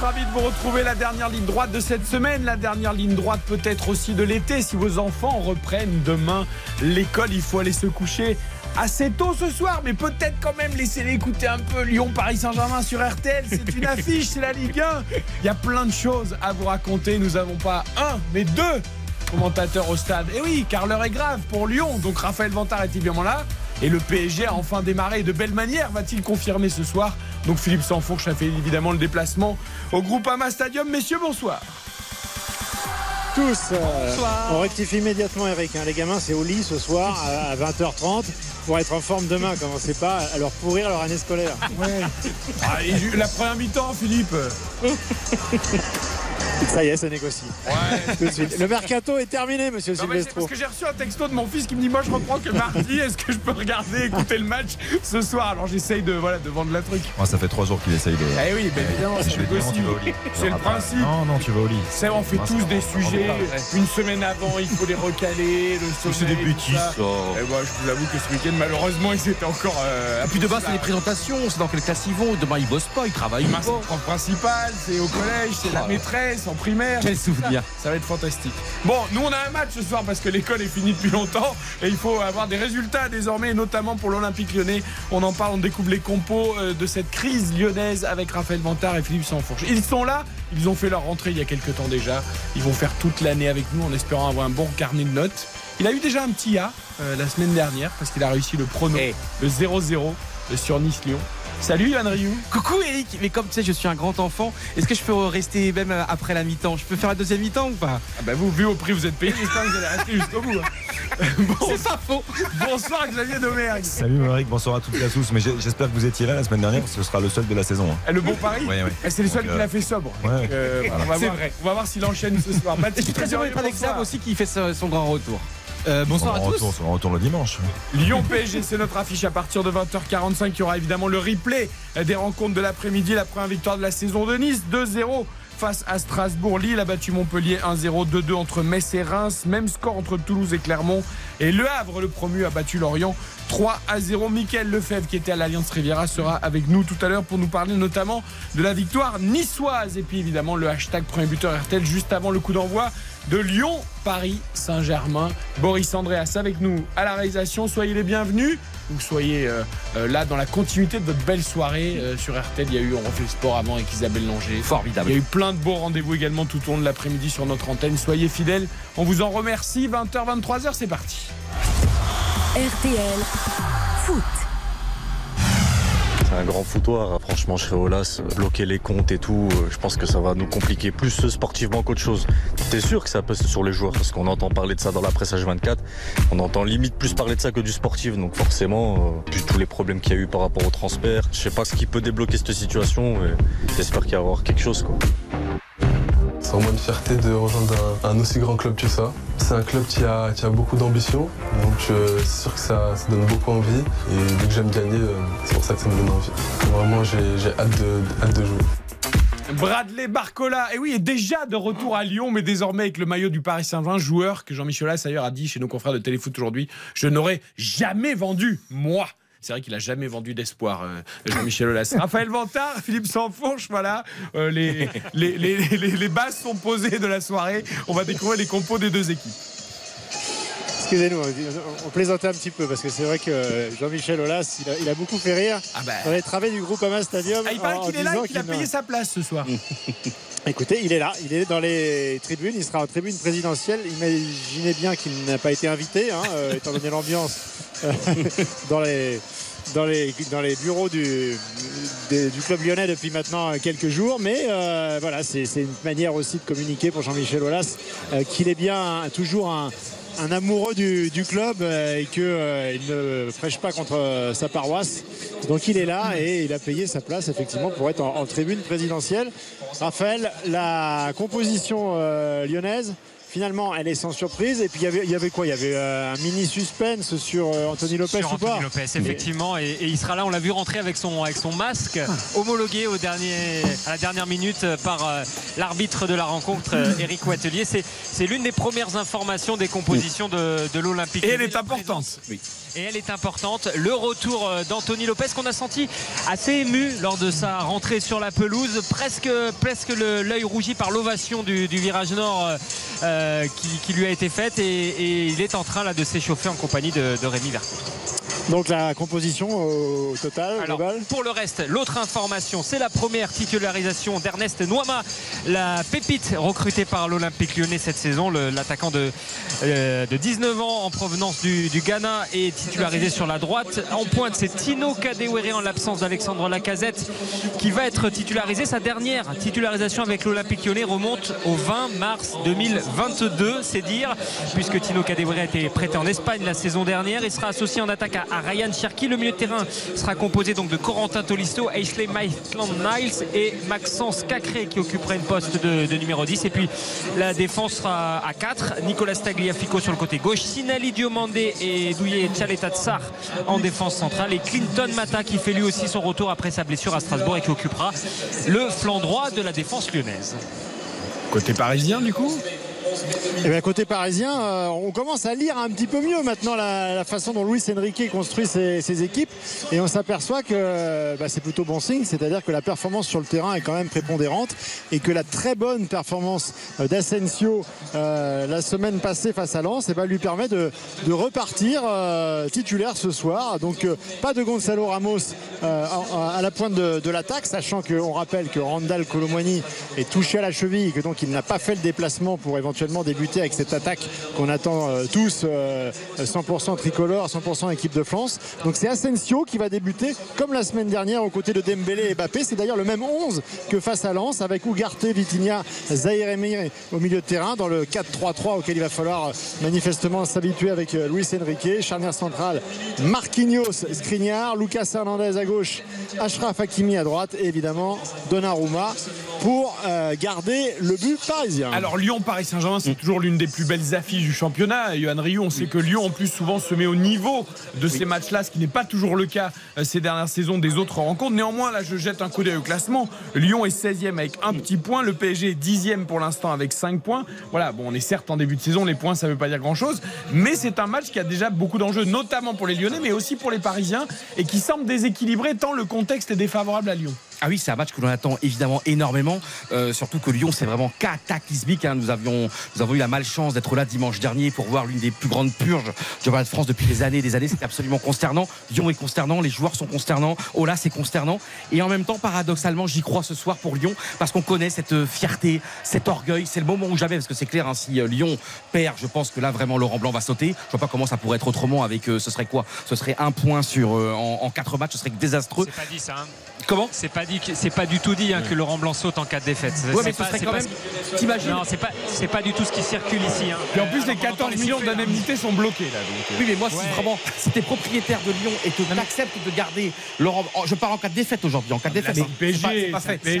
Ravi de vous retrouver. La dernière ligne droite de cette semaine, la dernière ligne droite peut-être aussi de l'été. Si vos enfants reprennent demain l'école, il faut aller se coucher assez tôt ce soir, mais peut-être quand même laisser écouter un peu Lyon-Paris Saint-Germain sur RTL, c'est une affiche, c'est la Ligue 1. Il y a plein de choses à vous raconter, nous n'avons pas un, mais deux commentateurs au stade. Et oui, car l'heure est grave pour Lyon, donc Raphaël Vantard est évidemment là. Et le PSG a enfin démarré de belle manière, va-t-il confirmer ce soir Donc Philippe Sansfourche a fait évidemment le déplacement au Groupama Stadium. Messieurs, bonsoir. tous. euh, on rectifie immédiatement Eric. hein. Les gamins, c'est au lit ce soir à à 20h30 pour être en forme demain. Commencez pas à leur pourrir leur année scolaire. Ah, et la première mi-temps, Philippe. Ça y est, ça négocie. Tout de suite. Le mercato est terminé, monsieur Non, mais c'est Silvestro. parce que j'ai reçu un texto de mon fils qui me dit Moi, je reprends que mardi. Est-ce que je peux regarder, écouter le match ce soir? Alors j'essaye de, voilà, de vendre la truc. Moi, ça fait trois jours qu'il essaye de. Eh oui, mais évidemment, Je c'est vais dire, non, tu possible. vas au lit. C'est le principe. Non, non, tu vas au lit. C'est on fait tous ça des sujets. ça Une semaine avant, il faut les recaler. Le C'est des bêtises, ça. ça. Et moi, je vous avoue que ce week-end, malheureusement, ils étaient encore. Euh, Et puis demain, c'est les présentations, c'est dans quelle classe ils vont. Demain, ils bossent pas, ils travaillent Demain, c'est le principal, c'est au collège, c'est la maîtresse en primaire. Quel ça. souvenir. Ça va être fantastique. Bon, nous, on a un match ce soir parce que l'école est finie depuis longtemps et il faut avoir des résultats désormais, notamment pour l'Olympique lyonnais. On en parle, on découvre les compos euh, de cette crise lyonnaise avec Raphaël Vantard et Philippe Sansfourche. Ils sont là, ils ont fait leur rentrée il y a quelques temps déjà. Ils vont faire toute l'année avec nous en espérant avoir un bon carnet de notes. Il a eu déjà un petit A euh, la semaine dernière parce qu'il a réussi le prono, Eh. le 0-0 sur Nice-Lyon. Salut Yann Rioux. Coucou Eric, mais comme tu sais, je suis un grand enfant, est-ce que je peux rester même après la mi-temps? Je peux faire la deuxième mi-temps ou pas? Ah bah vous, vu au prix vous êtes payé, j'espère que vous allez rester jusqu'au bout. hein. Bon, C'est pas faux bonsoir Xavier Domergue. Salut Maric, bonsoir à toutes et à tous. Mais j'espère que vous étiez là la semaine dernière parce que ce sera le seul de la saison. hein. Eh, Le bon pari Ouais, ouais. Eh, C'est le seul qui euh, l'a fait sobre. ouais. Euh, on, va C'est voir, vrai. on va voir s'il enchaîne ce soir. Je suis très heureux d'être avec. Xav aussi qui fait son grand retour. Bonsoir à tous. On retourne le dimanche. Lyon PSG, c'est notre affiche à partir de 20h45. Il y aura évidemment le replay des rencontres de l'après-midi. La première victoire de la saison de Nice, 2-0 face à Strasbourg. Lille a battu Montpellier 1-0, 2-2 entre Metz et Reims. Même score entre Toulouse et Clermont. Et Le Havre, le promu, a battu Lorient 3 à 0. Michael Lefebvre, qui était à l'Alliance Riviera, sera avec nous tout à l'heure pour nous parler notamment de la victoire niçoise. Et puis évidemment le hashtag premier buteur RTL juste avant le coup d'envoi de Lyon, Paris, Saint-Germain. Boris Andréas avec nous à la réalisation. Soyez les bienvenus. Ou soyez euh, euh, là dans la continuité de votre belle soirée euh, sur RTL. Il y a eu On refait le sport avant avec Isabelle Langer. Formidable. Il y a eu plein de beaux rendez-vous également tout au long de l'après-midi sur notre antenne. Soyez fidèles. On vous en remercie. 20h, 23h, c'est parti. RTL Foot. Un grand foutoir, franchement, chez Olas, bloquer les comptes et tout, euh, je pense que ça va nous compliquer plus sportivement qu'autre chose. T'es sûr que ça pèse sur les joueurs? Parce qu'on entend parler de ça dans la presse H24, on entend limite plus parler de ça que du sportif, donc forcément, euh, vu tous les problèmes qu'il y a eu par rapport au transfert, je sais pas ce qui peut débloquer cette situation, et j'espère qu'il va y avoir quelque chose quoi. C'est vraiment une fierté de rejoindre un, aussi grand club que ça. C'est un club qui a, qui a beaucoup d'ambition, donc euh, c'est sûr que ça, donne beaucoup envie. Et vu que j'aime gagner, euh, c'est pour ça que ça me donne envie. Vraiment, j'ai hâte de, hâte de jouer. Bradley Barcola, et oui, est déjà de retour à Lyon, mais désormais avec le maillot du Paris Saint-Germain, joueur que Jean-Michel d'ailleurs a dit chez nos confrères de Téléfoot aujourd'hui, je n'aurais jamais vendu, moi. C'est vrai qu'il a jamais vendu d'espoir, euh, Jean-Michel Aulas. Raphaël Vantard, Philippe Sansfourche, voilà. euh, les, les, les, les, les bases sont posées de la soirée. On va découvrir les compos des deux équipes. Excusez-nous, on plaisantait un petit peu parce que c'est vrai que Jean-Michel Aulas, il a, il a beaucoup fait rire Ah bah. dans les travées du groupe Ama Stadium. Ah, il paraît qu'il est là et qu'il a payé sa place ce soir. Écoutez, il est là, il est dans les tribunes, il sera en tribune présidentielle. Imaginez bien qu'il n'a pas été invité, hein, euh, étant donné l'ambiance euh, dans les. Dans les, dans les bureaux du, du club lyonnais depuis maintenant quelques jours. Mais euh, voilà, c'est une manière aussi de communiquer pour Jean-Michel Aulas euh, qu'il est bien toujours un, un amoureux du, club euh, et qu'il ne prêche pas contre euh, sa paroisse. Donc il est là et il a payé sa place effectivement pour être en, tribune présidentielle. Raphaël, la composition euh, lyonnaise finalement, elle est sans surprise. Et puis il y avait, il y avait quoi? Il y avait euh, un mini suspense sur euh, Anthony Lopez sur ou pas? Anthony Lopez, effectivement, et, et il sera là. On l'a vu rentrer avec son avec son masque homologué au dernier à la dernière minute par euh, l'arbitre de la rencontre, euh, Eric Watelier. C'est c'est l'une des premières informations des compositions de, de l'Olympique. Et elle est importante. Et elle est importante. Le retour euh, d'Anthony Lopez qu'on a senti assez ému lors de sa rentrée sur la pelouse, presque, presque l'œil rougi par l'ovation du, virage nord euh, euh, qui, lui a été faite et, et il est en train là de s'échauffer en compagnie de, de Rémi Vercourt. Donc la composition au total, Alors, global pour le reste, l'autre information, c'est la première titularisation d'Ernest Noama, la pépite recrutée par l'Olympique lyonnais cette saison. L'attaquant de, euh, de 19 ans en provenance du, du Ghana est titularisé sur la droite. En pointe, c'est Tino Kadewere en l'absence d'Alexandre Lacazette qui va être titularisé. Sa dernière titularisation avec l'Olympique lyonnais remonte au 20 mars 2022, c'est dire, puisque Tino Kadewere a été prêté en Espagne la saison dernière. Il sera associé en attaque à, à Ryan Cherki. Le milieu de terrain sera composé donc de Corentin Tolisso, Ashley Maitland Niles et Maxence Cacré qui occupera une poste de, numéro 10. Et puis la défense sera à 4. Nicolas Tagliafico sur le côté gauche. Sinali Diomandé et Douye Tchaleta Tsar en défense centrale. Et Clinton Mata qui fait lui aussi son retour après sa blessure à Strasbourg et qui occupera le flanc droit de la défense lyonnaise. Côté parisien, du coup? Et bien côté parisien, euh, on commence à lire un petit peu mieux maintenant la, façon dont Luis Enrique construit ses, équipes et on s'aperçoit que bah, c'est plutôt bon signe, c'est-à-dire que la performance sur le terrain est quand même prépondérante et que la très bonne performance euh, d'Asensio euh, la semaine passée face à Lens eh ben, lui permet de, repartir titulaire ce soir. Donc pas de Gonzalo Ramos à, la pointe de, de l'attaque, sachant qu'on rappelle que Randall Colomwani est touché à la cheville et que donc il n'a pas fait le déplacement pour éventuellement débuter avec cette attaque qu'on attend euh, tous euh, 100% tricolore, 100% équipe de France. Donc c'est Asensio qui va débuter comme la semaine dernière aux côtés de Dembélé et Mbappé. C'est d'ailleurs le même 11 que face à Lens avec Ugarte, Vitinha, Zahir Emery au milieu de terrain dans le 4-3-3 auquel il va falloir euh, manifestement s'habituer avec euh, Luis Enrique. Charnière centrale, Marquinhos, Skriniar, Lucas Hernandez à gauche, Ashraf Hakimi à droite et évidemment Donnarumma pour euh, garder le but parisien. Alors Lyon-Paris Saint-Germain, c'est toujours l'une des plus belles affiches du championnat. Et Johan Rioux, on sait que Lyon en plus souvent se met au niveau de ces matchs-là, ce qui n'est pas toujours le cas euh, ces dernières saisons des autres rencontres. Néanmoins, là je jette un coup d'œil au classement. Lyon est 16e avec un petit point, le PSG est 10e pour l'instant avec 5 points. Voilà, bon on est certes en début de saison, les points ça ne veut pas dire grand-chose, mais c'est un match qui a déjà beaucoup d'enjeux, notamment pour les Lyonnais, mais aussi pour les Parisiens, et qui semble déséquilibré tant le contexte est défavorable à Lyon. Ah oui, c'est un match que l'on attend évidemment énormément. Euh, surtout que Lyon, c'est vraiment cataclysmique. hein. Nous, avions, nous avons eu la malchance d'être là dimanche dernier pour voir l'une des plus grandes purges du de France depuis des années et des années. C'est absolument consternant. Lyon est consternant, les joueurs sont consternants. Ola, c'est consternant. Et en même temps, paradoxalement, j'y crois ce soir pour Lyon parce qu'on connaît cette euh, fierté, cet orgueil. C'est le moment où jamais, parce que c'est clair, hein, si euh, Lyon perd, je pense que là, vraiment, Laurent Blanc va sauter. Je vois pas comment ça pourrait être autrement avec, ce serait quoi? Ce serait un point sur, en, quatre matchs, ce serait désastreux. C'est pas dit hein. Comment C'est pas dit, que- c'est pas du tout dit hein, que Laurent Blanc saute en cas de défaite. Ouais, C'est mais ce pas- serait quand pas même. ce qui- T'imagines Non, c'est pas, c'est pas du tout ce qui circule ici. hein. Et en plus, les on entend 14 les millions hein. d'indemnités sont bloqués là. donc, euh. Oui, mais moi, si Ouais. vraiment, si t'es propriétaire de Lyon et que tu acceptes de garder Laurent. oh, Je pars en cas de défaite aujourd'hui, en cas de défaite. Là, mais c'est pas- fait. Part.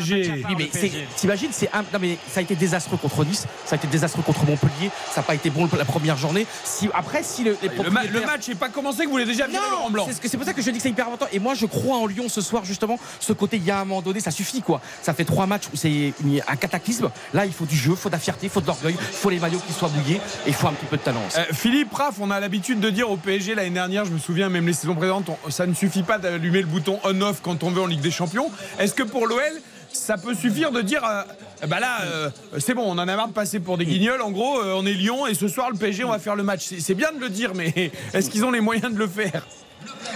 Oui, mais t'imagines, c'est un- non, mais ça a été désastreux contre Nice, ça a été désastreux contre Montpellier, ça n'a pas été bon la première journée. Si, après, si le, Le, match n'est pas commencé que vous voulez déjà virer Laurent Blanc. c'est ce que- c'est pour ça que je dis que c'est hyper important. Et moi, je crois en Lyon ce soir, justement. Ce côté, il y a un moment donné, ça suffit, quoi. Ça fait trois matchs où c'est un cataclysme. Là, il faut du jeu, il faut de la fierté, il faut de l'orgueil, il faut les maillots qui soient mouillés et il faut un petit peu de talent. Euh, Philippe Raff, on a l'habitude de dire au PSG l'année dernière, je me souviens même les saisons présentes, ça ne suffit pas d'allumer le bouton on-off quand on veut en Ligue des Champions. Est-ce que pour l'OL, ça peut suffire de dire, euh, bah là, euh, c'est bon, on en a marre de passer pour des guignols. En gros, euh, on est Lyon et ce soir le PSG, on va faire le match. C'est bien de le dire, mais est-ce qu'ils ont les moyens de le faire?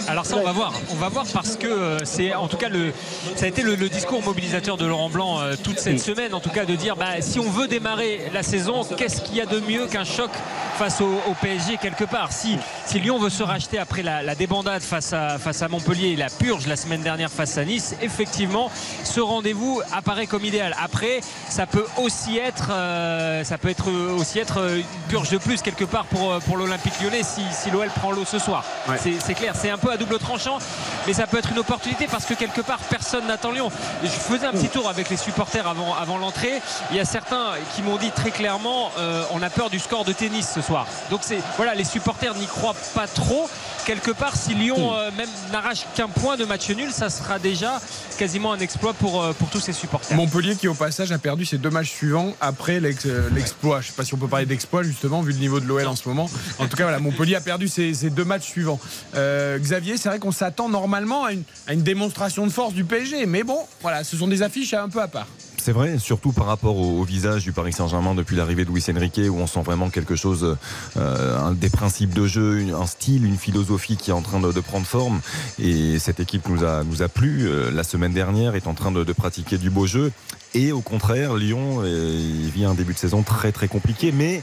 Alors ça on va voir, on va voir parce que euh, c'est en tout cas le ça a été le, le discours mobilisateur de Laurent Blanc euh, toute cette semaine en tout cas de dire bah, si on veut démarrer la saison qu'est-ce qu'il y a de mieux qu'un choc face au, au PSG quelque part? Si, si Lyon veut se racheter après la, la débandade face à, face à Montpellier et la purge la semaine dernière face à Nice effectivement ce rendez-vous apparaît comme idéal. Après ça peut aussi être euh, ça peut être aussi être une purge de plus quelque part pour, pour l'Olympique lyonnais si, si l'OL prend l'eau ce soir. Ouais. c'est clair c'est un peu à double tranchant, mais ça peut être une opportunité parce que quelque part personne n'attend Lyon. Je faisais un petit tour avec les supporters avant, l'entrée. Il y a certains qui m'ont dit très clairement euh, on a peur du score de tennis ce soir. Donc voilà, les supporters n'y croient pas trop. Quelque part, si Lyon euh, même n'arrache qu'un point de match nul, ça sera déjà quasiment un exploit pour, euh, pour tous ces supporters. Montpellier qui au passage a perdu ses deux matchs suivants après euh, l'exploit. Je sais pas si on peut parler d'exploit justement vu le niveau de l'OL en ce moment. En tout cas voilà, Montpellier a perdu ses, ses deux matchs suivants. Euh, Xavier, c'est vrai qu'on s'attend normalement à une, à une démonstration de force du PSG, mais bon, voilà, ce sont des affiches un peu à part. C'est vrai, surtout par rapport au, visage du Paris Saint-Germain depuis l'arrivée de Luis Enrique, où on sent vraiment quelque chose, euh, des principes de jeu, un style, une philosophie qui est en train de, prendre forme. Et cette équipe nous a, nous a plu. euh, la semaine dernière est en train de pratiquer du beau jeu. Et au contraire, Lyon euh, il vit un début de saison très très compliqué, mais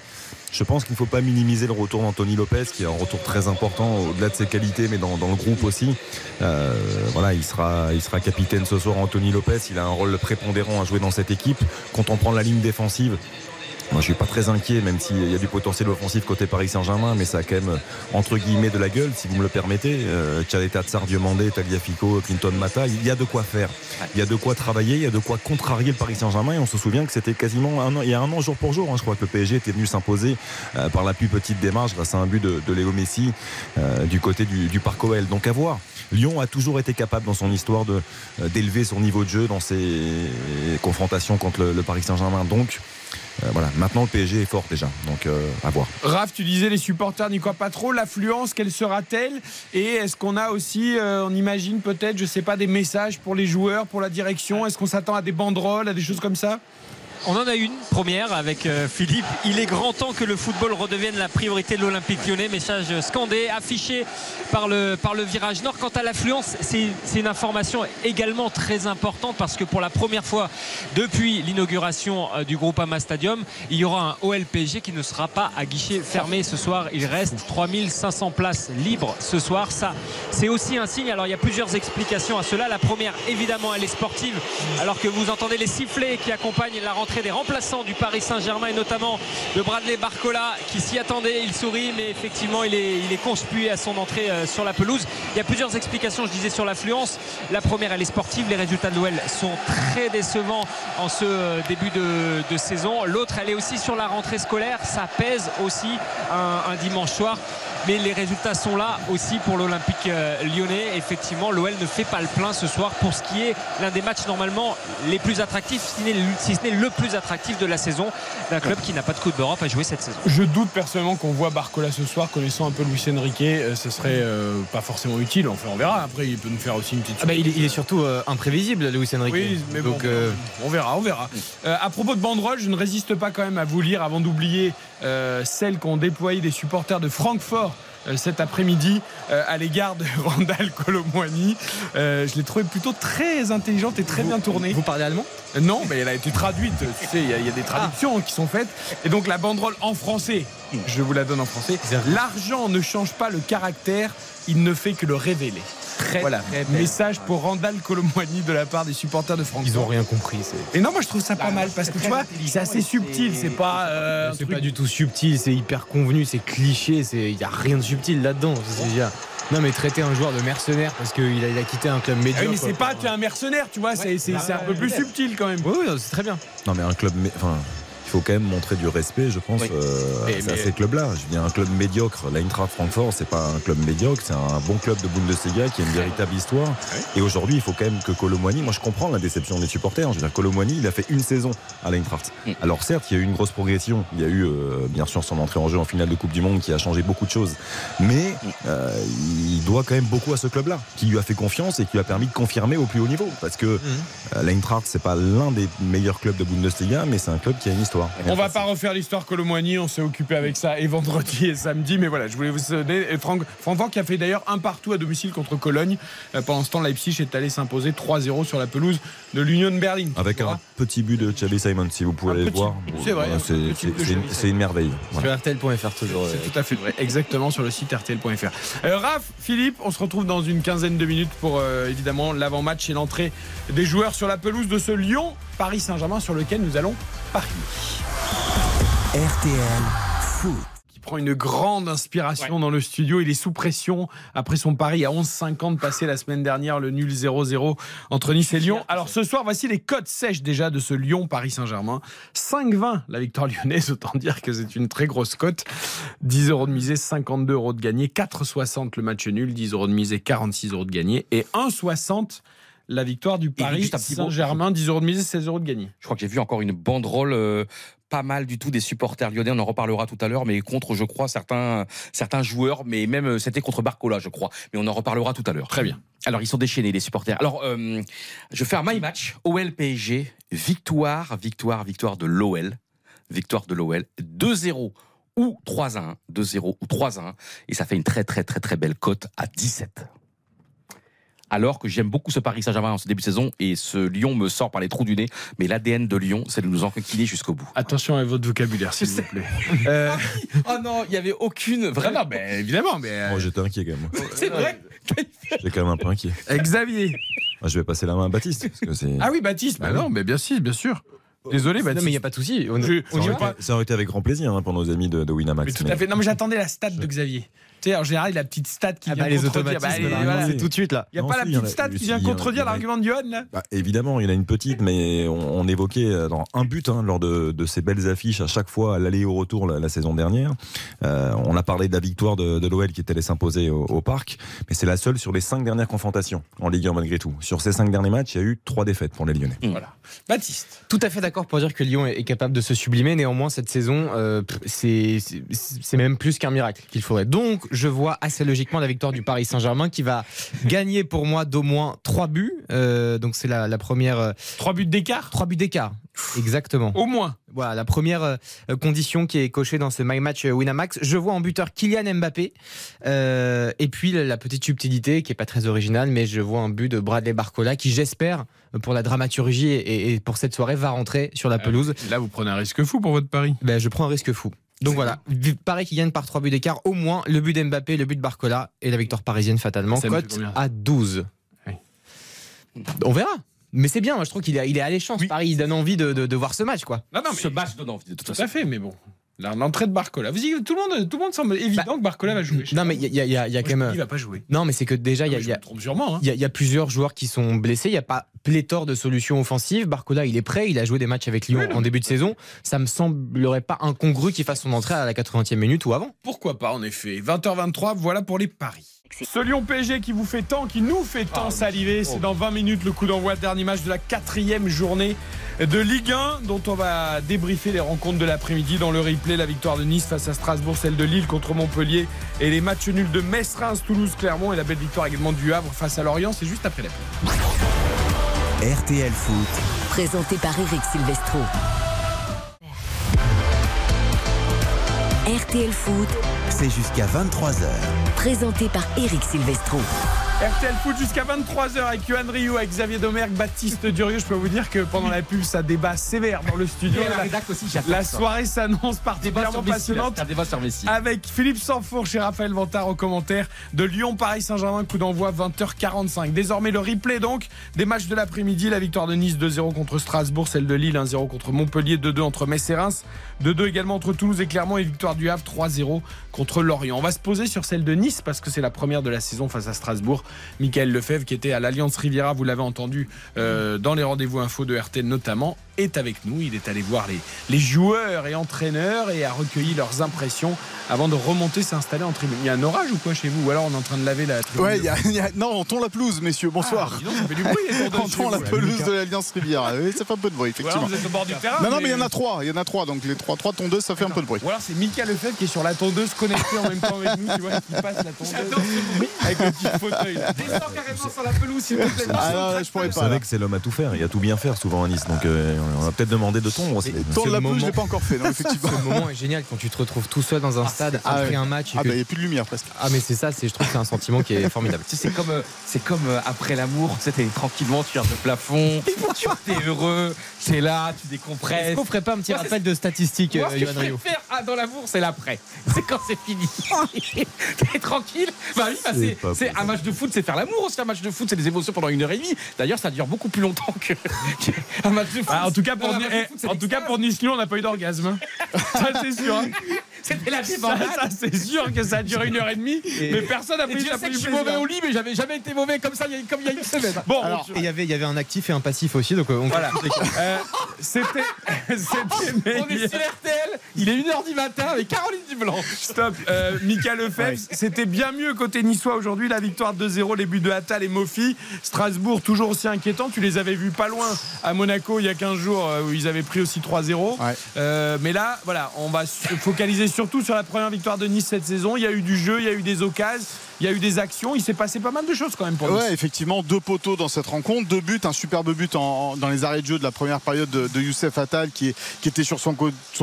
je pense qu'il ne faut pas minimiser le retour d'Anthony Lopez, qui est un retour très important au-delà de ses qualités, mais dans, le groupe aussi. Euh, voilà, il sera, il sera capitaine ce soir. Anthony Lopez, il a un rôle prépondérant à jouer dans cette équipe. Quand on prend la ligne défensive. Moi, je suis pas très inquiet, même s'il y a du potentiel offensif côté Paris Saint-Germain, mais ça a quand même, entre guillemets, de la gueule, si vous me le permettez. Euh, Tchaleta Tsar, Diomandé, Tagliafico, Clinton Mata, il y a de quoi faire. Il y a de quoi travailler, il y a de quoi contrarier le Paris Saint-Germain. Et on se souvient que c'était quasiment un an, il y a un an jour pour jour. hein. je crois que le PSG était venu s'imposer euh, par la plus petite démarche grâce à un but de, de Léo Messi euh, du côté du, du Parc OL. Donc à voir. Lyon a toujours été capable dans son histoire de euh, d'élever son niveau de jeu dans ses confrontations contre le, le Paris Saint-Germain. Donc euh, voilà, maintenant le PSG est fort déjà. Donc euh, à voir. Raph, tu disais les supporters n'y croient pas trop. L'affluence, quelle sera-t-elle? Et est-ce qu'on a aussi, euh, on imagine peut-être, je sais pas, des messages pour les joueurs, pour la direction? Est-ce qu'on s'attend à des banderoles, à des choses comme ça? On en a une première avec euh, Philippe. Il est grand temps que le football redevienne la priorité de l'Olympique lyonnais. Message scandé, affiché par le, virage nord. Quant à l'affluence, c'est c'est une information également très importante parce que pour la première fois depuis l'inauguration euh, du groupe Ama Stadium, il y aura un OLPG qui ne sera pas à guichet fermé ce soir. Il reste 3500 places libres ce soir. Ça, c'est aussi un signe. Alors il y a plusieurs explications à cela. La première, évidemment, elle est sportive. Alors que vous entendez les sifflets qui accompagnent la rentrée des remplaçants du Paris Saint-Germain et notamment de Bradley Barcola qui s'y attendait. Il sourit, mais effectivement, il est, il est conspué à son entrée euh, sur la pelouse. Il y a plusieurs explications, je disais, sur l'affluence. La première, elle est sportive. Les résultats de l'OL sont très décevants en ce euh, début de, saison. L'autre, elle est aussi sur la rentrée scolaire. Ça pèse aussi un, un dimanche soir. Mais les résultats sont là aussi pour l'Olympique euh, lyonnais. Effectivement, l'OL ne fait pas le plein ce soir pour ce qui est l'un des matchs normalement les plus attractifs, si ce n'est le plus attractif de la saison d'un club qui n'a pas de Coupe d'Europe à jouer cette saison. Je doute personnellement qu'on voit Barcola ce soir, connaissant un peu Luis Enrique, euh, ce serait euh, pas forcément utile. Enfin, on verra. Après, il peut nous faire aussi une petite. Ah bah, il, est, il est surtout euh, imprévisible, Luis Enrique. Oui, mais bon, Donc, euh, on verra, on verra. Euh, à propos de banderole, je ne résiste pas quand même à vous lire avant d'oublier euh, celles qu'ont déployées des supporters de Francfort. Euh, cet après-midi euh, à l'égard de Randall Colomwani. Euh, je l'ai trouvé plutôt très intelligente et très bien tournée. vous parlez allemand? Non, mais elle a été traduite. Tu sais, il y, a- il y a des traductions qui sont faites. Et donc la banderole en français, je vous la donne en français. L'argent ne change pas le caractère, il ne fait que le révéler. Très, voilà, très belle. message pour Randall Colomwani de la part des supporters de Francfort. Ils ont rien compris. c'est- Et non, moi je trouve ça pas mal parce que tu vois, c'est assez subtil, c'est pas. euh, C'est truc- pas du tout subtil, c'est hyper convenu, c'est cliché, c'est il y a rien de subtil là-dedans. déjà- Non mais traiter un joueur de mercenaire parce qu'il a, il a quitté un club Ah médiocre. oui, mais c'est pas tu es un mercenaire, tu vois, c'est un peu plus subtil quand même. Oui, oui, c'est très bien. Non mais un club, enfin, il faut quand même montrer du respect, je pense, Oui. euh, Mais- à mais- ces clubs-là. Je veux dire, un club médiocre, l'Eintracht Francfort, c'est pas un club médiocre, c'est un bon club de Bundesliga qui a une véritable histoire. Et aujourd'hui, il faut quand même que Colomwani, moi je comprends la déception des supporters. Je veux dire, Colomwani, il a fait une saison à l'Eintracht. Alors certes, il y a eu une grosse progression. Il y a eu, euh, bien sûr, son entrée en jeu en finale de Coupe du Monde qui a changé beaucoup de choses. Mais euh, il doit quand même beaucoup à ce club-là, qui lui a fait confiance et qui lui a permis de confirmer au plus haut niveau. Parce que euh, l'Eintracht, c'est pas l'un des meilleurs clubs de Bundesliga, mais c'est un club qui a une histoire. On va pas refaire l'histoire Colomboigny, on s'est occupé avec ça et vendredi et samedi, mais voilà, je voulais vous donner et Franck, qui a fait d'ailleurs un partout à domicile contre Cologne. Euh, pendant ce temps, Leipzig est allé s'imposer 3-0 sur la pelouse de l'Union Berlin. Avec un petit but de Xavi Simon, si vous pouvez Un aller le voir. c'est vrai, un c'est- de une- merveille. Voilà. Sur RTL.fr toujours. C'est tout à fait vrai, exactement sur le site rtl.fr. Euh, Raph, Philippe, on se retrouve dans une quinzaine de minutes pour euh, évidemment l'avant-match et l'entrée des joueurs sur la pelouse de ce Lyon Paris Saint-Germain sur lequel nous allons parier. RTL Foot. prend une grande inspiration dans le studio. Il est sous pression après son pari à 11,50 passé la semaine dernière, le nul 0-0 entre Nice et Lyon. Alors ce soir, voici les cotes sèches déjà de ce Lyon-Paris Saint-Germain. 5,20 la victoire lyonnaise, autant dire que c'est une très grosse cote. 10 euros de misée, 52 euros de gagné. 4,60 le match nul, 10 euros de misée, 46 euros de gagné. Et 1,60 la victoire du Paris un. Saint-Germain, 10 euros de misée, 16 euros de gagné. Je crois que j'ai vu encore une banderole euh, pas mal du tout des supporters lyonnais. On en reparlera tout à l'heure, mais contre, je crois, certains, certains joueurs, mais même euh, c'était contre Barcola, je crois. Mais on en reparlera tout à l'heure. Très bien. Alors, ils sont déchaînés, les supporters. Alors, euh, je vais faire my match. OL PSG, victoire, victoire, victoire de l'OL. Victoire de l'OL. 2-0 ou 3-1. 2-0 ou 3-1. Et ça fait une très, très, très, très belle cote à 17 alors que j'aime beaucoup ce Paris Saint-Germain en ce début de saison et ce Lyon me sort par les trous du nez. Mais l'ADN de Lyon, c'est de nous enquiller jusqu'au bout. Attention à votre vocabulaire, s'il vous plaît. Euh, Oh non, il n'y avait aucune Vraiment, vraiment. mais évidemment, mais. euh, Oh, J'étais inquiet quand même. C'est vrai. J'étais quand même un peu inquiet. Xavier. Ah, je vais passer la main à Baptiste. Parce que c'est... Ah oui, Baptiste. Bah Bah non, mais bien sûr, bien sûr. Désolé, Non, mais il n'y a pas de souci. On, on aurait été, ça aurait été avec grand plaisir hein, pour nos amis de, de Winamax. Mais tout à fait. Non, mais j'attendais la stat de Xavier. Tu sais, en général, il a la petite stat qui Ah vient bah, les contredire. Bah, là, voilà. c'est tout de suite là. Il n'y a Non, pas si, la y en petite a- stat qui vient y en contredire il y en a- l'argument de Johan, là Bah, évidemment, il a une petite, mais on, on évoquait euh, dans un but hein, lors de, de ces belles affiches à chaque fois à l'aller et au retour la, la saison dernière. Euh, on a parlé de la victoire de, de l'OL qui est allé s'imposer au, au parc, mais c'est la seule sur les cinq dernières confrontations en Ligue 1 malgré tout. Sur ces cinq derniers matchs, il y a eu trois défaites pour les Lyonnais. Voilà. Baptiste. Tout à fait d'accord pour dire que Lyon est capable de se sublimer. Néanmoins, cette saison, euh, c'est même plus qu'un miracle qu'il faudrait. Donc, je vois assez logiquement la victoire du Paris Saint-Germain qui va gagner pour moi d'au moins 3 buts. Euh, donc, c'est la, la première. euh, Trois buts d'écart 3 buts d'écart. Exactement. Au moins. Voilà, la première euh, condition qui est cochée dans ce My Match euh, Winamax. Je vois en buteur Kylian Mbappé. Euh, et puis la, petite subtilité qui est pas très originale, mais je vois un but de Bradley Barcola qui, j'espère, pour la dramaturgie et, et pour cette soirée, va rentrer sur la pelouse. Là, vous prenez un risque fou pour votre pari. Ben, je prends un risque fou. Donc voilà, pareil qu'il gagne par 3 buts d'écart, au moins le but d'Mbappé, le but de Barcola et la victoire parisienne fatalement. Cote à 12. Oui. On verra. Mais c'est bien, moi je trouve qu'il est, il est alléchant Paris, il donne envie de, de- de voir ce match quoi. Non, non, mais Ce match donne envie de toute tout façon. à fait, mais bon. L'entrée de Barcola. Vous y- tout, le monde, tout le monde semble évident que Barcola va jouer. Non mais il y a, il y a- il y a Moi, quand même... Il va pas jouer. Non mais c'est que déjà il y hein. y a- plusieurs joueurs qui sont blessés, il n'y a pas pléthore de solutions offensives. Barcola il est prêt, il a joué des matchs avec Lyon Oui, en début de saison. Ça me semblerait pas incongru qu'il fasse son entrée à la 80e minute ou avant. Pourquoi pas, en effet. 20h23, voilà pour les paris. Ce Lyon PSG qui vous fait tant, qui nous fait tant saliver, c'est dans 20 minutes le coup d'envoi, dernier match de la quatrième journée de Ligue 1, dont on va débriefer les rencontres de l'après-midi dans le replay, la victoire de Nice face à Strasbourg, celle de Lille contre Montpellier et les matchs nuls de Metz, Reims, Toulouse, Clermont et la belle victoire également du Havre face à Lorient, c'est juste après la pub. RTL Foot, Présenté par Eric Silvestro. RTL Foot, c'est jusqu'à 23h. présenté par Eric Silvestro. RTL Foot jusqu'à 23h avec Yohan Rioux, avec Xavier Domergue, Baptiste Durieux. Je peux vous dire que pendant la pub, ça débat sévère dans le studio. Et la aussi, la soirée s'annonce particulièrement passionnante. Avec Philippe Sanfour chez Raphaël Vantard au commentaire de Lyon-Paris Saint-Germain, coup d'envoi 20h45. Désormais le replay donc des matchs de l'après-midi, la victoire de Nice 2-0 contre Strasbourg, celle de Lille 1-0 contre Montpellier, 2-2 entre Metz et Reims, 2-2 également entre Toulouse et Clermont et victoire du Havre 3-0 contre Lorient. On va se poser sur celle de Nice parce que c'est la première de la saison face à Strasbourg. Michael Lefebvre qui était à l'Alliance Riviera, vous l'avez entendu euh, dans les rendez-vous info de RTL notamment, est avec nous. Il est allé voir les, les joueurs et entraîneurs et a recueilli leurs impressions avant de remonter s'installer en tribune. Il y a un orage ou quoi chez vous? Ou alors on est en train de laver la tribune? Ouais, il y a- il y a- non, on tond la pelouse, messieurs. Bonsoir. Ah, dis donc, ça fait du bruit, on tond la pelouse de l'Alliance Riviera. Oui, ça fait un peu de bruit, effectivement. vous êtes au bord du terrain Non, non, mais il y en a trois. Il y en a trois. Donc les trois, trois tondeuses, ça fait un peu de bruit. Ou alors c'est Mika Lefebvre qui est sur la tondeuse connectée en même temps avec nous, tu vois, qui passe la tondeuse avec le petit fauteuil. Descends carrément sur la pelouse, s'il te plaît. Ah non, là, je pourrais Vous pas. savez que c'est l'homme à tout faire. Il y a tout bien faire souvent à Nice. Donc euh, on va peut-être demander de tondre. aussi. Tourne C'est la pelouse, je moment. l'ai pas encore fait. Non, effectivement. Ce moment est génial quand tu te retrouves tout seul dans un stade Ah après ouais. un match. et Ah, que- bah, il n'y a plus de lumière presque. Ah, mais c'est ça, c'est, je trouve que c'est un sentiment qui est formidable. Tu sais, c'est comme, euh, c'est comme euh, après l'amour, tu sais, t'es tranquillement, tu regardes le plafond, tu es heureux, t'es là, tu Est-ce décompresses. qu'on ferait pas un petit Moi, rappel de statistiques, Moi, euh, ce que je préfère ah, dans l'amour, c'est l'après. C'est quand c'est fini. T'es tranquille. Bah oui, bah, C'est un match de foot, c'est faire l'amour aussi. Un match de foot, c'est des émotions pendant une heure et demie. D'ailleurs, ça dure beaucoup plus longtemps que, qu'un match de foot. Ah, en tout cas pour, Non, un match de eh, foot, c'est en tout cas pour Nice Lyon, on n'a pas eu d'orgasme. Ça c'est sûr. hein. C'était la débandade. ça, c'est sûr que ça a duré une heure et demie, mais personne n'a pris Dieu sait que je suis mauvais au lit, mais j'avais jamais été mauvais comme ça, il y a- comme il y a une semaine. Bon, Alors, il y avait- il y avait un actif et un passif aussi, donc euh, on Voilà. Euh, c'était c'était On est sur RTL, il est 1h du matin avec Caroline Dublanc. Stop. Euh, Mika Lefebvre, c'était bien mieux côté niçois aujourd'hui. La victoire 2-0, les buts de Attal et Mofi. Strasbourg, toujours aussi inquiétant. Tu les avais vus pas loin à Monaco il y a 15 jours euh, où ils avaient pris aussi 3-0. Ouais. Euh, mais là, voilà, on va se focaliser surtout sur la première victoire de Nice cette saison. Il y a eu du jeu, il y a eu des occasions, il y a eu des actions. Il s'est passé pas mal de choses quand même pour Nice. Ouais, effectivement, deux poteaux dans cette rencontre, deux buts, un superbe but en- en- dans les arrêts de jeu de la première période de, de Youssef Attal qui, est- qui était sur son,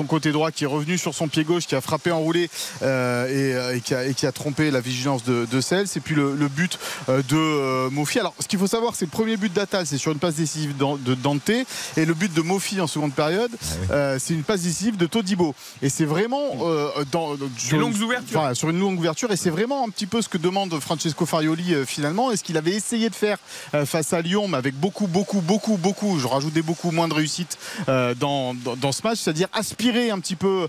côté droit, qui est revenu sur son pied gauche, qui a frappé enroulé euh, et, euh, et qui a, et qui a trompé la vigilance de, de Sels. Et puis le, le but euh, de euh, Mofi. Alors, ce qu'il faut savoir, c'est le premier but d'Attal, c'est sur une passe décisive de Dante, et le but de Mofi en seconde période, euh, c'est une passe décisive de Todibo. Et c'est vraiment euh, dans, sur longues ouvertures. Sur une longue ouverture, et c'est vraiment un petit peu ce que demande Francesco Farioli euh, finalement, et ce qu'il avait essayé de faire euh, face à Lyon, mais avec beaucoup, beaucoup, beaucoup, beaucoup, je rajoute des beaucoup moins de réussite euh, dans, dans, ce match, c'est-à-dire aspirer un petit peu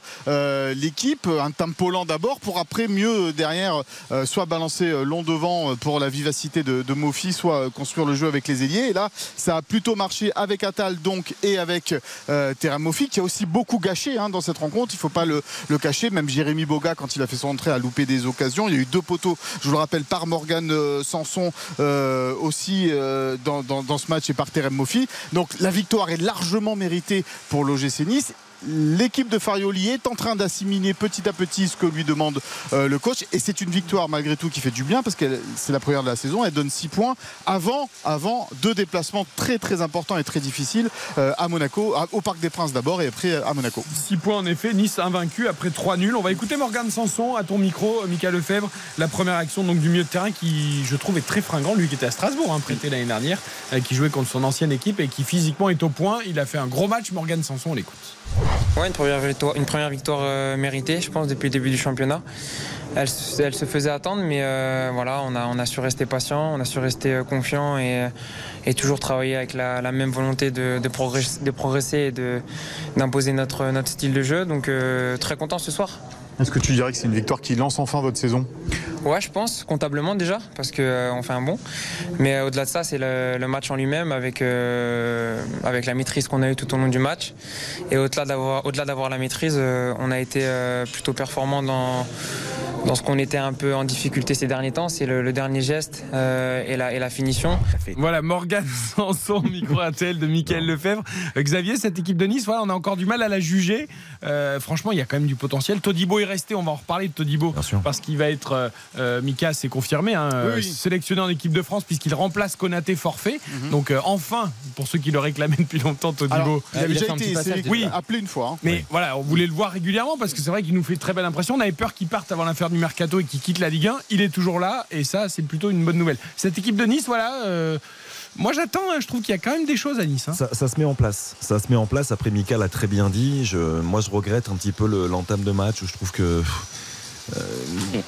l'équipe, un tempo lent d'abord, pour après mieux derrière, soit balancer long devant pour la vivacité de, de Mofi, soit construire le jeu avec les ailiers. Et là, ça a plutôt marché avec Attal donc et avec euh, Mofi, qui a aussi beaucoup gâché hein, dans cette rencontre. Il ne faut pas le, le cacher. Même Jérémy Boga, quand il a fait son entrée, a loupé des occasions. Il y a eu deux poteaux, je vous le rappelle, par Morgan euh, Sanson euh, aussi euh, dans, ce match et par Terem Mofi. Donc la victoire est largement méritée pour l'OGC Nice. L'équipe de Farioli est en train d'assimiler petit à petit ce que lui demande euh, le coach et c'est une victoire malgré tout qui fait du bien parce que c'est la première de la saison elle donne 6 points avant, avant deux déplacements très très importants et très difficiles euh, à Monaco au Parc des Princes d'abord et après à Monaco 6 points en effet, Nice invaincu après 3 nuls. On va écouter Morgane Sanson à ton micro, Mika Lefebvre. La première action du milieu de terrain qui, je trouve, est très fringant. Lui qui était à Strasbourg, hein, prêté l'année dernière, euh, qui jouait contre son ancienne équipe et qui physiquement est au point. Il a fait un gros match, Morgane Sanson, on l'écoute. Ouais, une première victoire, euh, méritée, je pense, depuis le début du championnat. Elle, se- faisait attendre, mais euh, voilà, on a, on a su rester patient, on a su rester euh, confiant et, toujours travailler avec la, même volonté de, progresser, et d'imposer notre, notre style de jeu. Donc très content ce soir. Est-ce que tu dirais que c'est une victoire qui lance enfin votre saison? Ouais, je pense, comptablement déjà, parce qu'on fait un bon. Mais euh, au-delà de ça, c'est le, le match en lui-même avec, euh, avec la maîtrise qu'on a eue tout au long du match. Et au-delà d'avoir, au-delà d'avoir la maîtrise, euh, on a été euh, plutôt performant dans, dans ce qu'on était un peu en difficulté ces derniers temps. C'est le, le dernier geste euh, et, la, et la finition. Voilà, Morgane Sanson, micro RTL de Mickaël Lefebvre. Euh, Xavier, cette équipe de Nice, voilà, on a encore du mal à la juger. Euh, franchement, il y a quand même du potentiel. Todibo resté, on va en reparler de Todibo, parce qu'il va être, euh, euh, Mika, c'est confirmé, hein, oui. sélectionné en équipe de France, puisqu'il remplace Konaté forfait. Donc, euh, enfin, pour ceux qui le réclamaient depuis longtemps, Todibo. Alors, il avait il a déjà été passage, oui. appelé une fois. hein. Mais voilà, on voulait le voir régulièrement parce que c'est vrai qu'il nous fait très belle impression. On avait peur qu'il parte avant l'affaire du mercato et qu'il quitte la Ligue 1. Il est toujours là et ça, c'est plutôt une bonne nouvelle. Cette équipe de Nice, voilà. euh, moi j'attends, hein, je trouve qu'il y a quand même des choses à Nice. hein. Ça, se met en place. Ça se met en place. Après, Mika l'a très bien dit. Moi, je regrette un petit peu le- l'entame de match où je trouve que.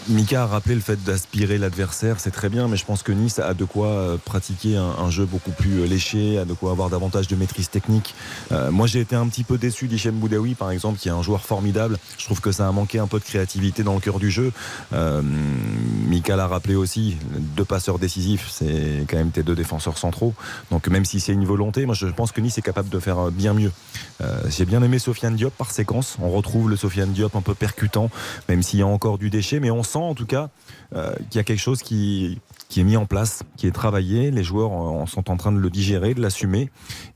Mika a rappelé le fait d'aspirer l'adversaire, c'est très bien, mais je pense que Nice a de quoi euh, pratiquer un, jeu beaucoup plus euh, léché, a de quoi avoir davantage de maîtrise technique. Euh, moi, j'ai été un petit peu déçu d'Hichem Boudaoui, par exemple, qui est un joueur formidable. Je trouve que ça a manqué un peu de créativité dans le cœur du jeu. Euh, Mika l'a rappelé aussi, deux passeurs décisifs, c'est quand même tes deux défenseurs centraux. Donc même si c'est une volonté, moi je pense que Nice est capable de faire euh, bien mieux. Euh, J'ai bien aimé Sofiane Diop par séquence. On retrouve le Sofiane Diop un peu percutant, même s'il y a encore du déchet, mais on sent en tout cas euh, qu'il y a quelque chose qui, qui est mis en place, qui est travaillé. Les joueurs euh, sont en train de le digérer, de l'assumer.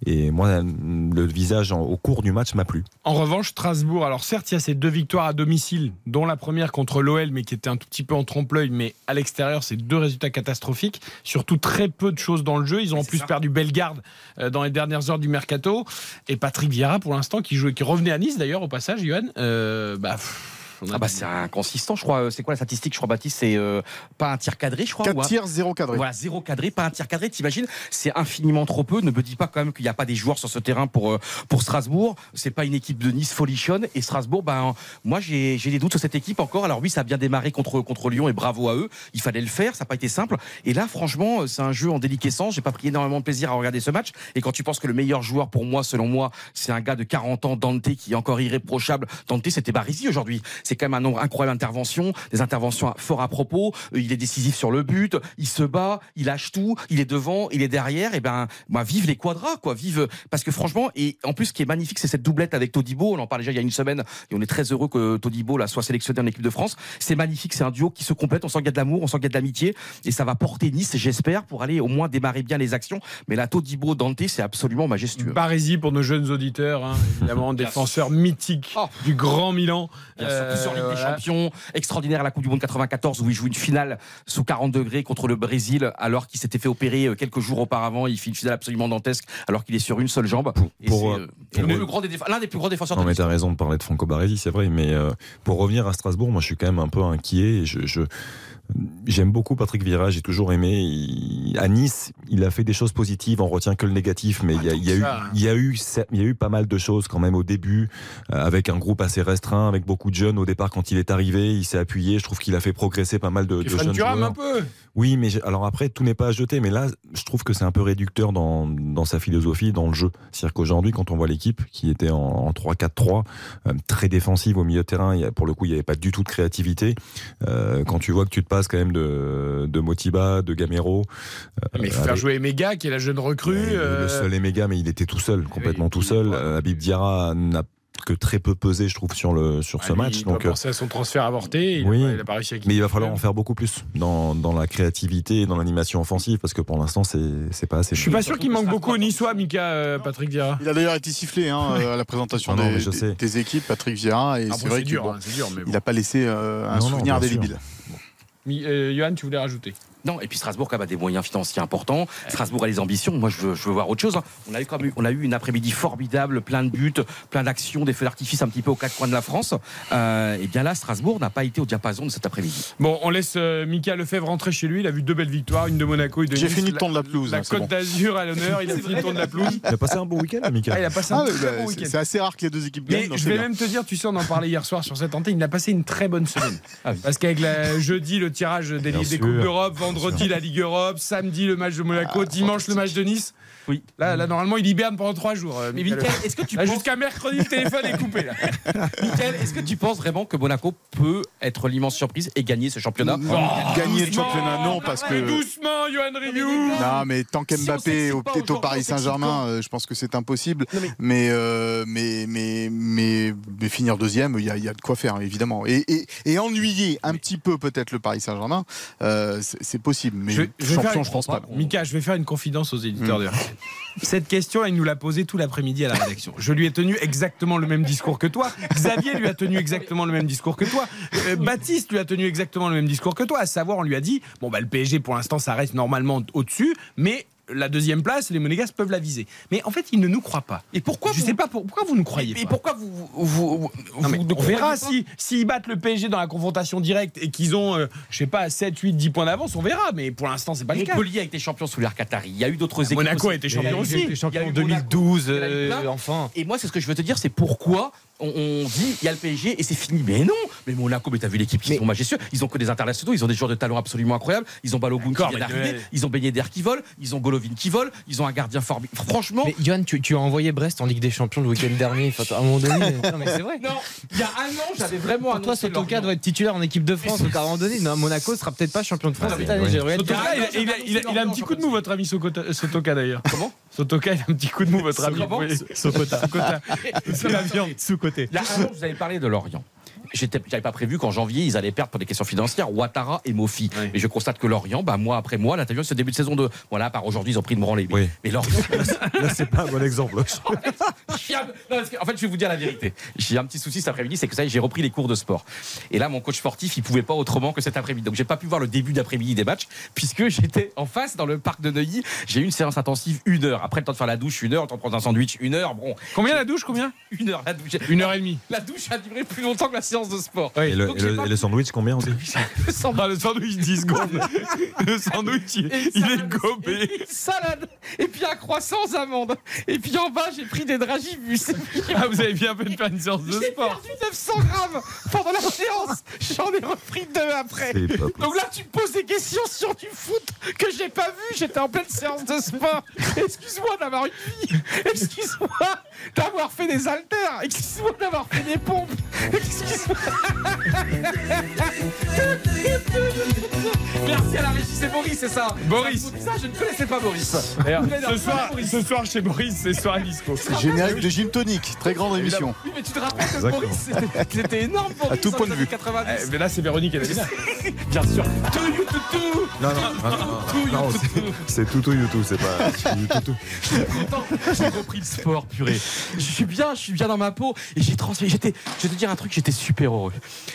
Et moi, le visage en- au cours du match m'a plu. En revanche, Strasbourg, alors certes, il y a ces deux victoires à domicile, dont la première contre l'OL, mais qui était un tout petit peu en trompe-l'œil, mais à l'extérieur, c'est deux résultats catastrophiques. Surtout très peu de choses dans le jeu. Ils ont en plus perdu Bellegarde euh, dans les dernières heures du mercato. Et Patrick Vieira, pour l'instant, qui jouait, qui revenait à Nice d'ailleurs, au passage, Johan, euh, bah, pff, Ah bah c'est inconsistant, je crois. C'est quoi la statistique Je crois, Baptiste, c'est euh, pas un tir cadré, je crois. 4 ou un- tirs, 0 cadré. Voilà, zéro cadré, pas un tir cadré. T'imagines? C'est infiniment trop peu. Ne me dis pas quand même qu'il n'y a pas des joueurs sur ce terrain pour euh, pour Strasbourg. C'est pas une équipe de Nice folichonne et Strasbourg. Ben moi j'ai j'ai des doutes sur cette équipe encore. Alors oui, ça a bien démarré contre contre Lyon et bravo à eux. Il fallait le faire. Ça n'a pas été simple. Et là, franchement, c'est un jeu en déliquescence. J'ai pas pris énormément de plaisir à regarder ce match. Et quand tu penses que le meilleur joueur pour moi, selon moi, c'est un gars de 40 ans, Dante, qui est encore irréprochable. Dante, c'était Barisi aujourd'hui. C'est quand même un nombre incroyable d'interventions, des interventions fort à propos. Euh, Il est décisif sur le but, il se bat, il lâche tout, il est devant, il est derrière. Et ben, bah, vive les quadras, quoi. Vive parce que franchement, et en plus, ce qui est magnifique, c'est cette doublette avec Todibo. On en parlait déjà il y a une semaine, et on est très heureux que Todibo là soit sélectionné en équipe de France. C'est magnifique, c'est un duo qui se complète. On sent qu'il y a de l'amour, on sent qu'il y a de l'amitié, et ça va porter Nice, j'espère, pour aller au moins démarrer bien les actions. Mais là, Todibo Dante, c'est absolument majestueux. Barésie pour nos jeunes auditeurs, hein, évidemment, défenseur mythique du Grand Milan. Euh, sur Ligue des voilà. Champions, extraordinaire à la Coupe du Monde 94 où il joue une finale sous 40 degrés contre le Brésil alors qu'il s'était fait opérer euh, quelques jours auparavant. Il fait une finale absolument dantesque alors qu'il est sur une seule jambe. Pour, euh, euh, et des déf- l'un des plus grands défenseurs Non, mais t'as raison de parler de Franco Baresi, c'est vrai. Mais euh, pour revenir à Strasbourg, moi, je suis quand même un peu inquiet. et Je, je- J'aime beaucoup Patrick Vieira, j'ai toujours aimé. Il- à Nice, il a fait des choses positives, on retient que le négatif, mais il y a, il y a eu, hein. il y a eu, il y a eu pas mal de choses quand même au début, euh, avec un groupe assez restreint, avec beaucoup de jeunes. Au départ, quand il est arrivé, il s'est appuyé. Je trouve qu'il a fait progresser pas mal de, de jeunes joueurs. un peu. Oui, mais alors après, tout n'est pas à jeter. Mais là, je trouve que c'est un peu réducteur dans, dans sa philosophie, dans le jeu. C'est-à-dire qu'aujourd'hui, quand on voit l'équipe qui était en, en 3-4-3, euh, très défensive au milieu de terrain, il y a- pour le coup, il n'y avait pas du tout de créativité. Euh, quand tu vois que tu te passes quand même de, de Motiba, de Gamero. euh, Mais il faut faire jouer Emega, qui est la jeune recrue. le- euh, seul est méga, mais il était tout seul, complètement tout seul. Habib Diarra n'a que très peu pesé, je trouve, sur, le, sur ce ah, lui, match. Il doit Donc, euh, penser à son transfert avorté. Il oui, a pas- il a pas réussi à mais il va falloir en faire beaucoup plus dans, dans la créativité et dans l'animation offensive parce que pour l'instant c'est c'est pas assez. Je suis pas sûr qu'il manque beaucoup au Niçois, Mika, euh, Patrick Vieira. Il a d'ailleurs été sifflé hein, euh, à la présentation Ah non, des, mais je des- sais. des équipes, Patrick Vieira, et Ah c'est vrai qu'il dur, bon, hein, c'est dur, mais bon. il n'a pas laissé euh, un Non, souvenir indélébile. Euh, Johan, tu voulais rajouter Non, et puis Strasbourg quand même a des moyens financiers importants. Strasbourg a les ambitions. Moi, je veux, je veux voir autre chose. hein. On a eu, quand même on a eu une après-midi formidable, plein de buts, plein d'actions, des feux d'artifice un petit peu aux quatre coins de la France. Euh, et bien là, Strasbourg n'a pas été au diapason de cet après-midi. Bon, on laisse euh, Mika Lefebvre rentrer chez lui. Il a vu deux belles victoires, une de Monaco, une de J'ai fini de La- tourner la pelouse. La hein, Côte bon. d'Azur à l'honneur. Il a fini de tourner la pelouse. Il a passé un bon week-end, Mika. Ah, il a passé un Ah, très bah, bon c'est- week-end. c'est assez rare que les deux équipes gagnent. Je vais bien. même te dire, tu sais, on en parlait hier soir sur cette antenne, il a passé une très bonne semaine. Ah oui. Parce qu'avec jeudi, le tirage des, des. Coupes d'Europe, vendredi, la Ligue Europe, samedi, le match de Monaco, dimanche, le match de Nice. Oui. Là, là, normalement, il hiberne pendant trois jours. euh, Mais Lefebvre. est-ce que tu penses, Jusqu'à mercredi, le téléphone est coupé. Là. Est-ce que tu penses vraiment que Monaco peut être l'immense surprise et gagner ce championnat Gagner le championnat, non, parce que. Doucement, Johan Non, mais tant Si qu'Mbappé peut-être au Paris Saint-Germain, euh, je pense que c'est impossible. Non, mais- Mais, euh, mais, mais, mais, mais finir deuxième, il y a, il y a de quoi faire, évidemment. Et, et, et ennuyer un petit peu peut-être le Paris Saint-Germain, euh, c'est c'est possible. Mais Je- champion, je pense pas. Mika, je vais faire une confidence aux éditeurs Mm. de. Cette question, il nous l'a posée tout l'après-midi à la rédaction. Je lui ai tenu exactement le même discours que toi. Xavier lui a tenu exactement le même discours que toi. Euh, Baptiste lui a tenu exactement le même discours que toi. À savoir, on lui a dit bon, bah, le PSG, pour l'instant, ça reste normalement au-dessus, mais. La deuxième place, les Monégasques peuvent la viser. Mais en fait, ils ne nous croient pas. Et pourquoi Je vous- sais pas pour- pourquoi vous ne croyez Et pas. pourquoi vous, vous, vous, Non, mais vous ne on verra pas si s'ils battent le PSG dans la confrontation directe et qu'ils ont, euh, je sais pas, 7, 8, 10 points d'avance, on verra. Mais pour l'instant, c'est pas le cas. Montpellier a été champion sous l'air Qatari. Il y a eu d'autres équipes. Monaco a été champion aussi. il y a eu champion en Monaco, 2012, il y en a eu euh, enfin. Et moi, c'est ce que je veux te dire, c'est pourquoi on, on dit il y a le PSG et c'est fini. Mais non Mais Monaco, mais t'as vu l'équipe qui sont majestueux. Ils ont que des internationaux, ils ont des joueurs de talent absolument incroyables. Ils ont Balogun qui vient mais d'arriver, ouais. ils ont Ben Yedder qui vole, ils ont Golovin qui vole, ils ont un gardien formidable. Franchement, Mais Johan, tu, tu as envoyé Brest en Ligue des Champions le week-end dernier. Enfin, à un moment donné, non, mais c'est vrai. non, il y a un an, j'avais vraiment Pour toi, Sotoka doit être titulaire en équipe de France. Donc à un moment donné, non, Monaco sera peut-être pas champion de France cette année. il a, un petit coup de mou, votre ami Sotoka d'ailleurs. Comment? Sotoka, il a un petit coup de mou, votre ami. Sokota. Sous-côté. Vous avais parlé de Lorient. J'avais pas prévu qu'en janvier, ils allaient perdre pour des questions financières Ouattara et Mofi. Oui. Et je constate que Lorient, bah, mois après mois, t'as vu ce début de saison 2. Voilà, par aujourd'hui, ils ont pris une branlée. Mais, Oui. mais Lorient, Là, c'est pas un bon exemple. J'ai un- non, parce que, en fait, je vais vous dire la vérité. J'ai un petit souci cet après-midi, c'est que ça y est, j'ai repris les cours de sport. Et là, mon coach sportif, il pouvait pas autrement que cet après-midi. Donc, j'ai pas pu voir le début d'après-midi des matchs, puisque j'étais en face dans le parc de Neuilly. J'ai eu une séance intensive une heure. Après le temps de faire la douche, une heure, le temps de prendre un sandwich, une heure. Bon, Combien la douche Combien? Une heure la douche. Une heure et demie. La douche a duré plus longtemps que la séance de sport. Et le, Donc, et j'ai le- pas et le sandwich, combien on dit Le sandwich. Ah, le sandwich 10 secondes. le sandwich, il, il est gobé. Salade et puis un croissant aux amandes et puis en bas j'ai pris des dragées diffuse. Ah, vous avez bien fait de faire une séance de J'ai sport. perdu 900 grammes pendant la séance. J'en ai repris deux après. Donc là, tu me poses des questions sur du foot que j'ai pas vu. J'étais en pleine séance de sport. Excuse-moi d'avoir une vie. Excuse-moi d'avoir fait des haltères. Excuse-moi d'avoir fait des pompes. Excuse-moi. Merci à la régie, c'est Boris, c'est ça Boris. Ça, je ne connaissais pas Boris. D'ailleurs, ce soir, Boris. ce soir chez Boris, c'est soirée disco. Générique de Gym Tonic, très grande émission. Oui, mais tu te rappelles que. Boris, c'était- énorme Boris À tout point de vue. 90. Eh, mais là, c'est Véronique et. Bien sûr. Tout, you, tout, tout. Non, non, non, non, non, non, c'est- c'est Toutou YouTube, c'est pas Toutou. content. J'ai repris le sport, purée. Je suis bien, je suis bien dans ma peau et j'ai transmis. J'étais, je vais te dire un truc, j'étais super heureux.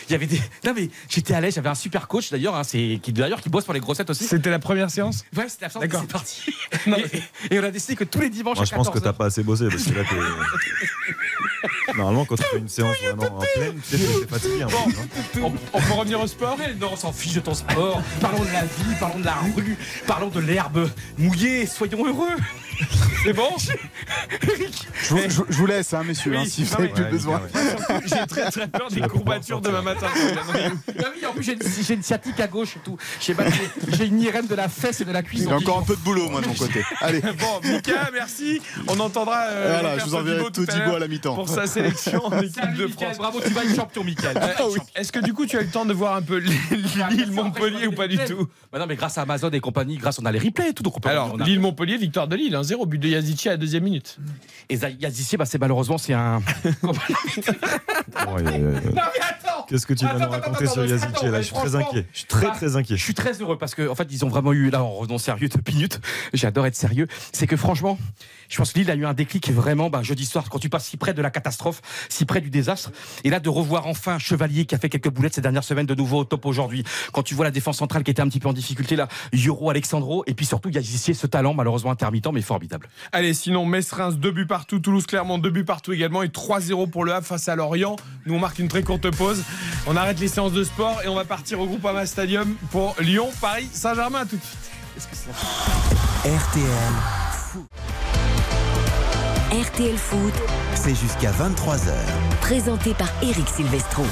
Il y avait des, non mais j'étais à l'aise. J'avais un super coach d'ailleurs, hein, c'est qui d'ailleurs qui bosse pour les grossettes aussi. C'était la première séance? Ouais, c'était absent. D'accord. C'est parti. Et, et on a décidé que tous les dimanches Moi, à je pense que 14 t'as pas assez bossé parce que là, t'es. Normalement, quand tu fais une séance vraiment en pleine, sais, t'es fatigué. peu, hein. on, on peut revenir au sport? Non, on s'en fiche de ton sport. Parlons de la vie, parlons de la rue, parlons de l'herbe mouillée. Soyons heureux. C'est bon Je vous, je vous- je vous laisse, hein, messieurs, hein, si vous avez plus Ouais, besoin. ouais. J'ai très très peur des courbatures demain matin. Ah oui, en plus j'ai une, sciatique à gauche et tout. J'ai- une irène de la fesse et de la cuisse. Il y a encore un peu de boulot, moi, de mon côté. Allez, Bon, Mika, merci. On entendra euh, voilà, je vous enverrai tout l'heure à la mi-temps. pour sa sélection en équipe Salut, de Mickaël, France. bravo, tu vas être champion, Michael. Euh, Est-ce que du coup tu as eu le temps de voir un peu Lille, Montpellier ou pas du tout Bah non, mais grâce à Amazon et compagnie, grâce on a les replays et tout, donc on peut Alors, Lille Montpellier, victoire de Lille, 1-0, but de Yazici à la deuxième minute. Et Yazici, bah c'est malheureusement c'est un. Ouais. Non mais attends. Qu'est-ce que tu vas nous raconter sur mais Je suis très inquiet. Je suis très bah, très inquiet. Je suis très heureux parce qu'en en fait, ils ont vraiment eu, là, en revenant sérieux deux minutes, j'adore être sérieux, c'est que franchement, je pense que Lille a eu un déclic vraiment bah, jeudi soir, quand tu passes si près de la catastrophe, si près du désastre, et là de revoir enfin Chevalier qui a fait quelques boulettes ces dernières semaines, de nouveau au top aujourd'hui, quand tu vois la défense centrale qui était un petit peu en difficulté, là, Euro, Alexandro, et puis surtout, il y a ici ce talent, malheureusement intermittent, mais formidable. Allez, sinon, Metz-Reims, deux buts partout, Toulouse-Clermont, deux buts partout également, et 3-0 pour le Havre face à Lorient. Nous, on marque une très courte pause. On arrête les séances de sport et on va partir au Groupama Stadium pour Lyon, Paris, Saint-Germain. Tout de suite. RTL, RTL Foot, c'est jusqu'à 23h. présenté par Eric Silvestro.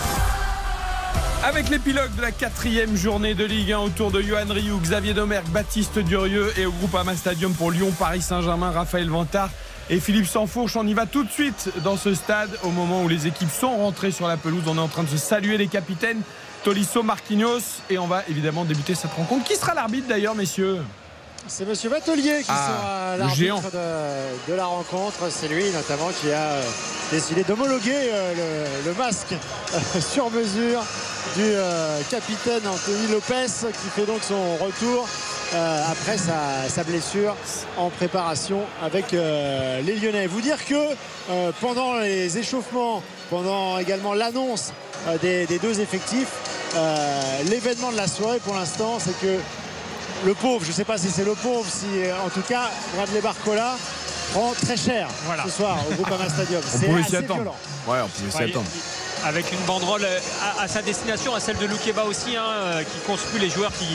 Avec l'épilogue de la quatrième journée de Ligue 1 autour de Johan Rioux, Xavier Domergue, Baptiste Durieux et au Groupama Stadium pour Lyon, Paris Saint-Germain, Raphaël Vantard et Philippe Sansfourche. On y va tout de suite dans ce stade au moment où les équipes sont rentrées sur la pelouse. On est en train de se saluer les capitaines Tolisso, Marquinhos et on va évidemment débuter cette rencontre. Qui sera l'arbitre d'ailleurs, messieurs? C'est Monsieur Batelier qui Ah, sera l'arbitre de, de la rencontre. C'est lui notamment qui a euh, décidé d'homologuer euh, le, le masque euh, sur mesure du capitaine Anthony Lopez qui fait donc son retour euh, après sa, sa blessure en préparation avec euh, les Lyonnais. Vous dire que euh, pendant les échauffements, pendant également l'annonce euh, des, des deux effectifs, euh, l'événement de la soirée pour l'instant, c'est que le pauvre, je ne sais pas si c'est le pauvre, si en tout cas Bradley Barcola prend très cher ce soir au Groupama Stadium. On C'est pouvait s'y assez attendre. violent. Ouais, on pouvait s'y attendre. Avec une banderole euh, à, à sa destination, à celle de Loukeba aussi, hein, euh, qui conspue les joueurs qui,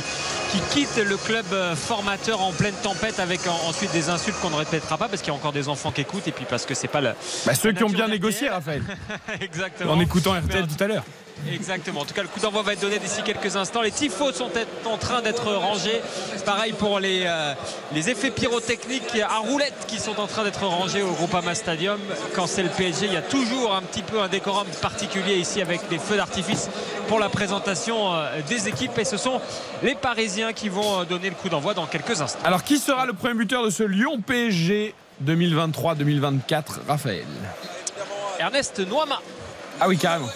qui quittent le club euh, formateur en pleine tempête avec en- ensuite des insultes qu'on ne répétera pas parce qu'il y a encore des enfants qui écoutent et puis parce que c'est pas le. Bah, ceux qui ont bien négocié, Raphaël, Exactement. en écoutant RTL tout à l'heure. Exactement. En tout cas, le coup d'envoi va être donné d'ici quelques instants. Les tifos sont en train d'être rangés. Pareil pour les, euh, les effets pyrotechniques à roulettes qui sont en train d'être rangés au Groupama Stadium. Quand c'est le PSG, il y a toujours un petit peu un décorum particulier ici avec les feux d'artifice pour la présentation euh, des équipes. Et ce sont les Parisiens qui vont euh, donner le coup d'envoi dans quelques instants. Alors, qui sera le premier buteur de ce Lyon PSG 2023-2024 Raphaël? Ernest Noama. Ah oui, carrément.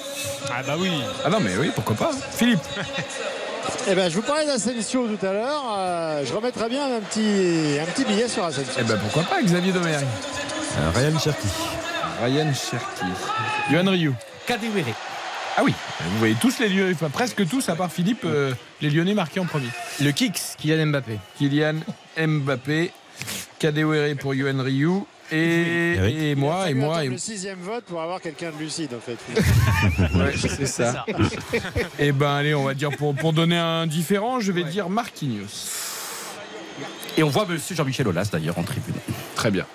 Ah bah oui. Ah non, mais oui, pourquoi pas. Philippe Eh ben, je vous parlais d'Asensio tout à l'heure. Euh, je remettrai bien un petit, un petit billet sur Asensio. Eh ben pourquoi pas, Xavier Domergue Euh, Ryan Cherki. Ryan Cherki. Yohan Ryu. Kadewere. Ah oui, vous voyez tous les Lyonnais, enfin presque tous, à part Philippe, euh, les Lyonnais marqués en premier. Le Kicks, Kylian Mbappé. Kylian Mbappé, Kadewere pour Yohan Ryu, et, moi, et moi, et Le sixième vote pour avoir quelqu'un de lucide en fait. Ouais, c'est ça. Et ben allez, on va dire pour, pour donner un différent, je vais dire Marquinhos. Et on voit monsieur Jean-Michel Aulas d'ailleurs en tribune. Très bien.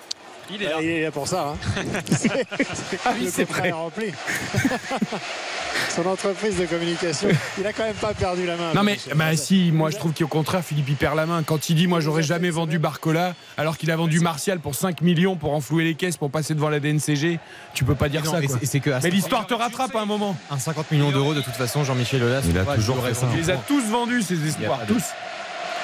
Il est là. Il est là pour ça. Hein. C'est- Ah oui, c'est est rempli. Son entreprise de communication, il a quand même pas perdu la main. Non mais bah si, moi je trouve qu'au contraire Philippe il perd la main quand il dit moi j'aurais jamais vendu Barcola alors qu'il a vendu Martial pour 5 millions pour enflouer les caisses pour passer devant la DNCG, tu peux pas dire Non, ça quoi. que Mais ce- l'histoire te rattrape à un moment. Un 50 millions d'euros de toute façon, Jean-Michel Aulas. Il a toujours l'aurait fait ça. vendu. Il les a tous vendus ces espoirs, tous.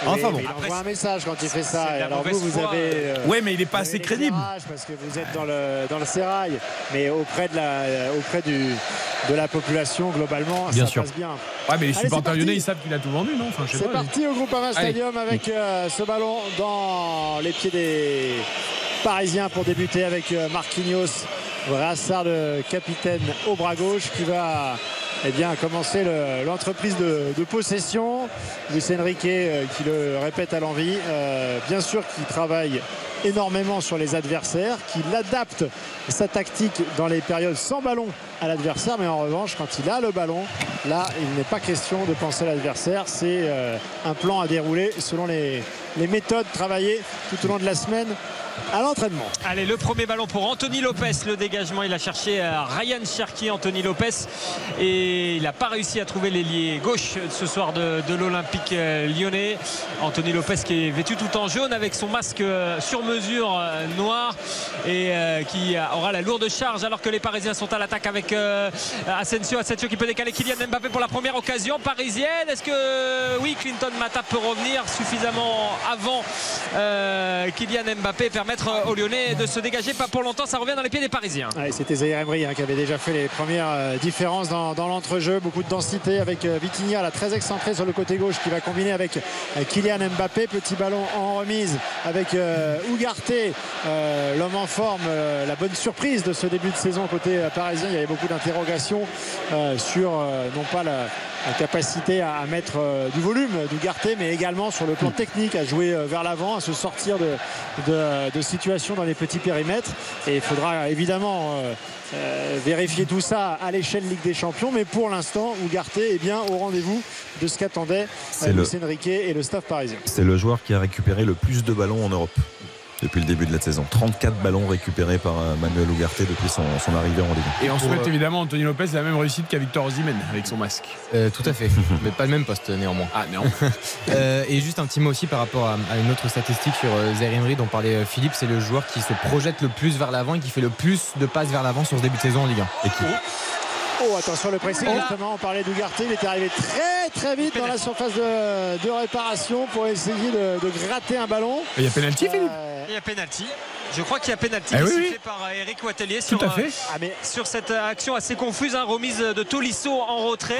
Oui, Enfin bon. il Après, envoie un message quand il fait ça. Et alors vous, vous avez. euh, Ouais mais il est pas assez crédible. Parce que vous êtes dans le, dans le sérail, mais auprès de la, auprès du, de la population globalement, Bien ça sûr. passe bien. Ouais mais les supporters c'est parti. lyonnais ils savent qu'il a tout vendu non Enfin C'est parti au Groupama Allez. Stadium avec euh, ce ballon dans les pieds des Parisiens pour débuter avec euh, Marquinhos, brassard de capitaine au bras gauche qui va eh bien, commencer le- l'entreprise de, possession. Luis Enrique euh, qui le répète à l'envie, euh, bien sûr qui travaille énormément sur les adversaires, qu'il adapte sa tactique dans les périodes sans ballon à l'adversaire, mais en revanche, quand il a le ballon, là, il n'est pas question de penser à l'adversaire. C'est euh, un plan à dérouler selon les méthodes travaillées tout au long de la semaine à l'entraînement. Allez, le premier ballon pour Anthony Lopez. Le dégagement, il a cherché euh, Ryan Cherki, Anthony Lopez. Et il n'a pas réussi à trouver l'ailier gauche ce soir de, de l'Olympique euh, lyonnais. Anthony Lopez qui est vêtu tout en jaune avec son masque euh, sur mesure noir et qui aura la lourde charge alors que les Parisiens sont à l'attaque avec Asensio. Asensio qui peut décaler Kylian Mbappé pour la première occasion parisienne. Est-ce que oui, Clinton Mata peut revenir suffisamment avant Kylian Mbappé et permettre euh, aux Lyonnais de se dégager Pas pour longtemps, ça revient dans les pieds des Parisiens. Ouais, C'était Zaire Emery hein, qui avait déjà fait les premières euh, différences dans, dans l'entrejeu. Beaucoup de densité avec euh, Vitinha, là, très excentré sur le côté gauche, qui va combiner avec euh, Kylian Mbappé. Petit ballon en remise avec euh, Ougarté, l'homme en forme. la bonne surprise de ce début de saison côté parisien. Il y avait beaucoup d'interrogations sur non pas la, la capacité à, mettre euh, du volume d'Ougarté, mais également sur le plan technique à jouer euh, vers l'avant, à se sortir de, de, de situations dans les petits périmètres. Et il faudra évidemment euh, euh, vérifier tout ça à l'échelle Ligue des Champions. Mais pour l'instant, Ougarté est bien au rendez-vous de ce qu'attendait euh, le- et le staff parisien. C'est le joueur qui a récupéré le plus de ballons en Europe depuis le début de la saison. 34 ballons récupérés par euh, Manuel Ugarte depuis son, son arrivée en Ligue. Et on souhaite euh, évidemment à Anthony Lopez la même réussite qu'à Victor Osimhen avec son masque. Euh, tout à fait, mais pas le même poste néanmoins. Ah non. Euh, et juste un petit mot aussi par rapport à, à une autre statistique sur Zaire Emery dont parlait Philippe, c'est le joueur qui se projette le plus vers l'avant et qui fait le plus de passes vers l'avant sur ce début de saison en Ligue 1. Et qui, Oh, attention le pressing, Oh. justement, on parlait d'Ougarté, il était arrivé très très vite dans la surface de, de réparation pour essayer de, de gratter un ballon. Il y a pénalty Philippe Euh, Il y a pénalty. Je crois qu'il y a pénalty Eh oui, oui. par euh, Eric Watelier Tout sur, à euh, fait. ah, mais sur cette euh, action assez confuse, hein, remise de Tolisso en retrait.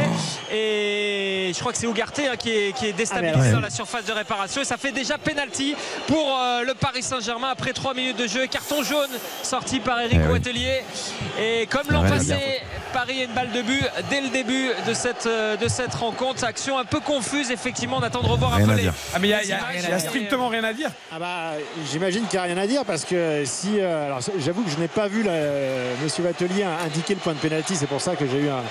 Et je crois que c'est Ougarté hein, qui, est, qui est déstabilisé Ah, mais- dans la surface de réparation. Et ça fait déjà pénalty pour euh, le Paris Saint-Germain après 3 minutes de jeu. Carton jaune sorti par Eric Eh oui. Et comme Ça l'an passé. Paris a une balle de but dès le début de cette, de cette rencontre. Action un peu confuse, effectivement. On attend de revoir Rien un peu les. Ah mais il y a, a- strictement rien à dire. Ah bah, j'imagine qu'il n'y a rien à dire parce que euh, alors, j'avoue que je n'ai pas vu là, euh, Monsieur Vatelier indiquer le point de pénalty, c'est pour ça que j'ai eu un,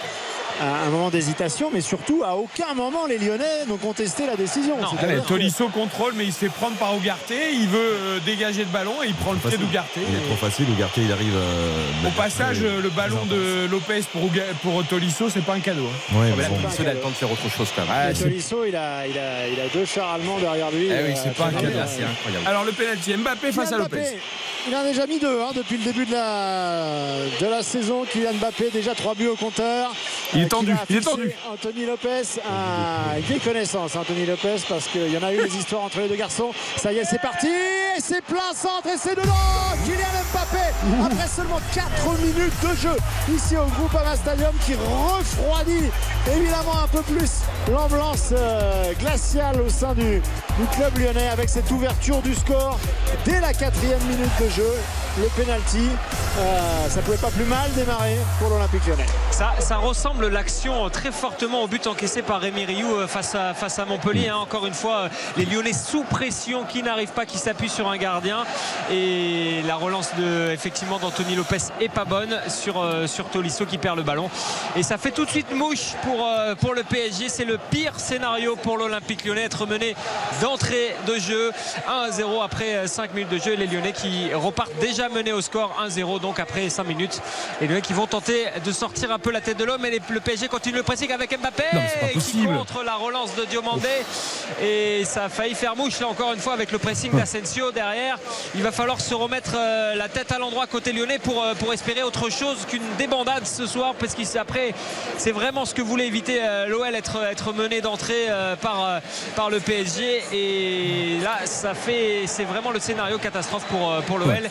un- moment d'hésitation, mais surtout à aucun moment les Lyonnais n'ont contesté la décision. Non. Tolisso contrôle mais il se fait prendre par Ougarté, il veut euh, dégager le ballon et il prend le pied d'Ougarté. il est trop facile. Ugarte, il arrive. euh, Au passage, le ballon de Lopez pour, Ouga- pour Tolisso, c'est pas un cadeau. hein. Ouais, Ah, mais bon. Tolisso, il a le temps de faire autre chose quand même. Ah, Tolisso, il a, il, a, il a deux chars allemands derrière lui. Eh oui, euh, c'est pas un très cadeau, bien. c'est incroyable. Alors le penalty Mbappé face à Lopez. Il en a déjà mis deux hein, depuis le début de la, de la saison. Kylian Mbappé, déjà trois buts au compteur. Il est qui tendu, il est tendu. Anthony Lopez, un vieille connaissance, Anthony Lopez, parce qu'il y en a eu des histoires entre les deux garçons. Ça y est, c'est parti. Et c'est plein centre et c'est dedans. Kylian Mbappé, après seulement 4 minutes de jeu, ici au Groupama Stadium, qui refroidit évidemment un peu plus l'ambiance euh, glaciale au sein du, du club lyonnais avec cette ouverture du score dès la quatrième minute de jeu. Le penalty, euh, ça pouvait pas plus mal démarrer pour l'Olympique lyonnais. Ça, ça ressemble l'action très fortement au but encaissé par Rémi Rioux euh, face à, face à Montpellier. hein. Encore une fois, euh, les Lyonnais sous pression qui n'arrivent pas, qui s'appuient sur un gardien. Et la relance de effectivement d'Anthony Lopez est pas bonne sur, euh, sur Tolisso qui perd le ballon. Et ça fait tout de suite mouche pour, pour le PSG c'est le pire scénario pour l'Olympique lyonnais être mené d'entrée de jeu. 1-0 après 5 minutes de jeu. Et les lyonnais qui repartent déjà menés au score 1-0 donc après 5 minutes. Les lyonnais qui vont tenter de sortir un peu la tête de l'homme et PSG continue le pressing avec Mbappé Non, qui contre la relance de Diomandé. Et ça a failli faire mouche là encore une fois avec le pressing d'Asensio derrière. Il va falloir se remettre euh, la tête à l'endroit côté lyonnais pour, euh, pour espérer autre chose qu'une débandade ce soir parce qu'après c'est vraiment ce que voulait éviter euh, l'OL être, être mené d'entrée par, par le PSG et là ça fait c'est vraiment le scénario catastrophe pour, pour l'OL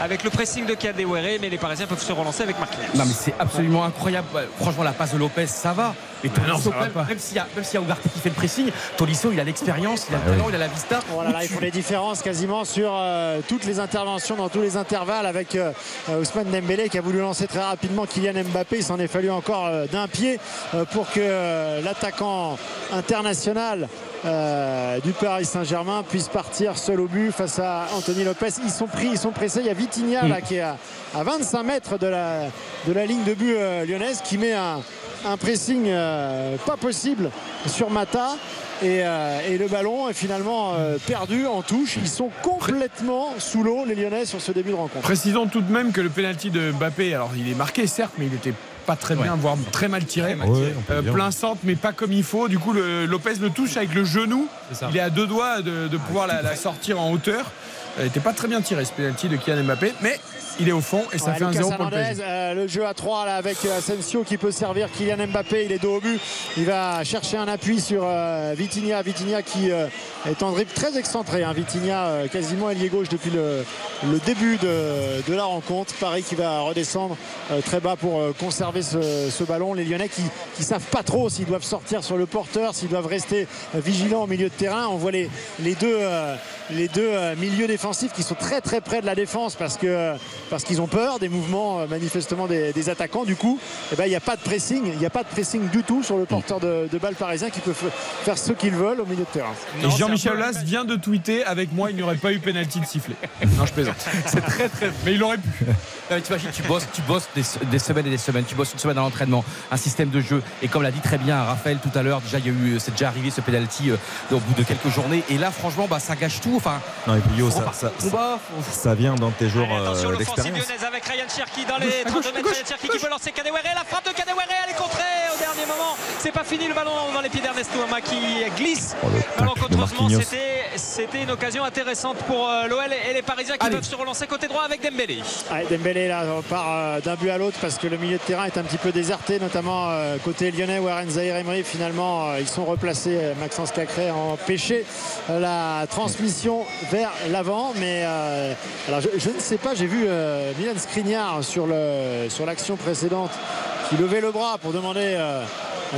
avec le pressing de Kadewere mais les Parisiens peuvent se relancer avec Marquinhos. Non mais c'est absolument incroyable. Ouais, Franchement la passe de Lopez ça va. Mais Tolisso, même, pas. même s'il y a même s'il y a Ugarte qui fait le pressing, Tolisso il a l'expérience, il a le talent, il a la vista. Voilà, là, ils font les différences quasiment sur euh, toutes les interventions dans tous les intervalles avec euh, euh, Ousmane Dembélé qui a voulu lancer très rapidement Kylian Mbappé. Il s'en est fallu encore euh, d'un pied euh, pour que euh, l'attaquant international euh, du Paris Saint-Germain puisse partir seul au but face à Anthony Lopez. Ils sont pris, ils sont pressés. Il y a Vitinha là qui est à, à 25 mètres de la, de la ligne de but euh, lyonnaise qui met un, un pressing euh, pas possible sur Mata. Et, euh, et le ballon est finalement euh, perdu en touche. Ils sont complètement sous l'eau, les Lyonnais, sur ce début de rencontre. Précisons tout de même que le penalty de Mbappé, alors il est marqué certes, mais il était pas très bien, voire très mal tiré. mal tiré. Ouais, on peut Euh, dire. plein centre, mais pas comme il faut. Du coup, le, Lopez le touche avec le genou. Il est à deux doigts de, de pouvoir la, la sortir en hauteur. Il n'était pas très bien tiré ce penalty de Kylian Mbappé, mais il est au fond et ça Ouais, fait un Lucas 0 pour le PSG. euh, le jeu à 3 là avec euh, Asensio qui peut servir Kylian Mbappé. Il est dos au but. Il va chercher un appui sur euh, Vitinha. Vitinha qui euh, est en dribble très excentré. hein. Vitinha quasiment ailier gauche depuis le, le début de, de la rencontre. Paris qui va redescendre très bas pour conserver ce, ce ballon. Les Lyonnais qui ne savent pas trop s'ils doivent sortir sur le porteur, s'ils doivent rester vigilants au milieu de terrain. On voit les, les deux, les deux milieux défensifs qui sont très très près de la défense parce que parce qu'ils ont peur des mouvements euh, manifestement des, des attaquants. Du coup, eh ben, il n'y a pas de pressing, il n'y a pas de pressing du tout sur le porteur de, de balle parisien qui peut faire ce qu'ils veulent au milieu de terrain. Et Jean-Michel Aulas vient de tweeter avec moi, il n'y aurait pas eu penalty de sifflet. Non, je plaisante. C'est très très. Mais il aurait pu. Non, tu bosses, tu bosses des, des semaines et des semaines, tu bosses une semaine à l'entraînement, un système de jeu. Et comme l'a dit très bien Raphaël tout à l'heure, déjà il y a eu, c'est déjà arrivé ce penalty euh, au bout de quelques journées. Et là, franchement, bah, ça gâche tout. Enfin, Non, et puis Yo, ça, ça- vient dans tes euh, l'offensive lyonnaise avec Ryan Cherki dans les 32 mètres. Ryan Cherki qui peut lancer Kadewere. La frappe de Kadewere, elle est contrée au dernier moment. C'est pas fini le ballon dans les pieds d'Ernest Ouama qui glisse. Oh, le Ballon tacle de contreusement, Marquinhos. c'était une occasion intéressante pour euh, l'OL et les Parisiens qui Allez. peuvent se relancer côté droit avec Dembélé. Ouais, Dembélé là on part euh, d'un but à l'autre parce que le milieu de terrain est un petit peu déserté notamment euh, côté lyonnais où Aren Zahir Emery finalement ils sont replacés Maxence Cacré a empêché la transmission vers l'avant mais euh, alors je, je ne sais pas j'ai vu euh, Milan Skriniar sur l'action précédente qui levait le bras pour demander euh,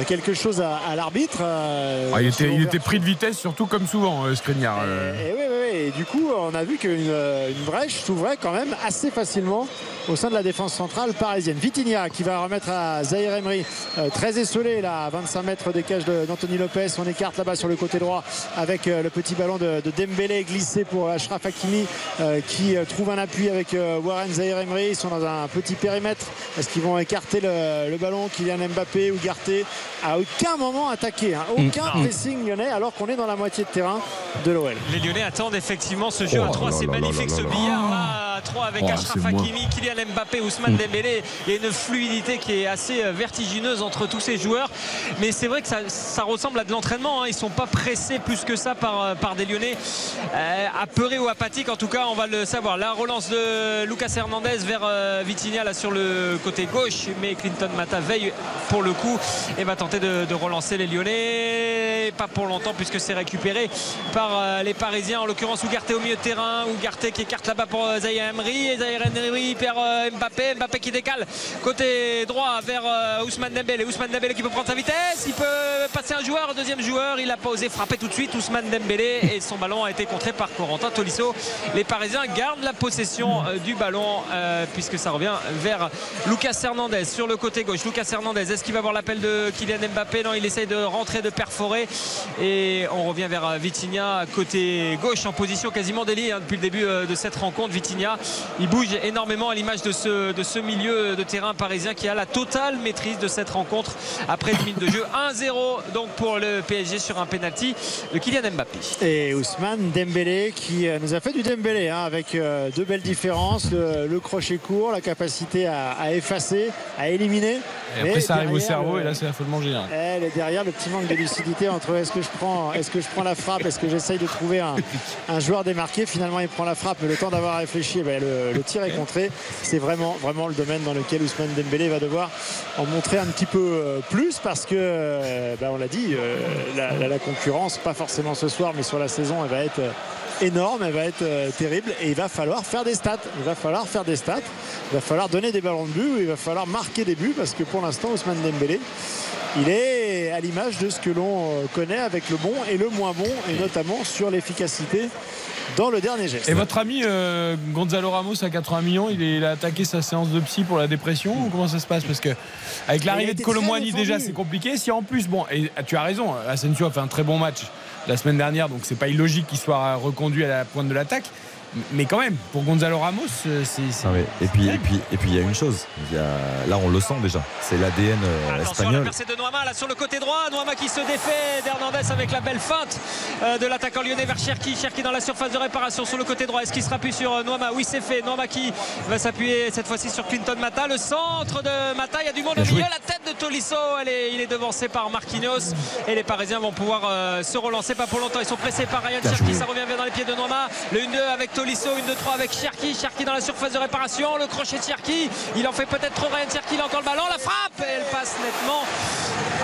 quelque chose à, à l'arbitre euh, Ah, il, était, il pris de vitesse, surtout comme souvent, euh, Skriniar. euh. et, oui, oui, oui. Et du coup, on a vu qu'une euh, une brèche s'ouvrait quand même assez facilement au sein de la défense centrale parisienne. Vitinha qui va remettre à Zahir Emery, euh, très esselé là, à 25 mètres des cages d'Anthony Lopez. On écarte là-bas sur le côté droit avec euh, le petit ballon de, de Dembélé glissé pour Ashraf Hakimi euh, qui euh, trouve un appui avec euh, Warren Zahir Emery. Ils sont dans un petit périmètre. Est-ce qu'ils vont écarter le, le ballon? Kylian Mbappé ou Garté? À aucun moment attaqué, hein. aucun pressing lyonnais alors qu'on est dans la moitié de terrain de l'OL. Les Lyonnais attendent effectivement ce jeu Oh à 3. là C'est là là magnifique là ce là. billard là à 3 avec Oh, Ashraf. Hakimi, Kylian Mbappé, Ousmane Dembélé. Il y a une fluidité qui est assez euh, vertigineuse entre tous ces joueurs. Mais c'est vrai que ça, ça ressemble à de l'entraînement. hein. Ils sont pas pressés plus que ça par, euh, par des Lyonnais. Euh, apeurés ou apathiques, en tout cas, on va le savoir. La relance de Lucas Hernandez vers euh, Vitinha là sur le côté gauche. Mais Clinton Mata veille pour le coup et va tenter de, relancer les Lyonnais. Pas pour longtemps puisque c'est récupéré par euh, les Parisiens, en l'occurrence Ougarté au milieu de terrain. Ougarté qui écarte là-bas pour euh, revient Emery. Et Emery perd euh, Mbappé. Mbappé qui décale côté droit vers Ousmane Dembélé. Ousmane Dembélé qui peut prendre sa vitesse. Il peut passer un joueur, deuxième joueur. Il n'a pas osé frapper tout de suite Ousmane Dembélé. Et son ballon a été contré par Corentin Tolisso. Les Parisiens gardent la possession du ballon puisque ça revient vers Lucas Hernandez sur le côté gauche. Lucas Hernandez, est-ce qu'il va avoir l'appel de Kylian Mbappé Non, il essaye de rentrer, de perforer. Et on revient vers euh, Vitinha côté gauche en position quasiment délit hein, depuis le début euh, de cette rencontre. Vitinha, il bouge énormément à l'image de ce, de ce milieu de terrain parisien qui a la totale maîtrise de cette rencontre après une minute de jeu. 1-0 donc pour le PSG sur un penalty de Kylian Mbappé. Et Ousmane Dembélé qui euh, nous a fait du Dembélé hein, avec deux belles différences, le, le crochet court, la capacité à, à effacer, à éliminer. Et Mais ça arrive au cerveau le- et là, c'est la folle manger. hein. Elle est derrière le petit manque de lucidité entre est-ce que je prends, est-ce que je prends la frappe, est-ce que j'essaye de trouver un, joueur démarqué. Finalement, il prend la frappe, mais le temps d'avoir réfléchi, eh ben, le, le tir est contré. C'est vraiment, vraiment le domaine dans lequel Ousmane Dembélé va devoir en montrer un petit peu euh, plus parce que, euh, ben, on l'a dit, euh, la, la- concurrence, pas forcément ce soir, mais sur la saison, elle va être énorme, elle va être terrible et il va falloir faire des stats. Il va falloir faire des stats. Il va falloir donner des ballons de but, il va falloir marquer des buts parce que pour l'instant, Ousmane Dembélé, il est à l'image de ce que l'on euh, connaît avec le bon et le moins bon, et notamment sur l'efficacité dans le dernier geste. Et votre ami euh, Gonzalo Ramos à 80 millions, il, est- il a attaqué sa séance de psy pour la dépression ou comment ça se passe? Parce que avec l'arrivée de Colomboigny déjà c'est compliqué. Si en plus bon et tu as raison, Asensio a fait un très bon match la semaine dernière, donc c'est pas illogique qu'il soit reconduit à la pointe de l'attaque. Mais quand même, pour Gonzalo Ramos, euh, c'est. Ah. Et puis et puis et puis il y a une chose. Il y a- là on le sent déjà. C'est l'ADN euh, Attention à la espagnol. percée de Noama là sur le côté droit. Noama qui se défait d'Hernandez avec la belle feinte euh, de l'attaquant lyonnais vers Cherki. Cherki dans la surface de réparation sur le côté droit. Est-ce qu'il sera plus sur Noama Oui, c'est fait. Noama qui va s'appuyer cette fois-ci sur Clinton Mata. Le centre de Mata. Il y a du monde au milieu. La tête de Tolisso. Elle est, il est devancé par Marquinhos. Et les Parisiens vont pouvoir euh, se relancer. Pas pour longtemps. Ils sont pressés par Ryan Cherki. Ça revient bien dans les pieds de Noama. Le 1-2 avec Tolisso. 1-2-3 avec Cherki. Cherki dans la surface de réparation. Le crochet de Cherki. Il en fait peut-être trop Ryan Cherki. Il a encore le ballon. La frappe. Et elle passe nettement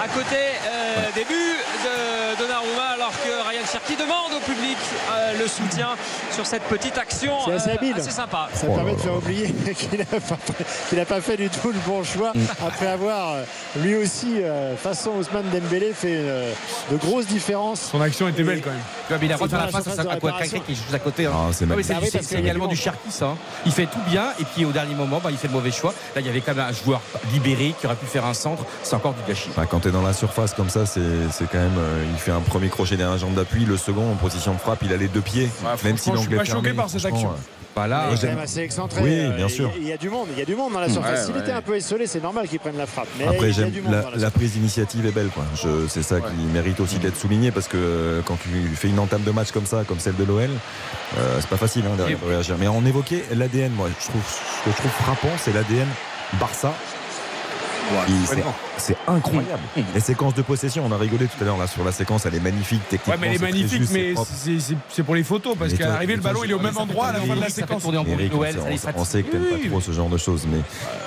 à côté euh, des buts de Donnarumma alors que Ryan Cherki demande au public euh, le soutien sur cette petite action C'est assez euh, assez sympa. Ça Oh permet là de faire oublier qu'il n'a pas, fait du tout le bon choix après avoir euh, lui aussi, euh, façon Ousmane Dembélé, fait euh, de grosses différences. Son action était belle quand même. Il a refait la face à quelqu'un qui est juste à côté. hein. Ah, c'est Ah oui. C'est Ah oui, c'est- parce c'est qu'il y a également du. Cherki ça. hein. Il fait tout bien et puis au dernier moment bah, il fait le mauvais choix. Là il y avait quand même un joueur libéré qui aurait pu faire un centre. C'est encore du gâchis. Enfin, quand tu es dans la surface comme ça, c'est quand même. euh, il fait un premier crochet derrière la jambe d'appui, le second en position de frappe, il a les deux pieds. Même si franchement, je suis pas choqué par cette action. Là, Il est j'aime- quand même assez excentré. Oui, euh, bien sûr. Il y a du monde, il y a du monde dans la surface. S'il ouais. était un peu esselé, c'est normal qu'il prenne la frappe. Mais Après, il y a j'aime du monde la, dans la, la prise d'initiative est belle. quoi. Je- C'est ça qui mérite aussi d'être souligné parce que euh, quand tu fais une entame de match comme ça, comme celle de l'OL, euh, c'est pas facile hein, derrière de réagir. Mais on évoquait l'ADN. Moi, je trouve ce que je trouve frappant, c'est l'ADN Barça. C'est- incroyable. Les séquences de possession, on a rigolé tout à l'heure là sur la séquence, elle est magnifique techniquement. Ouais, mais elle est magnifique, juste, mais c'est- pour les photos parce qu'à l'arrivée, le ballon il est au même endroit à la fin de la séquence. Eric, Noël, on, sait- on sait que t'aimes pas trop ce genre de choses, mais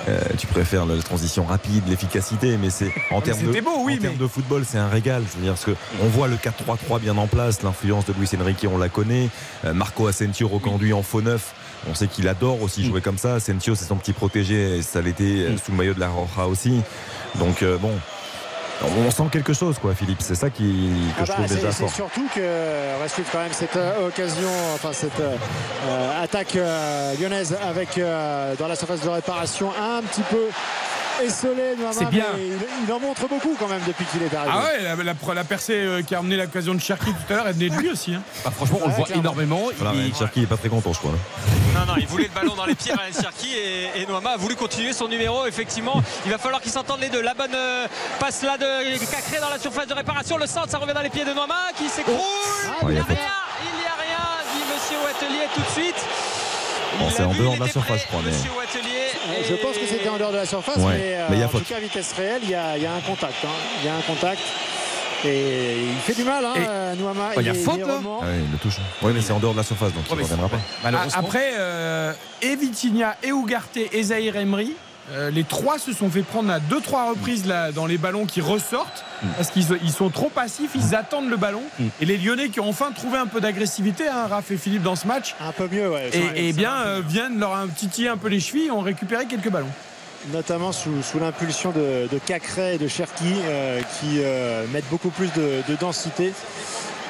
euh, tu préfères la transition rapide, l'efficacité, mais c'est en termes de, c'était beau, oui, en termes mais- de football, c'est un régal. Je veux dire, parce que on voit le 4-3-3 bien en place, l'influence de Luis Enrique, on la connaît. Euh, Marco Asensio reconduit en faux neuf. On sait qu'il adore aussi jouer comme ça. Asensio, c'est son petit protégé, et ça l'était euh, sous le maillot de la Roja aussi. Donc euh, bon. On sent quelque chose, quoi, Philippe. C'est ça qui, que Ah je bah, trouve c'est- déjà c'est fort. surtout que on va suivre quand même cette euh, occasion, enfin cette euh, euh, attaque euh, lyonnaise avec euh, dans la surface de réparation un petit peu esselé. Noama, C'est bien. Il, il en montre beaucoup quand même depuis qu'il est arrivé. Ah ouais, la, la- la percée euh, qui a amené l'occasion de Cherki tout à l'heure, elle venait de lui aussi. hein. Bah, franchement on le voit clairement. énormément. Voilà, Il- Cherki est pas très content, je crois. Non, non, il voulait le ballon dans les pieds Ryan Cherki et, et Noama a voulu continuer son numéro. Effectivement, il va falloir qu'ils s'entendent les deux. La bonne euh, passe là de Cacré dans la surface de réparation. Le centre, ça revient dans les pieds de Noama qui s'écroule. Ah, il n'y a a rien, il n'y a rien, dit Monsieur Wattelier tout de suite. Bon, c'est en dehors de la surface, je crois, mais-. Je pense que c'était en dehors de la surface, Ouais, mais, euh, mais il y a en faute. tout cas, vitesse réelle, il y a, il y a un contact. hein. Il y a un contact. Et il fait du mal, hein, Et- euh, Noama. Oh, il y a faute, là Ah oui, il le touche. Oui, mais c'est en dehors de la surface, donc il ne reviendra pas. Ah, Malheureusement. Après, euh, et Vitinha, et Ougarté, et Zahir Emery Euh, les trois se sont fait prendre à deux trois reprises là, dans les ballons qui ressortent parce qu'ils ils sont trop passifs, ils attendent le ballon. Et les Lyonnais qui ont enfin trouvé un peu d'agressivité, hein, Raph et Philippe dans ce match, Un peu mieux, ouais. et, et bien euh, viennent leur un titiller un peu les chevilles et ont récupéré quelques ballons. notamment sous, sous l'impulsion de, de Cacré et de Cherki euh, qui euh, mettent beaucoup plus de, de densité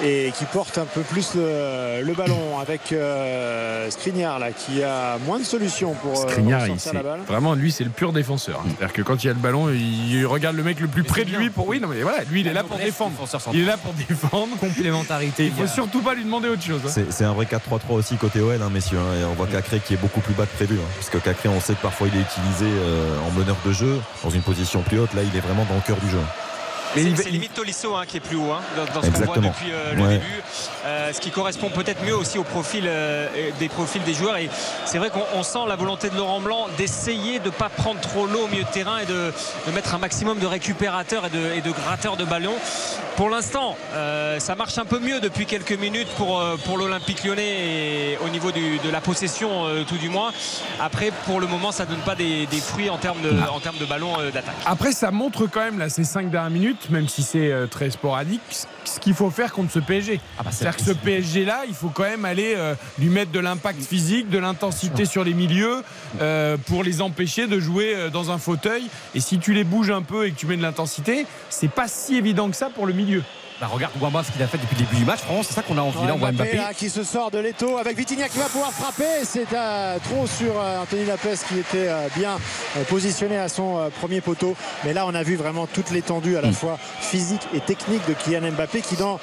et qui portent un peu plus le, le ballon avec euh, Skriniar là qui a moins de solutions pour euh, Skriniar, il- la balle. vraiment, lui, c'est le pur défenseur. hein. C'est-à-dire que quand il y a le ballon, il, regarde le mec le plus près de lui pour. Oui, non, mais voilà, lui, il est là pour défendre. Il est là pour défendre. Complémentarité. Il faut surtout pas lui demander autre chose. hein. C'est c'est un vrai 4-3-3 aussi côté OL, hein, messieurs. hein, et on voit Cacré qui est beaucoup plus bas que prévu. hein, parce que Cacré, on sait que parfois il est utilisé euh, en meneur de jeu, dans une position plus haute. Là, il est vraiment dans le cœur du jeu. C'est c'est limite Tolisso hein, qui est plus haut hein, dans, dans ce qu'on voit depuis euh, le Ouais. début. Euh, ce qui correspond peut-être mieux aussi au profil euh, des profils des joueurs. Et c'est vrai qu'on on sent la volonté de Laurent Blanc d'essayer de ne pas prendre trop l'eau au milieu de terrain et de, de mettre un maximum de récupérateurs et de, et de gratteurs de ballons. Pour l'instant, euh, ça marche un peu mieux depuis quelques minutes pour, euh, pour l'Olympique lyonnais et au niveau du- de la possession euh, tout du moins. Après, pour le moment, ça ne donne pas des, des fruits en termes de, en termes de ballons euh, d'attaque. Après, ça montre quand même là ces cinq dernières minutes, même si c'est très sporadique, ce- qu'il faut faire contre ce PSG. bah, c'est C'est-à-dire que ce PSG là, il faut quand même aller euh, lui mettre de l'impact physique, de l'intensité sur les milieux euh, pour les empêcher de jouer euh, dans un fauteuil. Et si tu les bouges un peu et que tu mets de l'intensité, c'est pas si évident que ça pour le milieu. Bah, regarde Wamba ce qu'il a fait depuis le début du match. Franchement, c'est ça qu'on a envie. Là, on voit Mbappé, Mbappé. là, qui se sort de l'étau avec Vitinha qui va pouvoir frapper. C'est euh, trop sur euh, Anthony Lapes qui était euh, bien positionné à son premier poteau. Mais là, on a vu vraiment toute l'étendue à Mm. la fois physique et technique de Kylian Mbappé qui, dans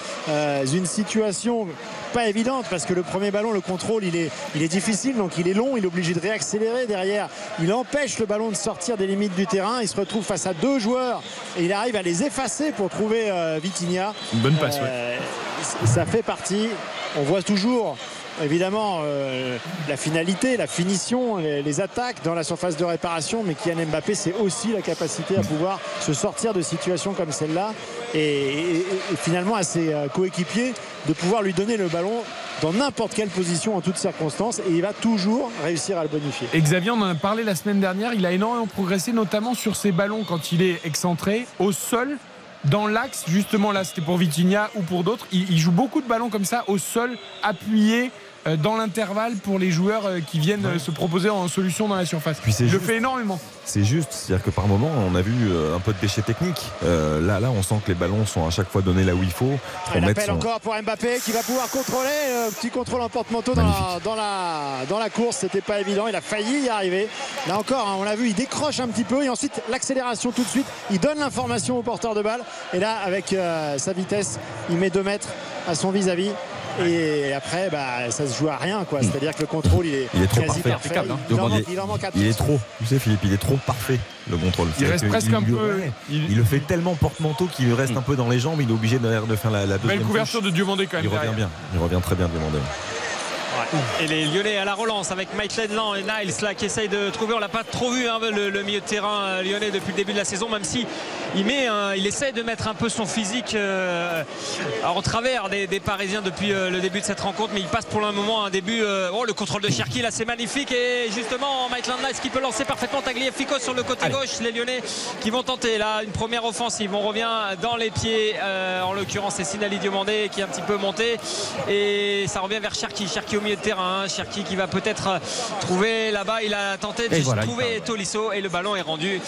une situation pas évidente parce que le premier ballon, le contrôle, il est, il est difficile, donc il est long, il est obligé de réaccélérer derrière. Il empêche le ballon de sortir des limites du terrain. Il se retrouve face à deux joueurs et il arrive à les effacer pour trouver euh, Vitinha. Une bonne passe, ouais. Euh, ça fait partie. On voit toujours. Évidemment, euh, la finalité, la finition, les, les attaques dans la surface de réparation, mais Kylian Mbappé, c'est aussi la capacité à pouvoir se sortir de situations comme celle-là et, et- et finalement à ses euh, coéquipiers de pouvoir lui donner le ballon dans n'importe quelle position en toutes circonstances et il va toujours réussir à le bonifier. Et Xavier, on en a parlé la semaine dernière, il a énormément progressé, notamment sur ses ballons quand il est excentré, au sol, dans l'axe, justement là c'était pour Vitinha ou pour d'autres, il, il joue beaucoup de ballons comme ça, au sol, appuyé. Euh, Dans l'intervalle pour les joueurs euh, qui viennent euh, se proposer en solution dans la surface. Puis le juste. fait énormément. C'est juste, c'est-à-dire que par moment, on a vu un peu de déchets techniques. Euh, là, là, on sent que les ballons sont à chaque fois donnés là où il faut. Pour Un mettre appel son- encore pour Mbappé qui va pouvoir contrôler. euh, petit contrôle en porte-manteau dans la, dans, la, dans la course. C'était pas évident. Il a failli y arriver. Là encore, hein, on l'a vu, il décroche un petit peu et ensuite l'accélération tout de suite. Il donne l'information au porteur de balle. Et là, avec euh, sa vitesse, il met 2 mètres à son vis-à-vis. Et après, bah, ça se joue à rien. quoi. C'est-à-dire que le contrôle, il est, Il est trop quasi parfait. parfait. hein. Il, en manque, il en manque à Il est trop, tu sais Philippe, il est trop parfait le contrôle. Il reste que presque il- un il- peu. il- Il le fait tellement porte-manteau qu'il lui reste un peu dans les jambes, il est obligé de, de faire la, la deuxième Belle couverture touche. de Diomandé quand même. Il revient derrière. bien, il revient très bien Diomandé. Et les Lyonnais à la relance avec Mike Ledland et Niles là qui essayent de trouver. On l'a pas trop vu hein, le, le milieu de terrain euh, lyonnais depuis le début de la saison, même si il met, il essaie de mettre un peu son physique euh, en travers des, des Parisiens depuis euh, le début de cette rencontre, mais il passe pour le moment un début. euh, oh le contrôle de Cherki là c'est magnifique et justement Mike Niles qui peut lancer parfaitement Tagliafico sur le côté gauche. Les Lyonnais qui vont tenter là une première offensive. On revient dans les pieds. en l'occurrence c'est Sinali Diomandé qui est un petit peu monté et ça revient vers Cherki. Cherki au milieu de terrain. hein. Cherki qui va peut-être euh, trouver là-bas. Il a tenté de voilà, trouver Tolisso et le ballon est rendu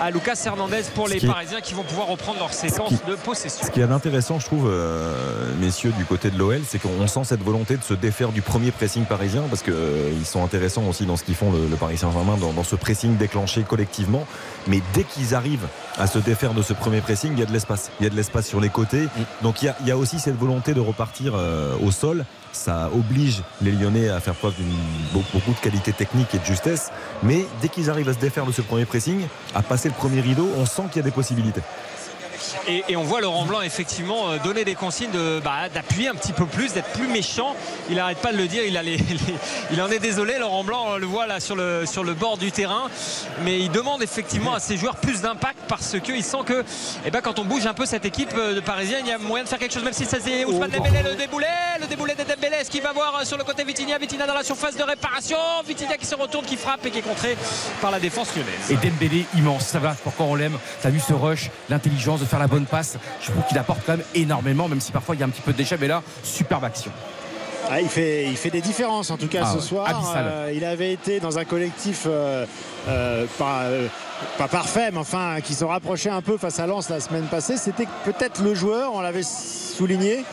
à Lucas Hernandez pour les qui est- Parisiens qui vont pouvoir reprendre leur séquence qui- de possession. Ce qu'il y a d'intéressant, je trouve, euh, messieurs, du côté de l'OL, c'est qu'on sent cette volonté de se défaire du premier pressing parisien, parce qu'ils sont intéressants aussi dans ce qu'ils font, le, le Paris Saint-Germain, dans, dans ce pressing déclenché collectivement. Mais dès qu'ils arrivent à se défaire de ce premier pressing, il y a de l'espace. Il y a de l'espace sur les côtés. Donc il y, a, il y a aussi cette volonté de repartir euh, au sol. Ça oblige les Lyonnais à faire preuve d'une beaucoup, de qualité technique et de justesse. Mais dès qu'ils arrivent à se défaire de ce premier pressing, à passer le premier rideau, on sent qu'il y a des possibilités. Et, et on voit Laurent Blanc effectivement euh, donner des consignes de, bah, d'appuyer un petit peu plus, d'être plus méchant. Il n'arrête pas de le dire, il, a les- les- il en est désolé. Laurent Blanc, on le voit là sur le, sur le bord du terrain. Mais il demande effectivement à ses joueurs plus d'impact parce qu'il sent que eh ben, quand on bouge un peu cette équipe euh, de Parisienne, il y a moyen de faire quelque chose, même si ça c'est Ousmane Dembélé, le déboulé, le déboulé de Dembélé. Est-ce qu'il va voir euh, sur le côté Vitinha Vitinha dans la surface de réparation. Vitinha qui se retourne, qui frappe et qui est contré par la défense lyonnaise. Et Dembélé immense, ça va pourquoi on l'aime? T'as vu ce rush, l'intelligence de faire la bonne passe. Je trouve qu'il apporte quand même énormément, même si parfois il y a un petit peu de déchets. Mais là, superbe action. Ah, il, fait, il fait des différences en tout cas Ah ce soir. Euh, il avait été dans un collectif euh, euh, pas, pas parfait, mais enfin qui se rapprochait un peu face à Lens la semaine passée. C'était peut-être le joueur, on l'avait souligné,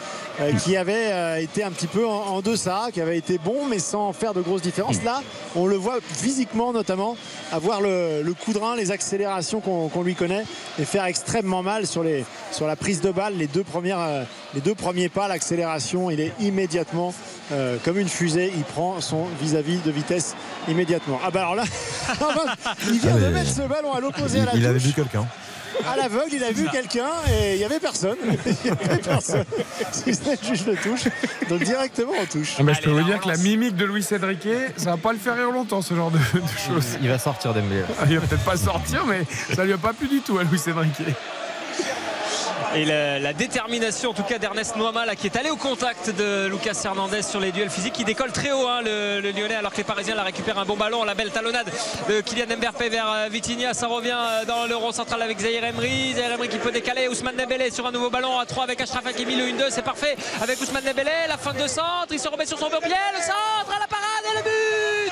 qui avait euh, été un petit peu en, en deçà, qui avait été bon, mais sans faire de grosses différences. Là, on le voit physiquement notamment avoir le, le coup de rein, les accélérations qu'on lui connaît et faire extrêmement mal sur, les, sur la prise de balle. Les deux, premières, euh, les deux premiers pas, l'accélération, il est immédiatement euh, comme une fusée. Il prend son vis-à-vis de vitesse immédiatement. Ah bah alors là, il vient Ah, de mettre ce ballon à l'opposé à la il avait vu quelqu'un. À l'aveugle, il a vu quelqu'un et il n'y avait personne. Il n'y avait personne. Si ce n'est le juge de touche. Donc directement en touche. Ah bah, je peux vous dire que la mimique de Luis Enrique, ça va pas le faire rire longtemps ce genre de, de choses. Il va sortir Dembélé. Ah, Il va peut-être pas sortir, mais ça lui a pas plu du tout à Luis Enrique. Et la, détermination en tout cas d'Ernest Noama là, qui est allé au contact de Lucas Hernandez sur les duels physiques qui décolle très haut hein, le, Lyonnais alors que les Parisiens la récupèrent un bon ballon la belle talonnade de Kylian Mbappé vers euh, Vitinha ça revient euh, dans le rond central avec Zahir Emery Zahir Emery qui peut décaler Ousmane Dembélé sur un nouveau ballon à 3 avec Achraf Hakimi le 1-2 c'est parfait avec Ousmane Dembélé la fin de centre il se remet sur son pied le centre à la parade et le but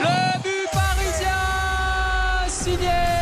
le but parisien signé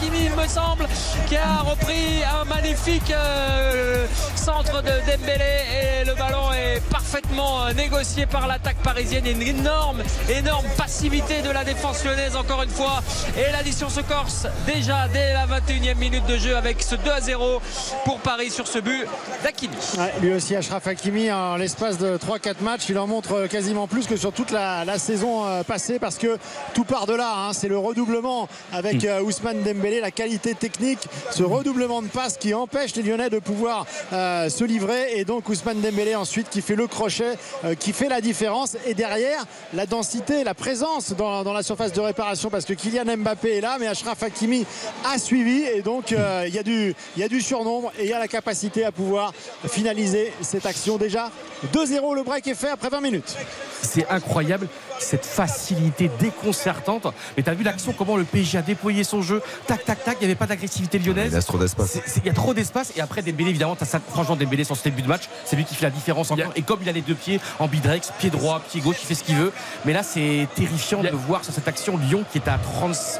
Hakimi il me semble qui a repris un magnifique euh, centre de Dembélé et le ballon est parfaitement euh, négocié par l'attaque parisienne Il y a une énorme énorme passivité de la défense lyonnaise encore une fois et l'addition se corse déjà dès la 21e minute de jeu avec ce 2 à 0 pour Paris sur ce but d'Akimi Ouais, lui aussi, Ashraf Hakimi, en l'espace de 3-4 matchs, il en montre quasiment plus que sur toute la, la saison euh, passée parce que tout part de là. hein. c'est le redoublement avec euh, Ousmane Dembélé, la qualité technique, ce redoublement de passe qui empêche les Lyonnais de pouvoir euh, se livrer. Et donc Ousmane Dembélé ensuite qui fait le crochet, euh, qui fait la différence. Et derrière, la densité, la présence dans, la surface de réparation parce que Kylian Mbappé est là, mais Ashraf Hakimi a suivi. Et donc euh, il y a du surnombre et il y a la capacité à pouvoir finaliser cette action déjà. 2-0, le break est fait après 20 minutes. C'est incroyable cette facilité déconcertante. Mais t'as vu l'action, comment le PSG a déployé son jeu? Tac, tac, tac. Il n'y avait pas d'agressivité lyonnaise. Il laisse trop d'espace. Il y a trop d'espace. Et après, Dembélé, évidemment, t'as ça. Franchement, Dembélé, sur ce début de match, c'est lui qui fait la différence encore. Et comme il a les deux pieds, ambidrex, pied droit, pied gauche, il fait ce qu'il veut. Mais là, c'est terrifiant de voir sur cette action Lyon qui est à 36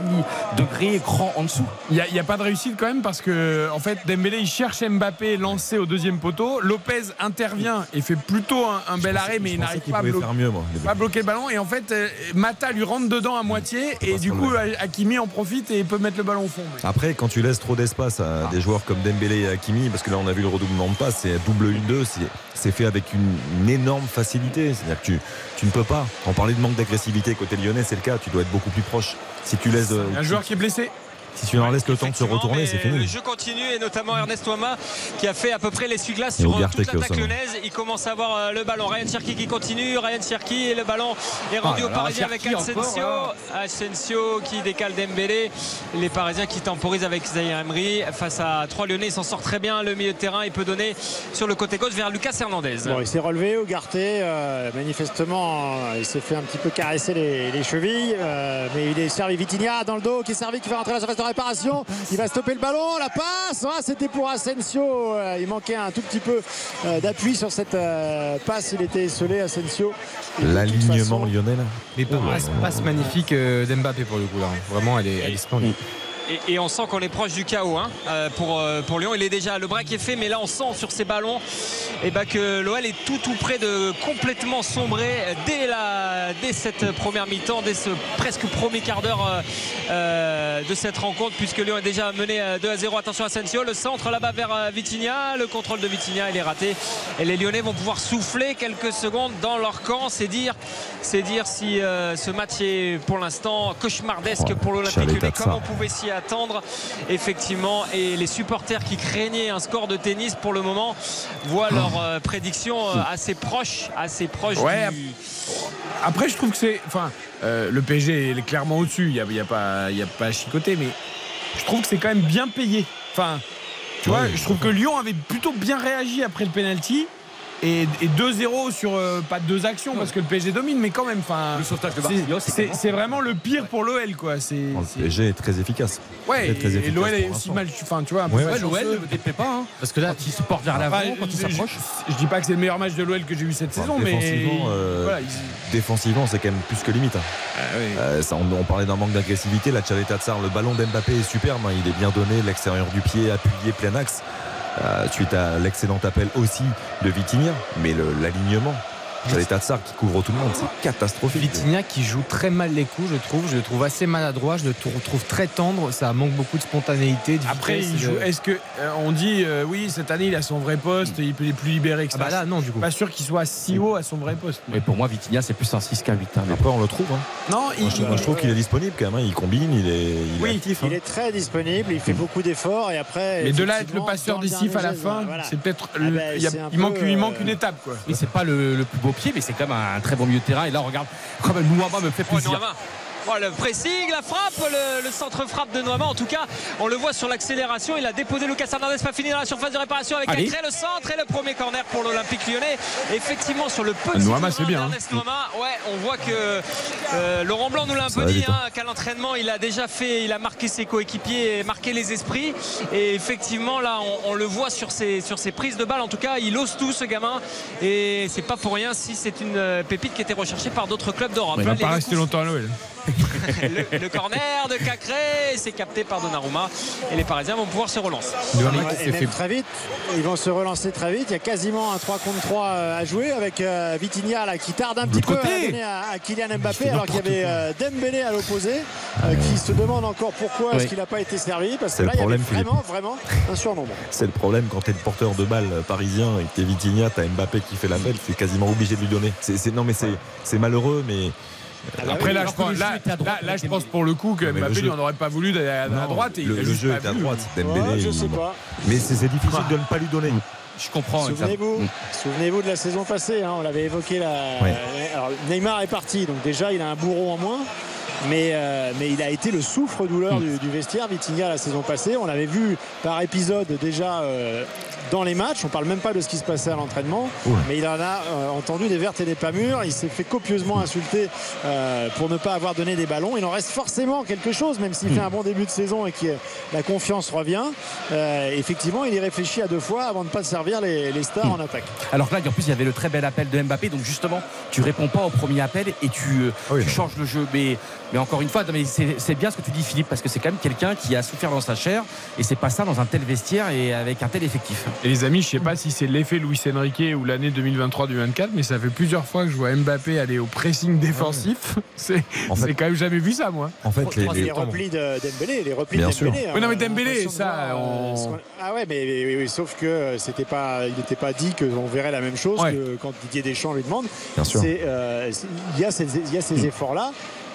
degrés, grand en dessous. Il n'y a, pas de réussite quand même parce que en fait Dembélé il cherche Mbappé lancé au deuxième poteau. Lopez intervient et fait plutôt un, un bel arrêt mais il n'arrive pas. Pas bloquer le ballon et en fait euh, Mata lui rentre dedans à moitié et du coup Hakimi en profite et peut mettre le ballon au fond. Après, quand tu laisses trop d'espace à Ah. des joueurs comme Dembélé et Hakimi, parce que là on a vu le redoublement de passe, c'est double 1-2, c'est- c'est fait avec une, une énorme facilité. C'est-à-dire que tu, tu ne peux pas. On parlait de manque d'agressivité côté lyonnais, c'est le cas. Tu dois être beaucoup plus proche. Si tu laisses, euh, Un joueur qui est blessé. Si tu leur laisses le temps de se retourner, c'est fini. Le jeu continue et notamment Ernest Ouama qui a fait à peu près l'essuie-glace sur euh, toute au l'attaque sommet. lyonnaise. Il commence à avoir euh, le ballon. Ryan Cherki qui continue. Ryan Cherki et le ballon est rendu Ah aux Parisiens avec Asensio. encore, Asensio qui décale Dembélé. Les Parisiens qui temporisent avec Zahir Emery face à trois Lyonnais. Il s'en sort très bien. Le milieu de terrain, il peut donner sur le côté gauche vers Lucas Hernandez. Bon, il s'est relevé, Ougarté. euh, manifestement, il s'est fait un petit peu caresser les, les chevilles. euh, mais il est servi Vitinha dans le dos, qui est servi, qui fait rentrer la surface de réparation. Il va stopper le ballon, la passe. Ah, C'était pour Asensio. Euh, il manquait un tout petit peu euh, d'appui sur cette euh, passe. Il était esselé, Asensio. L'alignement lyonnais là. Mais Oh là passe, magnifique d'Mbappé pour le coup là. Vraiment, elle est, elle est splendide. Et, et on sent qu'on est proche du chaos hein, euh, pour, euh, pour Lyon. Il est déjà le break est fait, mais là on sent sur ces ballons et ben que l'OL est tout tout près de complètement sombrer dès, la, dès cette première mi-temps, dès ce presque premier quart d'heure euh, de cette rencontre, puisque Lyon est déjà mené euh, 2 à 0. Attention à Asensio, le centre là-bas vers Vitinha, le contrôle de Vitinha il est raté. Et les Lyonnais vont pouvoir souffler quelques secondes dans leur camp. C'est dire, c'est dire si euh, ce match est pour l'instant cauchemardesque pour l'Olympique Lyonnais, comme on pouvait s'y attendre effectivement et les supporters qui craignaient un score de tennis pour le moment voient leur euh, prédiction euh, assez proche, assez proche Ouais, du... Après, je trouve que c'est. Enfin, euh, le PSG est clairement au-dessus. Il n'y a, il y a pas, il y a pas à chicoter, mais je trouve que c'est quand même bien payé. Enfin, tu vois, je trouve que Lyon avait plutôt bien réagi après le penalty. Et, et 2-0 sur euh, pas deux actions parce que le PSG domine, mais quand même. Enfin, Le sauvetage de c'est- Marquinhos, c'est vraiment le pire pour l'OL, quoi. C'est Le PSG est très efficace. ouais. Très, très Et, l'OL est aussi mal. Enfin, tu vois, un peu Ouais, l'OL ne déplaît pas, hein, parce que là, il se porte vers l'avant Enfin, quand il s'approche. Je, je dis pas que c'est le meilleur match de l'OL que j'ai vu cette Enfin, saison, mais défensivement, euh, voilà, défensivement, c'est quand même plus que limite. hein. Ah Euh, ça, on, on parlait d'un manque d'agressivité. La Tchaleta Tsar, le ballon d'Mbappé est superbe. hein. Il est bien donné, l'extérieur du pied appuyé plein axe. Euh, suite à l'excellent appel aussi de Vitinha, mais le- l'alignement. Tchaleta Tsar qui couvre tout le monde, c'est catastrophique. Vitinha qui joue très mal les coups, je trouve. Je le trouve assez maladroit. Je le trou- trouve très tendre. Ça manque beaucoup de spontanéité. De Après, vitesse, il joue. de- Est-ce que euh, on dit euh, oui cette année il a son vrai poste, il peut- il est plus libéré que Ah ça. bah là, non, du coup. Pas sûr qu'il soit si haut à son vrai poste. Mais pour moi, Vitinha, c'est plus un 6 qu'un 8. hein, mais Après, on le trouve. hein. Non, il, Moi, je, moi, je trouve qu'il est disponible quand même. hein. Il combine, il est, il est Oui, actif. Il hein. est très disponible, il fait beaucoup d'efforts et après. Mais de là être le passeur décisif à la fin, voilà. c'est peut-être. Ah le- ben, il, il manque, peu, il manque euh, une étape quoi. Oui, c'est pas le, le plus beau pied, mais c'est quand même un très bon milieu de terrain. Et là, regarde, comme Mouama me fait Oh, plaisir. Oh, le pressing, la frappe, le, le centre frappe de Noama. En tout cas, on le voit sur l'accélération. Il a déposé Lucas Hernandez, pas fini dans la surface de réparation avec Allez. Cacré, le centre et le premier corner pour l'Olympique lyonnais. Effectivement, sur le petit Noama, c'est bien, hein. Noama, ouais, on voit que euh, Laurent Blanc nous l'a un peu dit, hein. hein, qu'à l'entraînement, il a déjà fait, il a marqué ses coéquipiers, et marqué les esprits. Et effectivement, là, on, on le voit sur ses, sur ses prises de balles. En tout cas, il ose tout, ce gamin. Et c'est pas pour rien si c'est une euh, pépite qui était recherchée par d'autres clubs d'Europe. Il va pas rester longtemps à l'OL. Le, le corner de Cacré, c'est capté par Donnarumma et les Parisiens vont pouvoir se relancer. Et même très vite, ils vont se relancer très vite. Il y a quasiment un 3 contre 3 à jouer avec euh, Vitinha là, qui tarde un petit peu à donner à, à Kylian Mbappé alors qu'il y avait euh, Dembélé à l'opposé euh, qui se demande encore pourquoi est-ce Oui. qu'il n'a pas été servi parce que C'est le là il y avait vraiment vraiment un surnombre. C'est le problème quand t'es le porteur de balle parisien et que t'es Vitinha, t'as Mbappé qui fait l'appel, t'es quasiment obligé de lui donner. Non mais c'est, c'est malheureux, mais Après là, je pense, là, là, là, avec je pense pour le coup que Non, Mbappé jeu- lui en aurait pas voulu d'aller à, droite. Et il le, a le juste jeu est à droite. Dembélé, Ouais, je il- sais pas. mais c'est, difficile de ne pas lui donner. Je comprends. Souvenez-vous, souvenez-vous de la saison passée, hein, on l'avait évoqué là. Ouais. Alors, Neymar est parti, donc déjà il a un bourreau en moins. Mais, euh, mais il a été le souffre-douleur du, du vestiaire, Vitinha, la saison passée. On l'avait vu par épisode déjà euh, dans les matchs. On parle même pas de ce qui se passait à l'entraînement. Ouais. Mais il en a euh, entendu des vertes et des pas mûres. Il s'est fait copieusement insulter pour ne pas avoir donné des ballons. Il en reste forcément quelque chose, même s'il fait un bon début de saison et que la confiance revient. Effectivement, il y réfléchit à deux fois avant de ne pas servir les, les stars en attaque. Alors que là, en plus, il y avait le très bel appel de Mbappé. Donc, justement, tu réponds pas au premier appel et tu, Oui, tu changes le jeu. Mais, mais encore une fois, non, mais c'est bien ce que tu dis, Philippe, parce que c'est quand même quelqu'un qui a souffert dans sa chair. Et c'est pas ça dans un tel vestiaire et avec un tel effectif. Et les amis, je sais pas si c'est l'effet Luis Enrique ou l'année 2023-2024, mais ça fait plusieurs fois que je vois Mbappé aller au pressing défensif. C'est En fait- c'est quand même jamais vu ça, moi. En fait, les, les, les- replis de Dembélé, les replis Bien de sûr. Dembélé. Oui, non, mais hein, Dembélé, ça, euh, on- Ah ouais, mais, mais- mais- sauf que c'était pas, il n'était pas dit qu'on verrait la même chose Ouais. que quand Didier Deschamps lui demande. Bien sûr. Euh, Il y a ces, il y a ces efforts-là.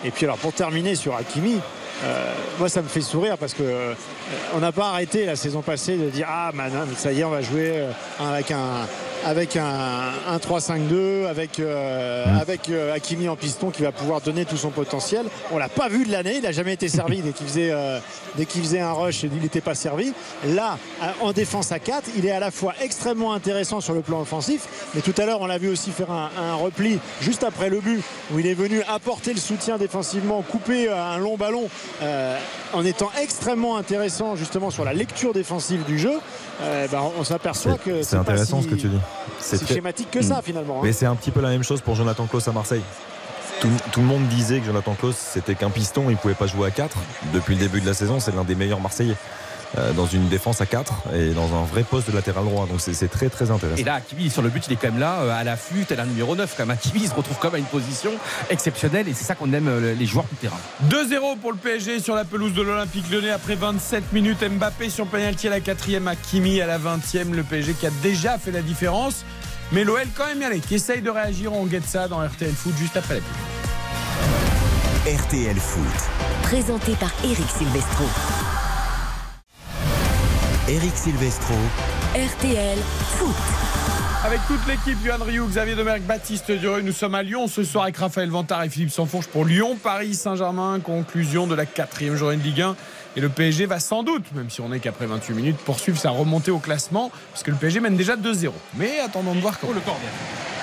Et puis alors pour terminer sur Hakimi, euh, moi ça me fait sourire parce que euh, on n'a pas arrêté la saison passée de dire ah man, ça y est on va jouer euh, avec un avec un, un 3-5-2 avec euh, avec euh, Hakimi en piston qui va pouvoir donner tout son potentiel. On l'a pas vu de l'année, il a jamais été servi dès qu'il faisait euh, dès faisait un rush, il n'était pas servi. Là en défense à 4, il est à la fois extrêmement intéressant sur le plan offensif, mais tout à l'heure on l'a vu aussi faire un, un repli juste après le but où il est venu apporter le soutien défensivement, couper euh, un long ballon en étant extrêmement intéressant justement sur la lecture défensive du jeu. Ben, on s'aperçoit que c'est, intéressant si- ce que tu dis. C'est très- schématique que ça finalement. hein. Mais c'est un petit peu la même chose pour Jonathan Klaus à Marseille. Tout, tout le monde disait que Jonathan Klaus c'était qu'un piston, il pouvait pas jouer à 4. Depuis le début de la saison, c'est l'un des meilleurs Marseillais. Euh, dans une défense à 4 et dans un vrai poste de latéral droit. Donc c'est, très très intéressant. Et là, Hakimi, sur le but, il est quand même là, euh, à l'affût, tel un numéro 9. Quand même. Hakimi, il se retrouve quand même à une position exceptionnelle et c'est ça qu'on aime euh, les joueurs du terrain. 2-0 pour le PSG sur la pelouse de l'Olympique Lyonnais après 27 minutes. Mbappé sur penalty à la 4 Hakimi à la 20e. Le PSG qui a déjà fait la différence. Mais l'OL quand même y aller, qui essaye de réagir. On guette ça dans RTL Foot juste après la pub. RTL Foot. Présenté par Eric Silvestro. Eric Silvestro. RTL Foot. Avec toute l'équipe, Yohan Rioux, Xavier Demerck, Baptiste Dureux, nous sommes à Lyon ce soir avec Raphaël Vantard et Philippe Sanfourche pour Lyon, Paris Saint-Germain, conclusion de la quatrième journée de Ligue 1. Et le PSG va sans doute, même si on n'est qu'après 28 minutes, poursuivre sa remontée au classement, puisque le PSG mène déjà 2-0. Mais attendons de voir comment. le corner.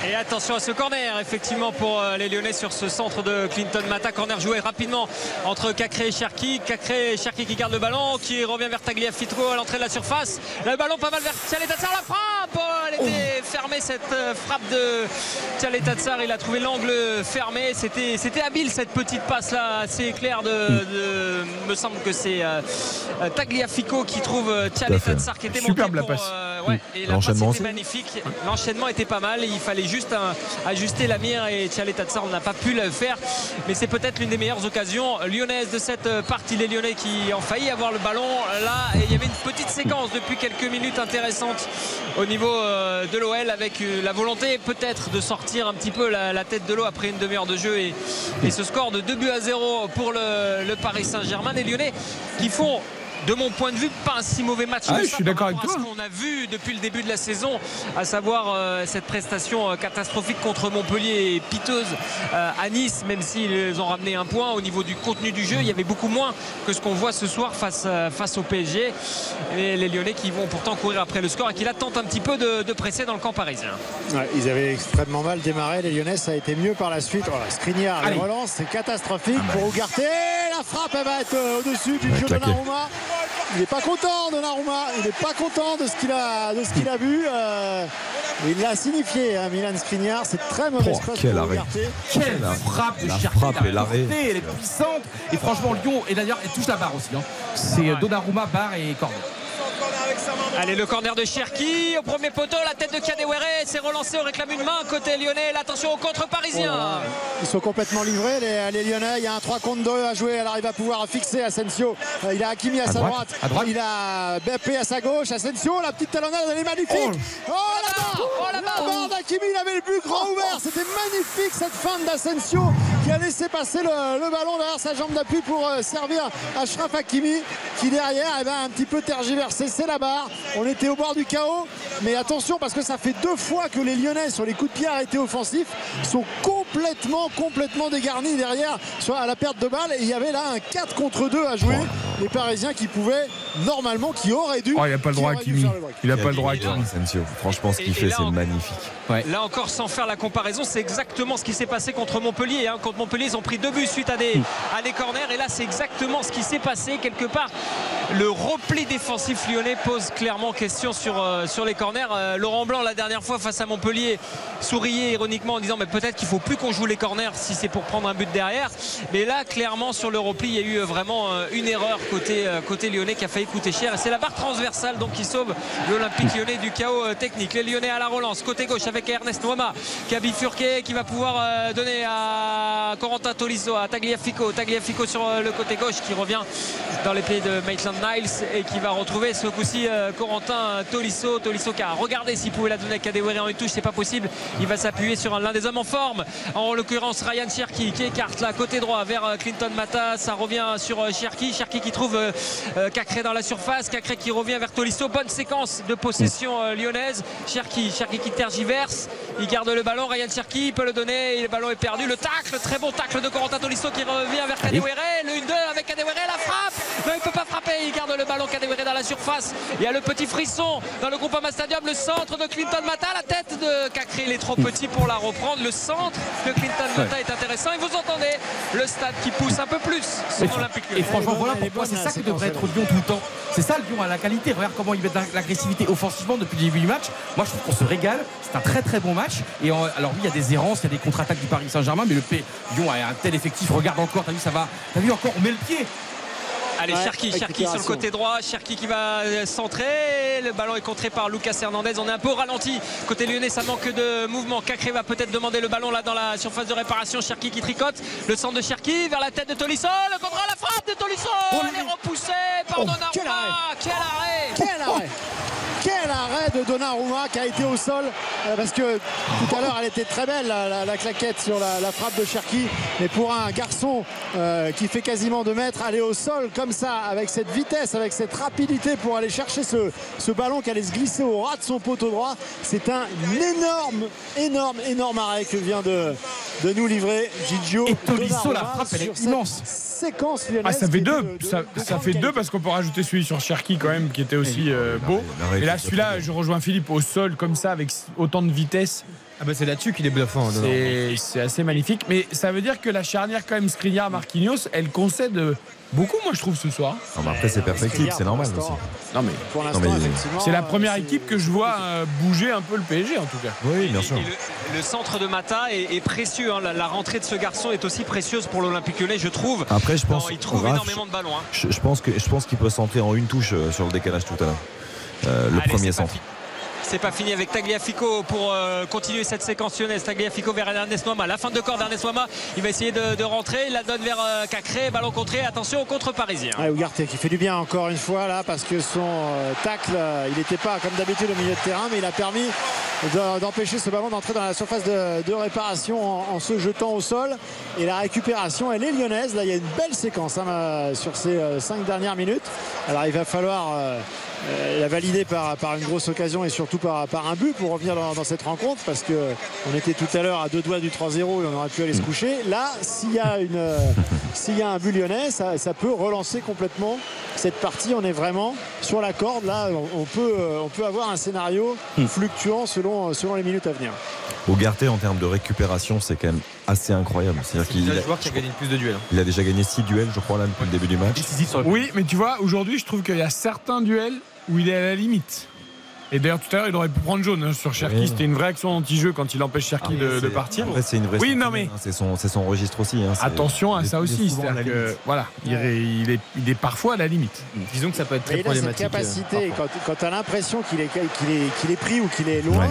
Et attention à ce corner, effectivement, pour euh, les Lyonnais sur ce centre de Clinton Mata. Corner joué rapidement entre Cacré et Cherki. Cacré et Cherki qui garde le ballon, qui revient vers Tagliafico à l'entrée de la surface. Le ballon pas mal vers Tchaletatsar, la frappe oh, Elle était fermée cette euh, frappe de Tchaletatsar. Il a trouvé l'angle fermé. C'était, c'était habile cette petite passe là, assez claire de, de me semble que c'est euh, Tagliafico qui trouve Tchaletatsar qui était Superbe monté la pour, passe. euh, ouais, et la L'enchaînement était magnifique. L'enchaînement était pas mal. Il fallait juste un- ajuster la mire et Tatsar n'a pas pu le faire. Mais c'est peut-être l'une des meilleures occasions lyonnaises de cette euh, partie. Les Lyonnais qui ont failli avoir le ballon là. Et il y avait une petite séquence depuis quelques minutes intéressante au niveau euh, de l'OL avec euh, la volonté peut-être de sortir un petit peu la, la tête de l'eau après une demi-heure de jeu et, et ce score de 2 buts à 0 pour le, le Paris Saint-Germain. Les Lyonnais qui font de mon point de vue, pas un si mauvais match. Ah que oui, ça je suis par d'accord rapport avec à toi. ce qu'on a vu depuis le début de la saison, à savoir euh, cette prestation euh, catastrophique contre Montpellier et piteuse euh, à Nice, même s'ils ont ramené un point au niveau du contenu du jeu, il y avait beaucoup moins que ce qu'on voit ce soir face, face au PSG. Et les Lyonnais qui vont pourtant courir après le score et qui là tentent un petit peu de, de presser dans le camp parisien. Ouais, ils avaient extrêmement mal démarré. Les Lyonnais, ça a été mieux par la suite. Voilà, Skriniar, relances, c'est catastrophique pour Ougarté. La frappe, elle va être au-dessus du pied de. Donnarumma. Il n'est pas content, Donnarumma. Il n'est pas content de ce qu'il a, de ce qu'il a vu. euh, il l'a signifié, hein, Milan Skriniar. C'est très mauvaise Oh, quel arrêt. Quelle La- frappe de la frappe et l'arrêt. Elle est puissante. Et franchement, Lyon, et d'ailleurs, elle touche la barre aussi. hein. C'est euh, Donnarumma, barre et corner. Allez, le corner de Cherki au premier poteau, la tête de Kadewere, c'est relancé, on réclame une main côté lyonnais. L'attention au contre parisien. Ils sont complètement livrés, les, les Lyonnais. Il y a un 3 contre 2 à jouer. Elle arrive à pouvoir fixer Asensio. Euh, Il a Hakimi à, sa droite, droite. à droite. Il a Beppe à sa gauche. Asensio, la petite talonnade, elle est magnifique. Oh, la barre Oh, la barre. barre d'Hakimi, il avait le but grand ouvert. C'était magnifique cette fin d'Asensio qui a laissé passer le, le ballon derrière sa jambe d'appui pour euh, servir Ashraf Hakimi qui derrière eh ben, un petit peu tergiversé. C'est la barre. On était au bord du chaos. Mais attention parce que ça fait deux fois que les Lyonnais sur les coups de pied arrêtés offensifs sont complètement, complètement dégarnis derrière soit à la perte de balle. Et il y avait là un 4 contre 2 à jouer. Les Parisiens qui pouvaient normalement, qui auraient dû. Oh, il n'a pas le droit à Kimi. Il n'a pas le droit à Kimi. Franchement, ce qu'il fait, c'est magnifique. Là encore, sans faire la comparaison, c'est exactement ce qui s'est passé contre Montpellier. hein. Contre Montpellier, ils ont pris deux buts suite à des, à des corners. Et là, c'est exactement ce qui s'est passé. Quelque part, le repli défensif lyonnais pose clairement question sur, euh, sur les corners. Euh, Laurent Blanc, la dernière fois face à Montpellier, souriait ironiquement en disant mais peut-être qu'il faut plus qu'on joue les corners si c'est pour prendre un but derrière. Mais là, clairement, sur le repli, il y a eu euh, vraiment une erreur côté, côté lyonnais qui a failli coûter cher. C'est la barre transversale donc qui sauve l'Olympique lyonnais du chaos technique. Les lyonnais à la relance, côté gauche avec Ernest Noama qui a bifurqué, qui va pouvoir donner à Corentin Tolisso, à Tagliafico. Tagliafico sur le côté gauche qui revient dans les pieds de Maitland Niles et qui va retrouver ce coup-ci Corentin Tolisso. Tolisso qui a regardé s'il pouvait la donner à Kadewere en une touche, c'est pas possible. Il va s'appuyer sur un- l'un des hommes en forme, en l'occurrence Ryan Cherki qui écarte là côté droit vers euh, Clinton Mata. Ça revient sur euh, Cherki. Cherki qui trouve euh, Cacré dans la surface. Cacré qui revient vers Tolisso. Bonne séquence de possession lyonnaise. Cherki, Cherki qui tergiverse. Il garde le ballon. Ryan Cherki il peut le donner. Et le ballon est perdu. Le tacle, très bon tacle de Corentin Tolisso qui revient vers Kadewere. Le 1-2 avec Kadewere. La frappe. Non, il peut pas frapper. Il garde le ballon. Kadewere dans la surface. Il y a le petit frisson dans le Groupama Stadium. Le centre de Clinton Mata. La tête de Cacré. Il est trop petit pour la reprendre. Le centre de Clinton Mata est intéressant. Et vous entendez le stade qui pousse un peu plus son Et, Olympique et franchement, voilà pourquoi c'est ça la que devrait être Lyon tout le temps. C'est ça, Lyon a la qualité. Regarde comment il met de l'agressivité offensivement depuis le début du match. Moi, je trouve qu'on se régale. C'est un très très bon match. Et en- alors, oui, il y a des errances, il y a des contre-attaques du Paris Saint-Germain, mais le P, Lyon a un tel effectif. Regarde encore, t'as vu, ça va. T'as vu encore, on met le pied. Allez, Ouais, Cherki, Cherki sur le côté droit. Cherki qui va euh, centrer. Le ballon est contré par Lucas Hernandez. On est un peu au ralenti. Côté lyonnais, ça manque de mouvement. Cacré va peut-être demander le ballon là dans la surface de réparation. Cherki qui tricote. Le centre de Cherki vers la tête de Tolisso. Le contre la frappe de Tolisso. Elle est repoussée par Oh, Donnarumma. quel arrêt. Quel arrêt Quel arrêt Quel arrêt de Donnarumma qui a été au sol euh, parce que tout à l'heure elle était très belle la, la- la claquette sur la, la frappe de Cherki mais pour un garçon euh, qui fait quasiment 2 mètres aller au sol comme ça avec cette vitesse avec cette rapidité pour aller chercher ce, ce ballon qui allait se glisser au ras de son poteau droit c'est un énorme énorme énorme arrêt que vient de, de nous livrer Gigio Et Tolisso, la frappe, elle est immense. Séquence lyonnaise Ah, ça fait deux, de- de- ça, de ça grande fait deux parce qu'on peut rajouter celui sur Cherki quand même qui était aussi euh, beau. Et là, celui-là, je rejoins Philippe au sol comme ça avec autant de vitesse. Ah bah c'est là-dessus qu'il est bluffant. C'est assez magnifique. Mais ça veut dire que la charnière quand même Skriniar-Marquinhos, elle concède beaucoup, moi je trouve ce soir. Non, mais après, c'est perfectible, c'est normal aussi. Non mais c'est la euh, première c'est- équipe que je vois euh, bouger un peu le PSG en tout cas. Oui, bien sûr. Et le, le centre de Mata est, est précieux. hein. La, la rentrée de ce garçon est aussi précieuse pour l'Olympique Lyonnais, je trouve. Après, je Non, pense. il trouve Raph, énormément de ballons. hein. Je, je pense que je pense qu'il peut centrer en une touche euh, sur le décalage tout à l'heure. Euh, le Allez, premier centre. C'est pas fini avec Tagliafico pour euh, continuer cette séquence lyonnaise. Tagliafico vers Ernest Noama. La fin de corps d'Ernest Noama. Il va essayer de, de rentrer. Il la donne vers euh, Cacré. Ballon contré. Attention au contre parisien. Ouais, Ugarte qui fait du bien encore une fois là parce que son euh, tacle, il n'était pas comme d'habitude au milieu de terrain, mais il a permis de- d'empêcher ce ballon d'entrer dans la surface de, réparation en, se jetant au sol. Et la récupération, elle est lyonnaise. Là, il y a une belle séquence hein, sur ces cinq dernières minutes. Alors, il va falloir la valider par, par une grosse occasion et surtout par, par un but pour revenir dans, dans cette rencontre parce que on était tout à l'heure à deux doigts du 3-0 et on aurait pu aller se coucher. Là, s'il y a une, euh, s'il y a un but lyonnais, ça, ça peut relancer complètement cette partie. On est vraiment sur la corde. Là, on, on peut, euh, on peut avoir un scénario fluctuant selon, selon les minutes à venir. Ugarte en termes de récupération, c'est quand même assez incroyable. C'est-à-dire C'est qu'il le a, joueur qui a gagné le plus de duels. hein. il a déjà gagné 6 duels, je crois, là, depuis le début du match. Oui, mais tu vois, aujourd'hui, je trouve qu'il y a certains duels où il est à la limite. Et d'ailleurs, tout à l'heure, il aurait pu prendre jaune hein, sur Cherki. Oui. C'était une vraie action anti-jeu quand il empêche Cherki Ah, de, partir. Après, c'est une vraie. Oui, non, mais- hein, C'est son, c'est son registre aussi. hein, Attention à ça aussi. C'est-à-dire que, voilà, il est, il, est, il est parfois à la limite. Disons que ça peut être très Mais il a cette problématique. euh, capacité, quand, quand tu as l'impression qu'il est, qu'il est, qu'il est pris ou qu'il est loin, Ouais.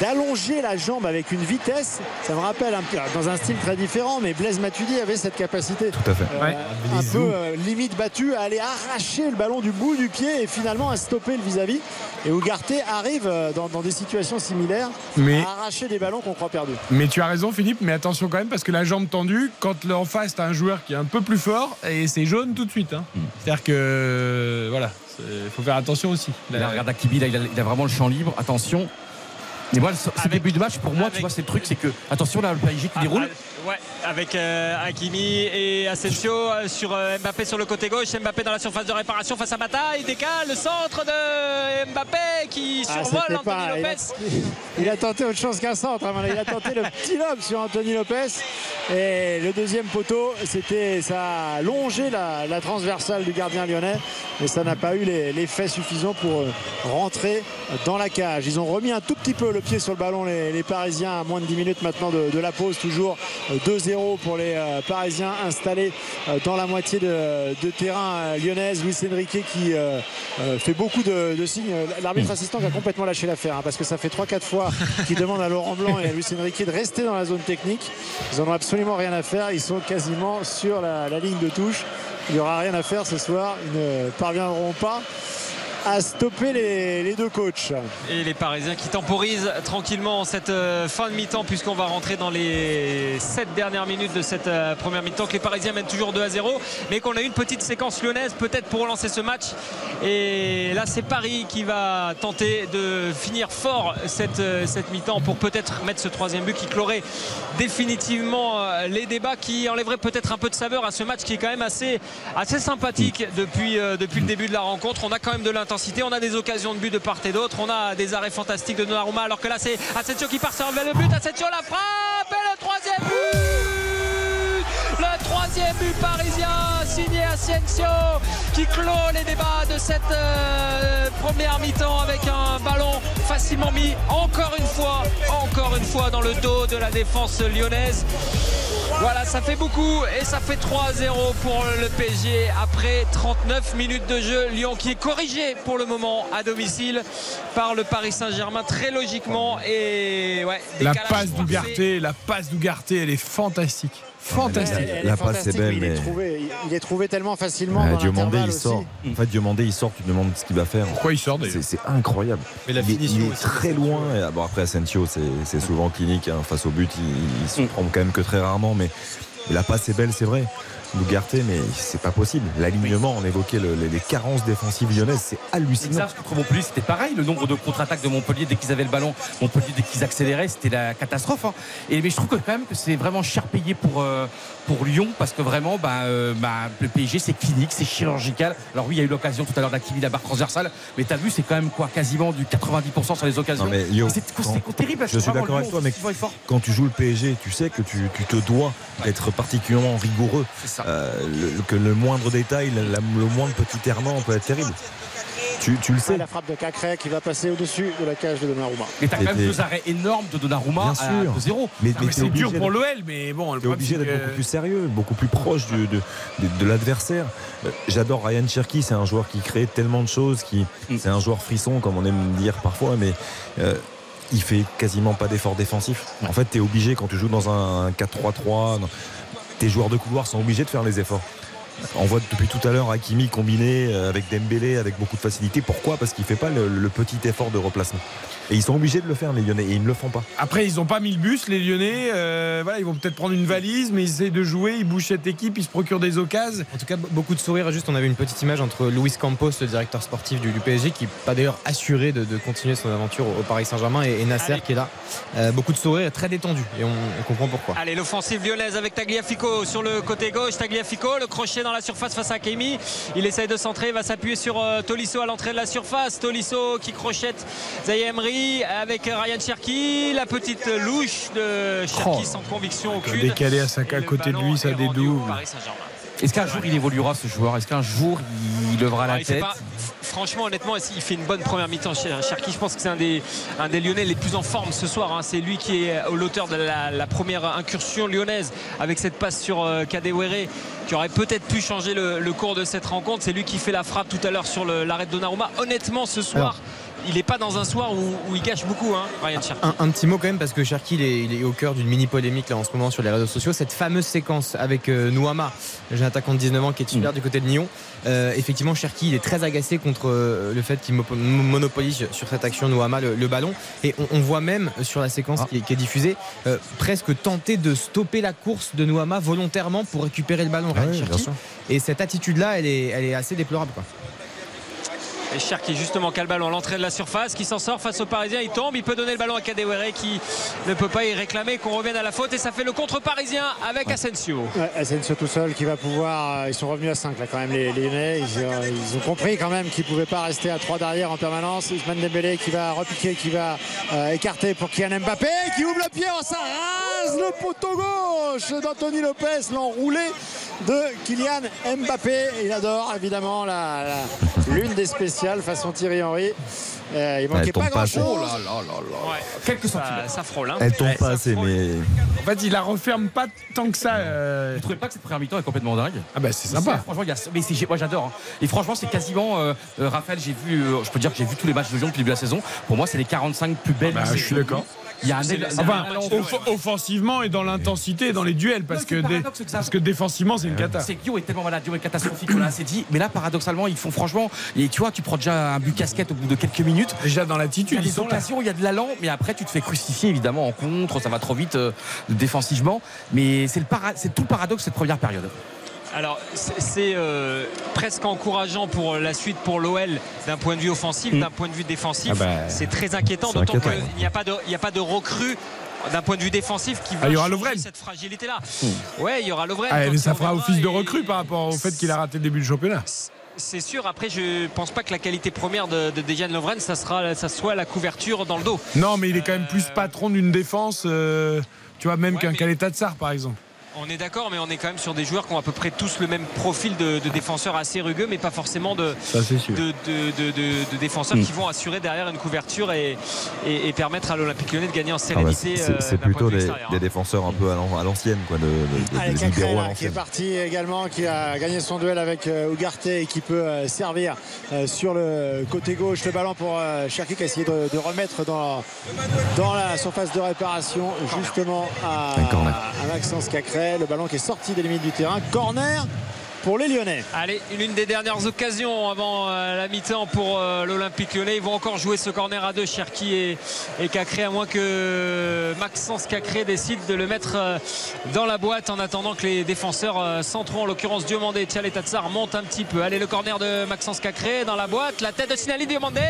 D'allonger la jambe avec une vitesse, ça me rappelle un peu, dans un style très différent, mais Blaise Matuidi avait cette capacité. Tout à fait. euh, Ouais. un peu euh, limite battu à aller arracher le ballon du bout du pied et finalement à stopper le vis-à-vis. Et Ugarte arrive euh, dans, dans des situations similaires Mais- à arracher des ballons qu'on croit perdus. Mais tu as raison, Philippe, mais attention quand même, parce que la jambe tendue, quand en face, tu as un joueur qui est un peu plus fort, et c'est jaune tout de suite. hein. C'est-à-dire que, voilà, il faut faire attention aussi. Là, regarde Akibi, là, il, a, il a vraiment le champ libre. Attention. Mais moi, ce, début de match, pour moi, tu vois, c'est le truc, c'est que, attention, là, le PSG qui déroule. Ouais, avec euh, Hakimi et Asensio euh, sur euh, Mbappé sur le côté gauche. Mbappé dans la surface de réparation face à Mata. Il décale le centre de Mbappé qui Ah, survole Anthony pas- il a- Lopez. Il a tenté autre chose qu'un centre. hein, Il a tenté le petit lob sur Anthony Lopez. Et le deuxième poteau, c'était ça a longé la, la transversale du gardien lyonnais. Mais ça n'a pas eu les- l'effet suffisant pour euh, rentrer dans la cage. Ils ont remis un tout petit peu le pied sur le ballon, les, les Parisiens, à moins de 10 minutes maintenant de, de la pause. Toujours 2-0 pour les euh, Parisiens installés euh, dans la moitié de, de terrain euh, lyonnaise. Luis Enrique qui fait beaucoup de, de signes. L'arbitre assistant qui a complètement lâché l'affaire hein, parce que ça fait 3-4 fois qu'il demande à Laurent Blanc et à Luis Enrique de rester dans la zone technique. Ils n'en ont absolument rien à faire. Ils sont quasiment sur la, la ligne de touche. Il n'y aura rien à faire ce soir. Ils ne parviendront pas à stopper les, deux coachs. Et les Parisiens qui temporisent tranquillement en cette euh, fin de mi-temps puisqu'on va rentrer dans les 7 dernières minutes de cette euh, première mi-temps. Que les Parisiens mènent toujours 2 à 0 mais qu'on a une petite séquence lyonnaise peut-être pour relancer ce match. Et là c'est Paris qui va tenter de finir fort cette, euh, cette mi-temps pour peut-être mettre ce troisième but qui clorait définitivement les débats qui enlèverait peut-être un peu de saveur à ce match qui est quand même assez, assez sympathique depuis, depuis le début de la rencontre. On a quand même de l'intensité on a des occasions de but de part et d'autre. On a des arrêts fantastiques de Donnarumma alors que là c'est Asensio qui part sur le but. Asensio la frappe et le troisième but le troisième but parisien signé Asensio qui clôt les débats de cette euh, première mi-temps avec un ballon facilement mis encore une fois encore une fois dans le dos de la défense lyonnaise voilà, ça fait beaucoup et ça fait 3-0 pour le PSG après 39 minutes de jeu. Lyon qui est corrigé pour le moment à domicile par le Paris Saint-Germain très logiquement et ouais, La passe d'Ougarté, la passe d'Ougarté, elle est fantastique. Fantastique. Elle- elle La est passe, fantastique, belle, mais il est mais- trouvé, il est trouvé tellement facilement. Ouais, dans Diomandé, il sort. aussi. En fait, Diomandé, il sort, tu te demandes ce qu'il va faire. Pourquoi il sort d'ailleurs. C'est c'est incroyable. Mais la il, est- il est très loin. Et, bon, après, Asensio, c'est c'est souvent clinique. hein. Face au but, il, il se prend quand même que très rarement. Mais la passe est belle, c'est vrai. Ugarte, mais c'est pas possible. L'alignement, on évoquait le- les, carences défensives lyonnaises, c'est hallucinant. Exact, contre Montpellier, c'était pareil. Le nombre de contre-attaques de Montpellier, dès qu'ils avaient le ballon, Montpellier, dès qu'ils accéléraient, c'était la catastrophe. hein. Et, mais je trouve quand même que c'est vraiment cher payé pour, euh, pour Lyon parce que vraiment, bah, euh, bah, le PSG, c'est clinique, c'est chirurgical. Alors oui, il y a eu l'occasion tout à l'heure d'Akimi, la barre transversale, mais t'as vu, c'est quand même quoi, quasiment du 90% sur les occasions. C'est terrible. Je suis d'accord avec toi, mais quand tu joues le PSG, tu sais que tu, tu te dois d'être particulièrement rigoureux. Euh, le- que le moindre détail, la- le moindre petit errement peut être terrible. Tu, tu le sais. La frappe de Cacré qui va passer au-dessus de la cage de Donnarumma. Mais t'as quand même Et- deux arrêts énormes de Donnarumma Bien à sûr. 2-0. Mais, c'est dur obligé pour l'OL, mais bon, le obligé d'être que- beaucoup plus sérieux, beaucoup plus proche du- de, de- de l'adversaire. Euh, J'adore Ryan Cherky, c'est un joueur qui crée tellement de choses, qui, c'est un joueur frisson, comme on aime dire parfois, mais euh, il fait quasiment pas d'efforts défensifs. En fait, tu es obligé, quand tu joues dans un 4-3-3, dans- tes joueurs de couloir sont obligés de faire les efforts. On voit depuis tout à l'heure Hakimi combiné euh, avec Dembélé avec beaucoup de facilité. Pourquoi? Parce qu'il fait pas le, le petit effort de replacement. Et ils sont obligés de le faire, les Lyonnais, et ils ne le font pas. Après, ils n'ont pas mis le bus, les Lyonnais. Euh, voilà, ils vont peut-être prendre une valise, mais ils essaient de jouer, ils bougent cette équipe, ils se procurent des occasions. En tout cas, beaucoup de sourires. Juste, on avait une petite image entre Luis Campos, le directeur sportif du, du PSG, qui n'est pas d'ailleurs assuré de, de continuer son aventure au Paris Saint-Germain, et, et Nasser Allez. qui est là. Euh, beaucoup de sourires, très détendu. Et on, on comprend pourquoi. Allez, l'offensive lyonnaise avec Tagliafico sur le côté gauche. Tagliafico, le crochet dans la surface face à Hakimi. Il essaye de centrer, il va s'appuyer sur euh, Tolisso à l'entrée de la surface. Tolisso qui crochette Zaya Avec euh, Ryan Cherky. La petite louche de Cherky Oh. sans conviction aucune. Décalé à Et à côté de lui, ça dédouble. Est-ce qu'un jour il évoluera ce joueur? Est-ce qu'un jour il levera la il tête? pas- franchement, honnêtement, il fait une bonne première mi-temps. Cher- Cherki, je pense que c'est un des, un des Lyonnais les plus en forme ce soir. hein. C'est lui qui est l'auteur de la, la première incursion lyonnaise avec cette passe sur euh, Kadewere qui aurait peut-être pu changer le, le cours de cette rencontre. C'est lui qui fait la frappe tout à l'heure sur l'arrêt de Donnarumma. Honnêtement, ce soir. Alors. Il n'est pas dans un soir où, où il gâche beaucoup, hein, Ryan Cherki. Un, un petit mot quand même parce que Cherki il est, il est au cœur d'une mini polémique là en ce moment sur les réseaux sociaux. Cette fameuse séquence avec euh, Nouama, le jeune attaquant de 19 ans qui est titulaire du côté de Lyon. Euh, effectivement, Cherki il est très agacé contre euh, le fait qu'il monopolise sur cette action Nouama le, le ballon. Et on, on voit même sur la séquence qui, est, qui est diffusée euh, presque tenter de stopper la course de Nouama volontairement pour récupérer le ballon. Et cette attitude là, elle est, elle est assez déplorable. Quoi. Et Cher qui justement cale le ballon à l'entrée de la surface, qui s'en sort face aux Parisiens, il tombe, il peut donner le ballon à Kadewere qui ne peut pas y réclamer qu'on revienne à la faute et ça fait le contre parisien avec Asensio. Ouais, Asensio tout seul qui va pouvoir. euh, Ils sont revenus à 5 là quand même les, les Lyonnais. Ils, euh, ils ont compris quand même qu'ils ne pouvaient pas rester à 3 derrière en permanence. Ousmane Dembélé qui va repiquer, qui va euh, écarter pour Kylian Mbappé qui ouvre le pied, oh, ça rase le poteau gauche d'Anthony Lopez, l'enroulé de Kylian Mbappé. Il adore évidemment la- la- l'une des spéciales façon Thierry Henry. Euh, il manquait pas pas grand assez. chose. Ouais. Quelques centimètres. ça frôle. Hein. Elle tombe Ouais, pas assez, frôle. mais En fait, il la referme pas tant que ça. euh. Vous trouvez pas que cette première mi-temps est complètement dingue? Ah bah c'est C'est- sympa. Franchement, il y a- mais c'est- moi j'adore. hein. Et franchement, c'est quasiment. euh, euh, Raphaël, j'ai vu. euh, je peux dire que j'ai vu tous les matchs de Lyon depuis le début de la saison. Pour moi, c'est les 45 plus belles. Bah, je suis d'accord. Il y a un, Enfin, off- offensivement et dans l'intensité, dans les duels, parce Non, que, c'est dé- paradoxe que ça- parce que défensivement, c'est une cata. C'est que Lyon est tellement malade, Lyon est catastrophique, on l'a assez dit. Mais là, paradoxalement, ils font franchement. Et tu vois, tu prends déjà un but casquette au bout de quelques minutes. Déjà dans Il y l'attitude, a des occasions, il y a de l'allant, mais après tu te fais crucifier évidemment en contre, ça va trop vite euh, défensivement. Mais c'est le para- c'est tout le paradoxe de cette première période. Alors, c'est- euh, presque encourageant pour la suite pour l'OL d'un point de vue offensif, d'un point de vue défensif. Ah bah, c'est très inquiétant, d'autant qu'il n'y a pas de, il n'y a pas de recrue d'un point de vue défensif qui va Ah, il y aura changer Lovren. cette fragilité-là. Ouais, il y aura Lovren. Ah, mais ça fera office de recrue par rapport au fait qu'il a raté le début du championnat. C'est sûr. Après, je pense pas que la qualité première de, de Dejan Lovren, ça sera, ça soit la couverture dans le dos. Non, mais il est quand même plus patron d'une défense, euh, tu vois, même Ouais, qu'un mais- Kaleta Tsar, par exemple. On est d'accord, mais on est quand même sur des joueurs qui ont à peu près tous le même profil de, de défenseurs assez rugueux, mais pas forcément de, Ça, c'est sûr. de, de- de- de- de défenseurs qui vont assurer derrière une couverture et, et- et permettre à l'Olympique Lyonnais de gagner en ah bah, sérénité. c'est euh, c'est d'un point de plutôt vue des, extérieur, des hein. défenseurs un peu à l'an- à l'ancienne, quoi, de, de- de- Allez, libéraux à là, qui est parti également, qui a gagné son duel avec euh, Ugarte et qui peut euh, servir euh, sur le côté gauche le ballon pour euh, Cherki qui a essayé de, de remettre dans, dans la surface de réparation justement à, à Maxence Cacré. Le ballon qui est sorti des limites du terrain. Corner pour les Lyonnais. Allez, une des dernières occasions avant euh, la mi-temps pour euh, l'Olympique Lyonnais. Ils vont encore jouer ce corner à deux, Cherki et, Cacré, à moins que Maxence Cacré décide de le mettre euh, dans la boîte en attendant que les défenseurs centraux, en l'occurrence Diomandé et Tchal Tatsar, montent un petit peu. Allez, le corner de Maxence Cacré dans la boîte. La tête de Sinali Diomandé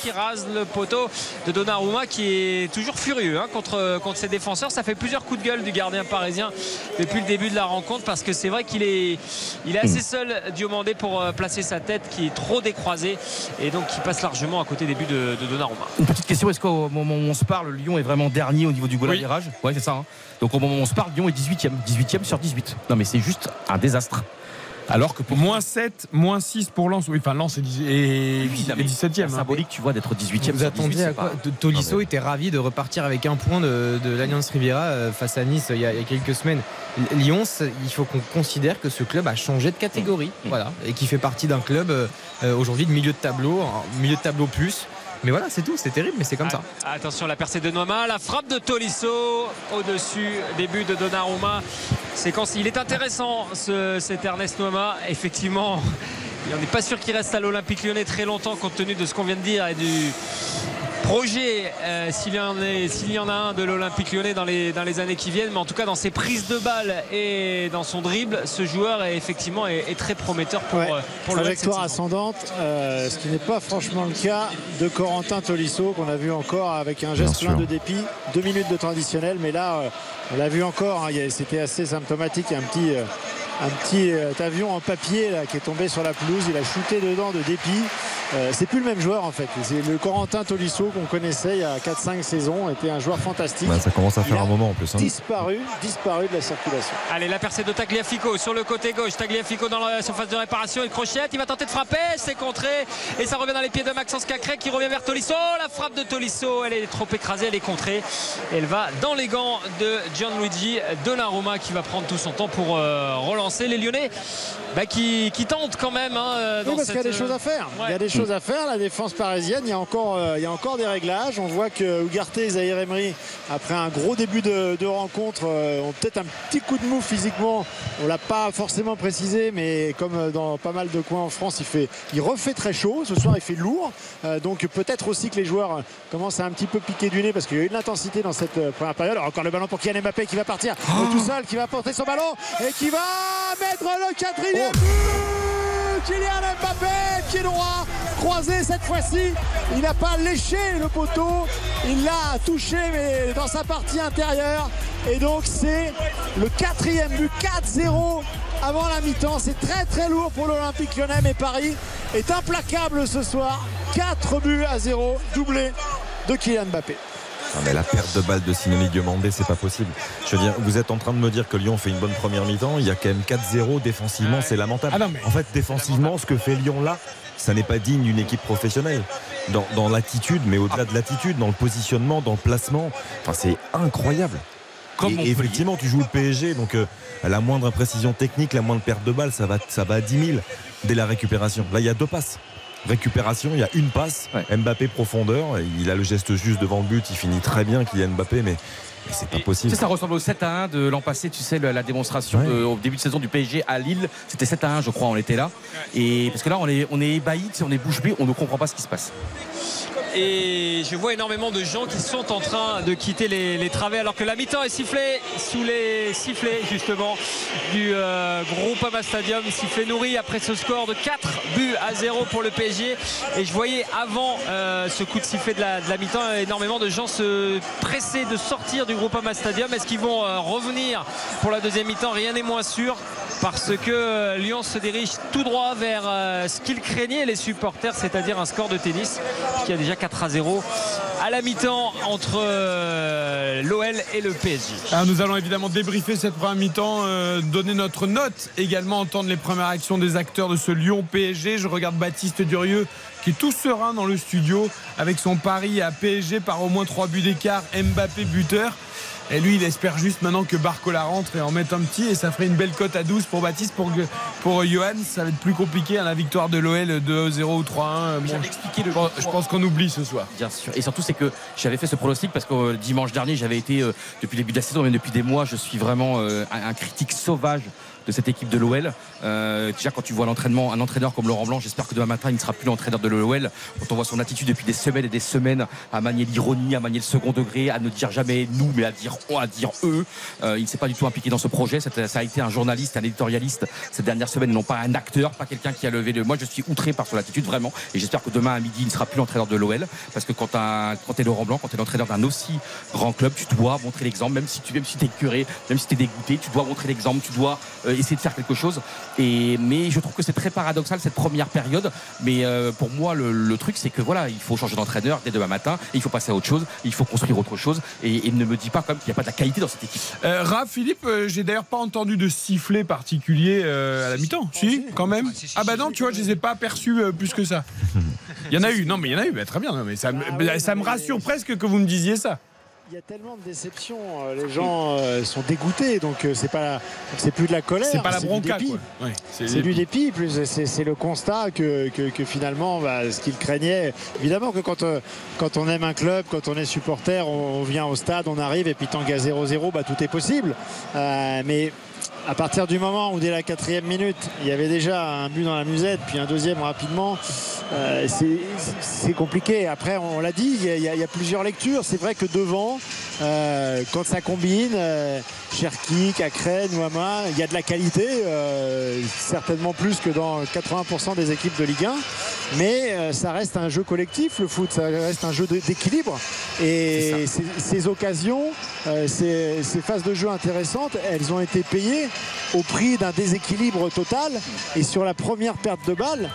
qui rase le poteau de Donnarumma qui est toujours furieux hein, contre, contre ses défenseurs. Ça fait plusieurs coups de gueule du gardien parisien depuis le début de la rencontre parce que c'est vrai qu'il est, il est assez seul Diomandé pour euh, placer sa tête qui est trop décroisée et donc qui passe largement à côté des buts de, de Donnarumma. Une petite question, est-ce qu'au moment où on se parle, Lyon est vraiment dernier au niveau du goal Oui. à virage? Ouais, c'est ça. hein. Donc au moment où on se parle, Lyon est 18e. 18e sur 18. Non, mais c'est juste un désastre. Alors que pour Moins 7, moins 6 pour Lens. Oui, enfin, Lens est, dix- est, Oui, est mais 17e. hein. symbolique, tu vois, d'être 18e. Vous sur attendiez 18, à c'est quoi pas- De- Tolisso était ravi de repartir avec un point de, de l'Alliance Riviera euh, face à Nice il y a, il y a quelques semaines. Lyon, il faut qu'on considère que ce club a changé de catégorie, Mmh. voilà, et qui fait partie d'un club euh, euh, aujourd'hui de milieu de tableau, milieu de tableau plus. Mais voilà, c'est tout, c'est terrible, mais c'est comme ça. Ah, Attention, la percée de Noama, la frappe de Tolisso au-dessus, début de Donnarumma. Séquence, il est intéressant ce, cet Ernest Noama. Effectivement, on n'est pas sûr qu'il reste à l'Olympique lyonnais très longtemps compte tenu de ce qu'on vient de dire et du projet euh, s'il y, en est- s'il y en a un de l'Olympique lyonnais dans les, dans les années qui viennent. Mais en tout cas, dans ses prises de balles et dans son dribble, ce joueur est effectivement est, est très prometteur pour, Ouais. euh, pour le Trajectoire ascendante, euh, ce qui n'est pas franchement le cas de Corentin Tolisso qu'on a vu encore avec un geste plein de dépit, deux minutes de temps additionnel, mais là euh, on l'a vu encore, hein, il y a- c'était assez symptomatique, un petit, euh, un petit euh, avion en papier là, qui est tombé sur la pelouse, il a shooté dedans de dépit. Euh, c'est plus le même joueur en fait, c'est le Corentin Tolisso qu'on connaissait il y a 4-5 saisons, était un joueur fantastique. Bah, ça commence à faire un moment en plus. hein. Disparu, disparu de la circulation. Allez, la percée de Tagliafico sur le côté gauche. Tagliafico dans la surface de réparation. Il crochette. Il va tenter de frapper. C'est contré. Et ça revient dans les pieds de Maxence Cacré qui revient vers Tolisso. La frappe de Tolisso. Elle est trop écrasée. Elle est contrée. Elle va dans les gants de Gianluigi Donnarumma qui va prendre tout son temps pour euh, relancer les Lyonnais bah, qui, qui tentent quand même. hein, euh, Oui, parce qu'il y a des choses euh, à faire. Il y a des choses à faire. La défense parisienne, il y a encore, euh, il y a encore des réglages. On voit que Ugarte et Zahir Emery, après un gros début de, de rencontre, euh, ont peut-être un petit coup de mou physiquement. On l'a pas forcément précisé, mais comme euh, dans pas mal de coins en France, il fait, il refait très chaud. Ce soir, il fait lourd. Euh, donc peut-être aussi que les joueurs euh, commencent à un petit peu piquer du nez parce qu'il y a eu de l'intensité dans cette euh, première période. Alors encore le ballon pour Kylian Mbappé qui va partir euh, tout seul, qui va porter son ballon et qui va mettre le quatrième but. Kylian Mbappé, pied droit, croisé cette fois-ci. Il n'a pas léché le poteau, il l'a touché mais dans sa partie intérieure. Et donc c'est le quatrième but, 4-0 avant la mi-temps. C'est très très lourd pour l'Olympique lyonnais, mais Paris est implacable ce soir. 4 buts à 0, doublé de Kylian Mbappé. Mais la perte de balle de Sinoni Diomandé, c'est pas possible. Je veux dire, vous êtes en train de me dire que Lyon fait une bonne première mi-temps. Il y a quand même 4-0 défensivement, c'est lamentable. Ah non, En fait, défensivement, ce que fait Lyon là, ça n'est pas digne d'une équipe professionnelle. Dans, dans l'attitude, mais au-delà de l'attitude, dans le positionnement, dans le placement, enfin, c'est incroyable. Comme et, effectivement, tu joues le PSG, donc euh, la moindre imprécision technique, la moindre perte de balle, ça va, ça va à 10 000 dès la récupération. Là, il y a deux passes. Récupération, il y a une passe. Ouais. Mbappé profondeur, il a le geste juste devant le but, il finit très bien Kylian Mbappé, mais, mais c'est pas Tu possible. sais, ça ressemble au 7 à 1 de l'an passé, tu sais, la démonstration Ouais. de- au début de saison du PSG à Lille. C'était 7 à 1, je crois, on était là. Et parce que là, on est, on est ébahi, on est bouche bée, on ne comprend pas ce qui se passe. Et je vois énormément de gens qui sont en train de quitter les, travées alors que la mi-temps est sifflée sous les sifflets justement du euh, Groupama Stadium. Sifflet nourri après ce score de 4 buts à 0 pour le PSG. Et je voyais avant euh, ce coup de sifflet de la, mi-temps énormément de gens se presser de sortir du Groupama Stadium. Est-ce qu'ils vont euh, revenir pour la deuxième mi-temps? Rien n'est moins sûr parce que euh, Lyon se dirige tout droit vers ce qu'ils craignaient les supporters, c'est-à-dire un score de tennis qui a déjà 4 à 0 à la mi-temps entre euh, l'OL et le PSG. Alors, nous allons évidemment débriefer cette première mi-temps, euh, donner notre note, également entendre les premières actions des acteurs de ce Lyon PSG. Je regarde Baptiste Durieux qui est tout serein dans le studio avec son pari à PSG par au moins 3 buts d'écart, Mbappé buteur. Et lui, il espère juste maintenant que Barcola rentre et en mette un petit. Et ça ferait une belle cote à 12 pour Baptiste. Pour, pour Johan, ça va être plus compliqué. hein, la victoire de l'OL 2-0 ou 3-1. Bon, J'avais expliqué le je pense- je pense qu'on oublie ce soir. Bien sûr. Et surtout, c'est que j'avais fait ce pronostic parce que euh, dimanche dernier, j'avais été, euh, depuis le début de la saison, même depuis des mois, je suis vraiment euh, un, un critique sauvage de cette équipe de l'OL. Euh, déjà, quand tu vois l'entraînement, un entraîneur comme Laurent Blanc, j'espère que demain matin, il ne sera plus l'entraîneur de l'OL. Quand on voit son attitude depuis des semaines et des semaines à manier l'ironie, à manier le second degré, à ne dire jamais nous, mais à dire on, à dire eux, euh, il ne s'est pas du tout impliqué dans ce projet. Ça a été un journaliste, un éditorialiste cette dernière semaine, et non pas un acteur, pas quelqu'un qui a levé le. Moi, je suis outré par son attitude, vraiment. Et j'espère que demain à midi, il ne sera plus l'entraîneur de l'OL. Parce que quand, quand tu es Laurent Blanc, quand tu es l'entraîneur d'un aussi grand club, tu dois montrer l'exemple, même si tu même si es curé, même si tu es dégoûté, tu dois montrer l'exemple, tu dois euh, essayer de faire quelque chose. Et, mais je trouve que c'est très paradoxal cette première période. Mais euh, pour moi, le, truc, c'est que voilà, il faut changer d'entraîneur dès demain matin, et il faut passer à autre chose, il faut construire autre chose. Et, ne me dis pas comme qu'il n'y a pas de la qualité dans cette équipe. Euh, Raph, Philippe, j'ai d'ailleurs pas entendu de sifflet particulier à la mi-temps. Si, quand même. Ah bah non, tu vois, je les ai pas aperçus plus que ça. Il y en a eu, non mais il y en a eu, bah, très bien. mais ça, ah ça me rassure presque que vous me disiez ça. Il y a tellement de déceptions, euh, les gens euh, sont dégoûtés, donc euh, c'est pas, c'est plus de la colère, c'est pas la bronca, c'est du dépit, plus c'est le constat que, que, finalement, bah, ce qu'ils craignaient. Évidemment que quand, quand on aime un club, quand on est supporter, on, vient au stade, on arrive et puis tant qu'à 0-0, bah, tout est possible. mais à partir du moment où dès la quatrième minute, il y avait déjà un but dans la musette, puis un deuxième rapidement, euh, c'est compliqué. Après, on l'a dit, il y, a, plusieurs lectures. C'est vrai que devant, euh, quand ça combine, euh, Cherki, Cacré, Nouama, il y a de la qualité, certainement plus que dans 80% des équipes de Ligue 1. Mais ça reste un jeu collectif, le foot, ça reste un jeu d'équilibre. Et ces, occasions, ces, ces phases de jeu intéressantes, elles ont été payées au prix d'un déséquilibre total. Et sur la première perte de balle,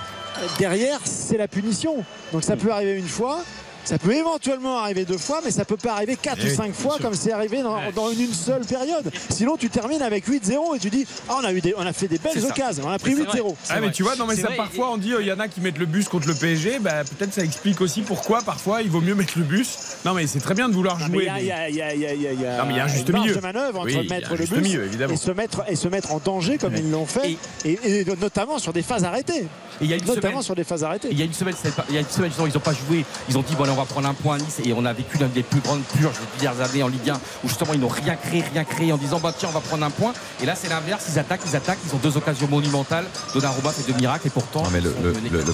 derrière, c'est la punition. Donc ça peut arriver une fois, ça peut éventuellement arriver deux fois, mais ça peut pas arriver quatre eh ou cinq fois comme c'est arrivé dans, une seule période. Sinon, tu termines avec 8-0 et tu dis ah, on, a eu on a fait des belles occasions, on a pris 8-0. Ah, mais tu vois, non, mais ça, parfois on dit il y en a qui mettent le bus contre le PSG. Bah, Peut-être ça explique aussi pourquoi parfois il vaut mieux mettre le bus. Non, mais c'est très bien de vouloir jouer. Il y, a, y, a, y, a un juste milieu. de manœuvre entre mettre le bus et, se mettre, et se mettre en danger comme ils l'ont fait, et, notamment sur des phases arrêtées. il y a une notamment sur des phases arrêtées. Il y a une semaine, il y a une semaine, ils n'ont pas joué. Ils ont dit bon, on va prendre un point à Nice et on a vécu l'une des plus grandes purges des dernières années en Ligue 1 où justement ils n'ont rien créé, rien créé en disant bah tiens on va prendre un point. Et là c'est l'inverse, ils attaquent, ils attaquent, ils ont deux occasions monumentales. Donnarumma fait deux miracles et pourtant. mais le,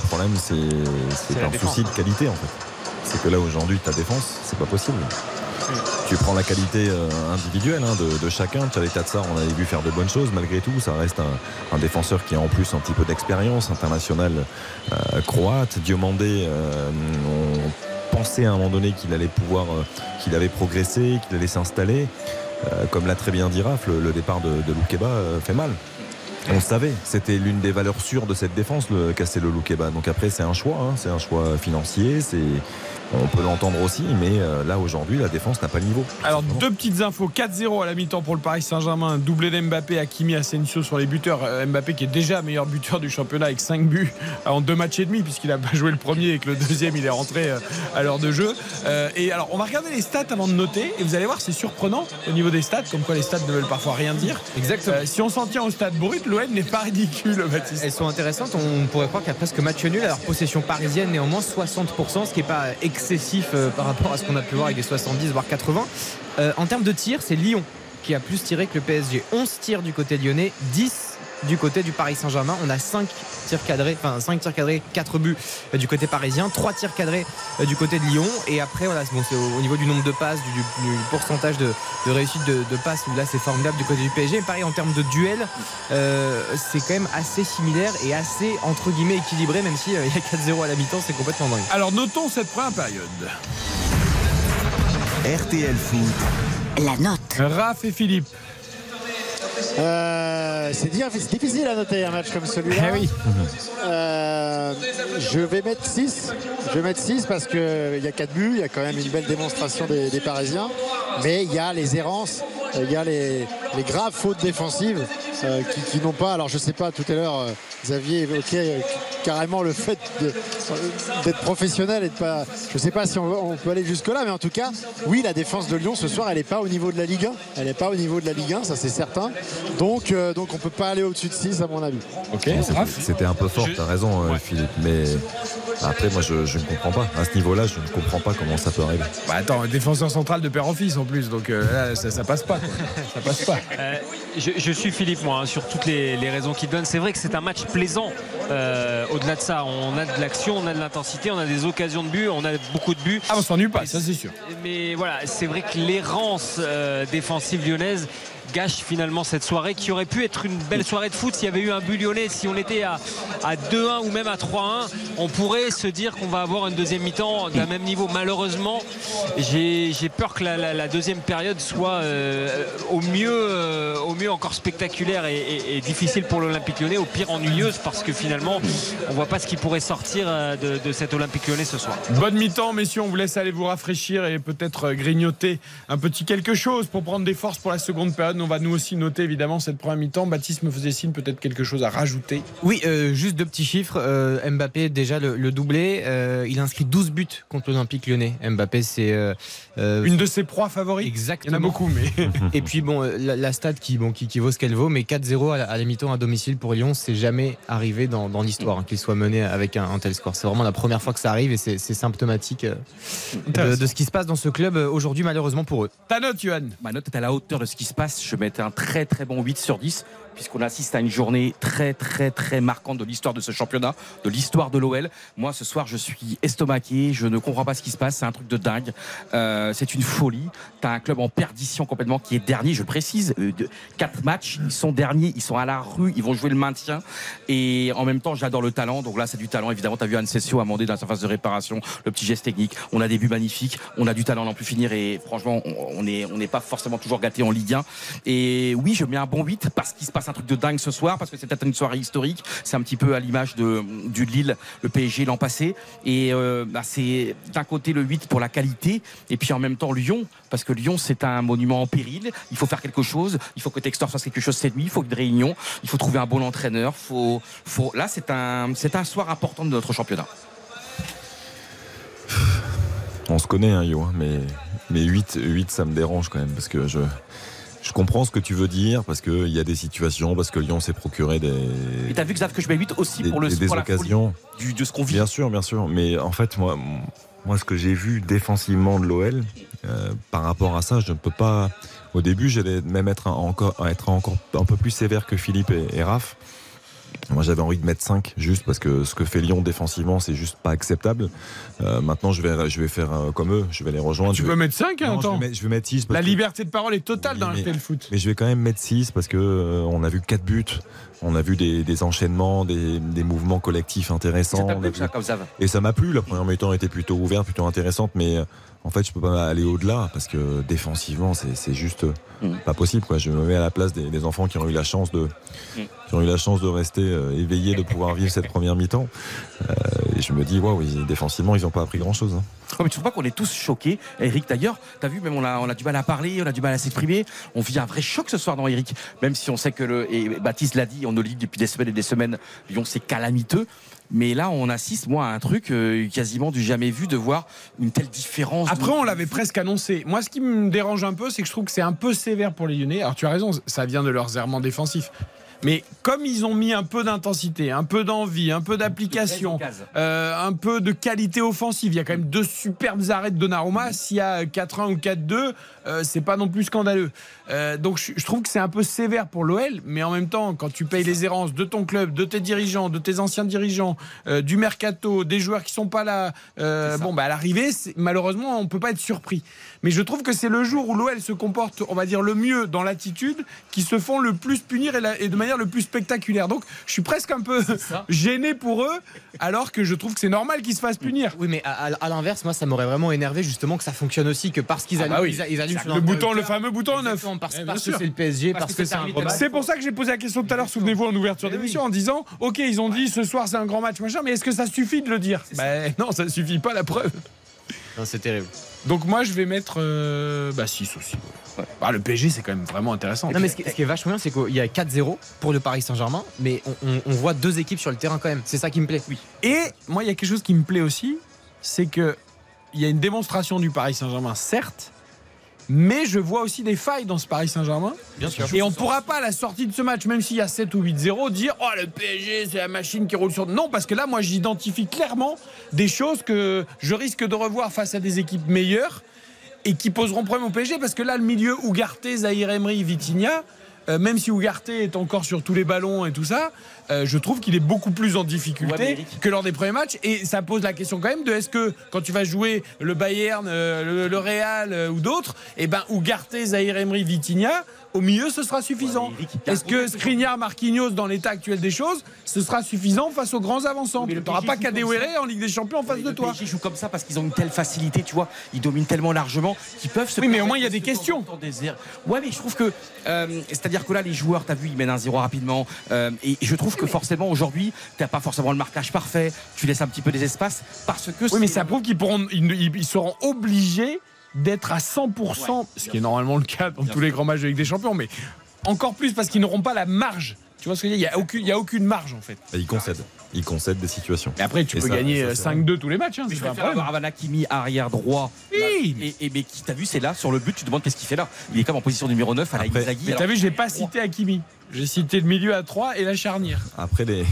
problème c'est un souci de qualité en fait. C'est que là aujourd'hui ta défense c'est pas possible tu prends la qualité euh, individuelle hein, de, chacun. Charlie Tatsar, on avait vu faire de bonnes choses malgré tout. Ça reste un, défenseur qui a en plus un petit peu d'expérience internationale euh, croate. Diomandé, euh, on pensait à un moment donné qu'il allait pouvoir, qu'il avait progressé, qu'il allait s'installer. comme l'a très bien dit Raph, le, départ de, de Loukeba fait mal. On savait, c'était l'une des valeurs sûres de cette défense, le Castello Loukeba. Donc après, c'est un choix, hein. c'est un choix financier, c'est on peut l'entendre aussi, mais euh, là aujourd'hui, la défense n'a pas le niveau. Alors, deux petites infos 4-0 à la mi-temps pour le Paris Saint-Germain, doublé d'Mbappé, Hakimi, Asensio sur les buteurs. Euh, Mbappé qui est déjà meilleur buteur du championnat avec 5 buts en deux matchs et demi, puisqu'il a pas joué le premier et que le deuxième, il est rentré euh, à l'heure de jeu. Et alors, on va regarder les stats avant de noter, et vous allez voir, c'est surprenant au niveau des stats, comme quoi les stats ne veulent parfois rien dire. Exactement. si on s'en tient au stade brut, l'OM n'est pas ridicule, Baptiste. Elles sont intéressantes, on pourrait croire qu'il y a presque match nul, alors possession parisienne néanmoins 60%, ce qui n'est pas excessif par rapport à ce qu'on a pu voir avec des 70 voire 80. Euh, en termes de tir, c'est Lyon qui a plus tiré que le PSG. 11 tirs du côté lyonnais, 10 du côté du Paris Saint-Germain. On a 5 tirs cadrés, enfin 5 tirs cadrés, 4 buts euh, du côté parisien, 3 tirs cadrés euh, du côté de Lyon. Et après, voilà, bon, c'est au, niveau du nombre de passes, du, pourcentage de, réussite de, passes, où là c'est formidable du côté du PSG. pareil, en termes de duel, c'est quand même assez similaire et assez entre guillemets équilibré, même s'il y a 4-0 à la mi-temps, c'est complètement dingue. Alors notons cette première période. RTL Foot. La note. Raph et Philippe. Euh, c'est difficile à noter un match comme celui-là. Eh oui. Euh, je vais mettre 6. Je vais mettre 6 parce qu'il y a 4 buts, il y a quand même une belle démonstration des, Parisiens. Mais il y a les errances, il y a les, graves fautes défensives euh, qui, n'ont pas. Alors je sais pas, tout à l'heure, Xavier évoquait carrément le fait d'être professionnel et de pas. Je sais pas si on, peut aller jusque-là, mais en tout cas, oui, la défense de Lyon ce soir, elle n'est pas au niveau de la Ligue 1. Elle n'est pas au niveau de la Ligue 1, ça c'est certain. Donc, euh, donc on peut pas aller au-dessus de 6 à mon avis. Ok, c'était un peu fort, tu as raison, euh, Philippe. Mais après, moi, je, ne comprends pas. À ce niveau-là, je ne comprends pas comment ça peut arriver. Bah attends, défenseur central de père en fils en plus, donc euh, ça, passe pas. Ça passe pas. je, suis Philippe, moi, hein, sur toutes les, les raisons qu'il donne. C'est vrai que c'est un match plaisant. Euh, Au-delà de ça, on a de l'action, on a de l'intensité, on a des occasions de but, on a beaucoup de buts. Ah, on s'ennuie pas, ça c'est sûr. Mais voilà, c'est vrai que l'errance euh, défensive lyonnaise gâche finalement cette soirée qui aurait pu être une belle soirée de foot s'il y avait eu un but lyonnais si on était à, à 2-1 ou même à 3-1 on pourrait se dire qu'on va avoir une deuxième mi-temps d'un même niveau malheureusement j'ai peur que la, deuxième période soit euh, au mieux euh, au mieux encore spectaculaire et, difficile pour l'Olympique lyonnais au pire ennuyeuse parce que finalement on voit pas ce qui pourrait sortir euh, de, de cet Olympique lyonnais ce soir Bonne mi-temps, messieurs. On vous laisse aller vous rafraîchir et peut-être grignoter un petit quelque chose pour prendre des forces pour la seconde période. On va nous aussi noter évidemment cette première mi-temps. Baptiste me faisait signe peut-être quelque chose à rajouter. Oui, euh, juste deux petits chiffres. Euh, Mbappé, déjà le, le doublé. euh, il a inscrit 12 buts contre l'Olympique lyonnais. Mbappé, c'est. euh, euh, Une de ses proies favoris? Exactement. Il y en a beaucoup, mais. Et puis bon, la, la stat qui, bon, qui, qui vaut ce qu'elle vaut, mais 4-0 à la, à la mi-temps à domicile pour Lyon, c'est jamais arrivé dans, dans l'histoire hein, qu'il soit mené avec un, un tel score. C'est vraiment la première fois que ça arrive et c'est c'est symptomatique euh, de, de ce qui se passe dans ce club aujourd'hui, malheureusement pour eux. Ta note, Johan? Ma note est à la hauteur de ce qui se passe. Je mettais un très très bon 8 sur 10 puisqu'on assiste à une journée très très très marquante de l'histoire de ce championnat, de l'histoire de l'OL. Moi ce soir je suis estomaqué, je ne comprends pas ce qui se passe, c'est un truc de dingue, Euh, c'est une folie. T'as un club en perdition complètement qui est dernier, je précise, euh, quatre matchs, ils sont derniers, ils sont à la rue, ils vont jouer le maintien et en même temps j'adore le talent. Donc là c'est du talent évidemment. T'as vu Anne Sessio amender dans sa phase de réparation, le petit geste technique. On a des buts magnifiques, on a du talent n'en plus finir et franchement on n'est pas forcément toujours gâté en Ligue 1. Et oui je mets un bon 8 parce qu'il se passe un truc de dingue ce soir parce que c'est peut-être une soirée historique. C'est un petit peu à l'image de du Lille, le PSG l'an passé. Et euh, bah, c'est d'un côté le 8 pour la qualité et puis en même temps Lyon parce que Lyon c'est un monument en péril. Il faut faire quelque chose. Il faut que Textor fasse quelque chose cette nuit. Il faut une réunion. Il faut trouver un bon entraîneur. Faut là c'est un c'est un soir important de notre championnat. On se connaît, hein, Yo, hein, mais, mais 8, 8, ça me dérange quand même parce que je, je comprends ce que tu veux dire parce qu'il y a des situations, parce que Lyon s'est procuré des. Et t'as vu Xav que je mets 8 aussi des, pour le des- des pour la folie occasions. du, de ce qu'on vit. Bien sûr, bien sûr. Mais en fait, moi, moi ce que j'ai vu défensivement de l'OL, euh, par rapport à ça, je ne peux pas. Au début, j'allais même être encore, être encore un peu plus sévère que Philippe et, et Raph. Moi, j'avais envie de mettre 5 juste parce que ce que fait Lyon défensivement, c'est juste pas acceptable. Euh, maintenant, je vais, je vais faire euh, comme eux, je vais les rejoindre. Tu Je peux vais- mettre 5 hein, Non, je attends. vais mettre- je vais mettre 6 La liberté de parole est totale dans mais- RTL Foot. mais je vais quand même mettre 6 parce que euh, on a vu 4 buts. On a vu des, des enchaînements, des, des mouvements collectifs intéressants. Ça plu, vu- ça, comme Xav Et ça m'a plu. La première mi-temps était plutôt ouverte, plutôt intéressante, mais euh, en fait, je peux pas aller au-delà parce que défensivement, c'est juste Mm. pas possible. Quoi. Je me mets à la place des, des enfants qui ont eu la chance de, Mm. qui ont eu la chance de rester euh, éveillés, de pouvoir vivre cette première mi-temps. Euh, et je me dis, waouh, défensivement, ils n'ont pas appris grand-chose. hein. Oh, mais tu vois pas qu'on est tous choqués Eric d'ailleurs, t'as vu, même on a, on a du mal à parler, on a du mal à s'exprimer. On vit un vrai choc ce soir dans Eric? Même si on sait que le. Et Baptiste l'a dit, on nous le dit depuis des semaines et des semaines, Lyon c'est calamiteux. Mais là, on assiste, moi, à un truc euh, quasiment du jamais vu de voir une telle différence. Après, on l'avait presque annoncé. Moi, ce qui me dérange un peu, c'est que je trouve que c'est un peu sévère pour les Lyonnais. Alors, tu as raison, ça vient de leurs errements défensifs. Mais comme ils ont mis un peu d'intensité, un peu d'envie, un peu d'application, euh, un peu de qualité offensive, il y a quand même deux superbes arrêts de Donnarumma. S'il y a 4-1 ou 4-2, euh, c'est pas non plus scandaleux. Euh, donc je, je trouve que c'est un peu sévère pour l'OL, mais en même temps, quand tu payes les errances de ton club, de tes dirigeants, de tes anciens dirigeants, euh, du mercato, des joueurs qui sont pas là, bon, bah à l'arrivée, malheureusement, on peut pas être surpris. Mais je trouve que c'est le jour où l'OL se comporte, on va dire, le mieux dans l'attitude, qui se font le plus punir et, la- et de manière le plus spectaculaire. Donc, je suis presque un peu gêné pour eux, alors que je trouve que c'est normal qu'ils se fassent punir. Oui, mais à, à- à l'inverse, moi, ça m'aurait vraiment énervé justement que ça fonctionne aussi, que parce qu'ils Ah bah oui. ils, ils allument sur Le bouton, le fameux bouton neuf. Parce, Eh, parce que c'est le PSG, Parce parce, que que c'est un gros match. C'est pour ça que j'ai posé la question tout à l'heure, souvenez-vous, en ouverture d'émission, en disant Ok, ils ont dit ce soir c'est un grand match, machin, mais est-ce que ça suffit de le dire? Ben non, ça suffit pas, la preuve. Non, C'est terrible. Donc moi, je vais mettre euh, bah 6 aussi. ouais. Bah, le PSG, c'est quand même vraiment intéressant. Non, mais ce qui, ce qui est vachement bien, c'est qu'il y a 4-0 pour le Paris Saint-Germain, mais on, on- on voit deux équipes sur le terrain quand même. C'est ça qui me plaît. Oui. Et moi, il y a quelque chose qui me plaît aussi, c'est que il y a une démonstration du Paris Saint-Germain, certes, mais je vois aussi des failles dans ce Paris Saint-Germain. Bien sûr. Et on ne pourra pas, à la sortie de ce match, même s'il y a 7 ou 8-0, dire Oh, le PSG, c'est la machine qui roule sur. Non, parce que là, moi, j'identifie clairement des choses que je risque de revoir face à des équipes meilleures et qui poseront problème au PSG. Parce que là, le milieu Ougarté, Zahir Emery, Vitinha. Euh, même si Ugarte est encore sur tous les ballons et tout ça, euh, je trouve qu'il est beaucoup plus en difficulté Ouais, que lors des premiers matchs. Et ça pose la question quand même de est-ce que quand tu vas jouer le Bayern, euh, le, le Real ou d'autres, et ben Ugarte, Zahir Emery, Vitinha, au milieu ce sera suffisant. Ouais, Est-ce que Skriniar, Marquinhos, dans l'état actuel des choses, ce sera suffisant face aux grands avançants Tu n'auras pas Kadewere en Ligue des Champions en face de toi. PSG joue comme ça parce qu'ils ont une telle facilité, tu vois. Ils dominent tellement largement qu'ils peuvent se. Oui, mais au moins, il y a de des questions. Ouais, mais je trouve que. euh, C'est-à-dire que là, les joueurs, t'as vu, ils mènent un zéro rapidement. euh, et je trouve que forcément, aujourd'hui, t'as pas forcément le marquage parfait. Tu laisses un petit peu des espaces parce que. Oui, mais ça prouve qu'ils ils, ils- ils seront obligés d'être à 100%, ce qui est normalement le cas dans tous les grands matchs de Ligue des Champions, mais encore plus parce qu'ils n'auront pas la marge. Tu vois ce que je veux dire? Il n'y a, aucune- il y a aucune marge en fait. Il concède. Il concède des situations. Et après, tu Et peux ça- gagner ça, euh, c'est 5-2 tous les matchs. Hein, Mais c'est je pas un préfère problème. avoir arrière droit. Oui, Là, et, et mais qui t'as vu, c'est là sur le but. Tu te demandes qu'est-ce qu'il fait là. Il est comme en position numéro 9 à la Inzaghi. Mais t'as vu, j'ai pas cité Hakimi. J'ai cité le milieu à 3 et la charnière. Après, les,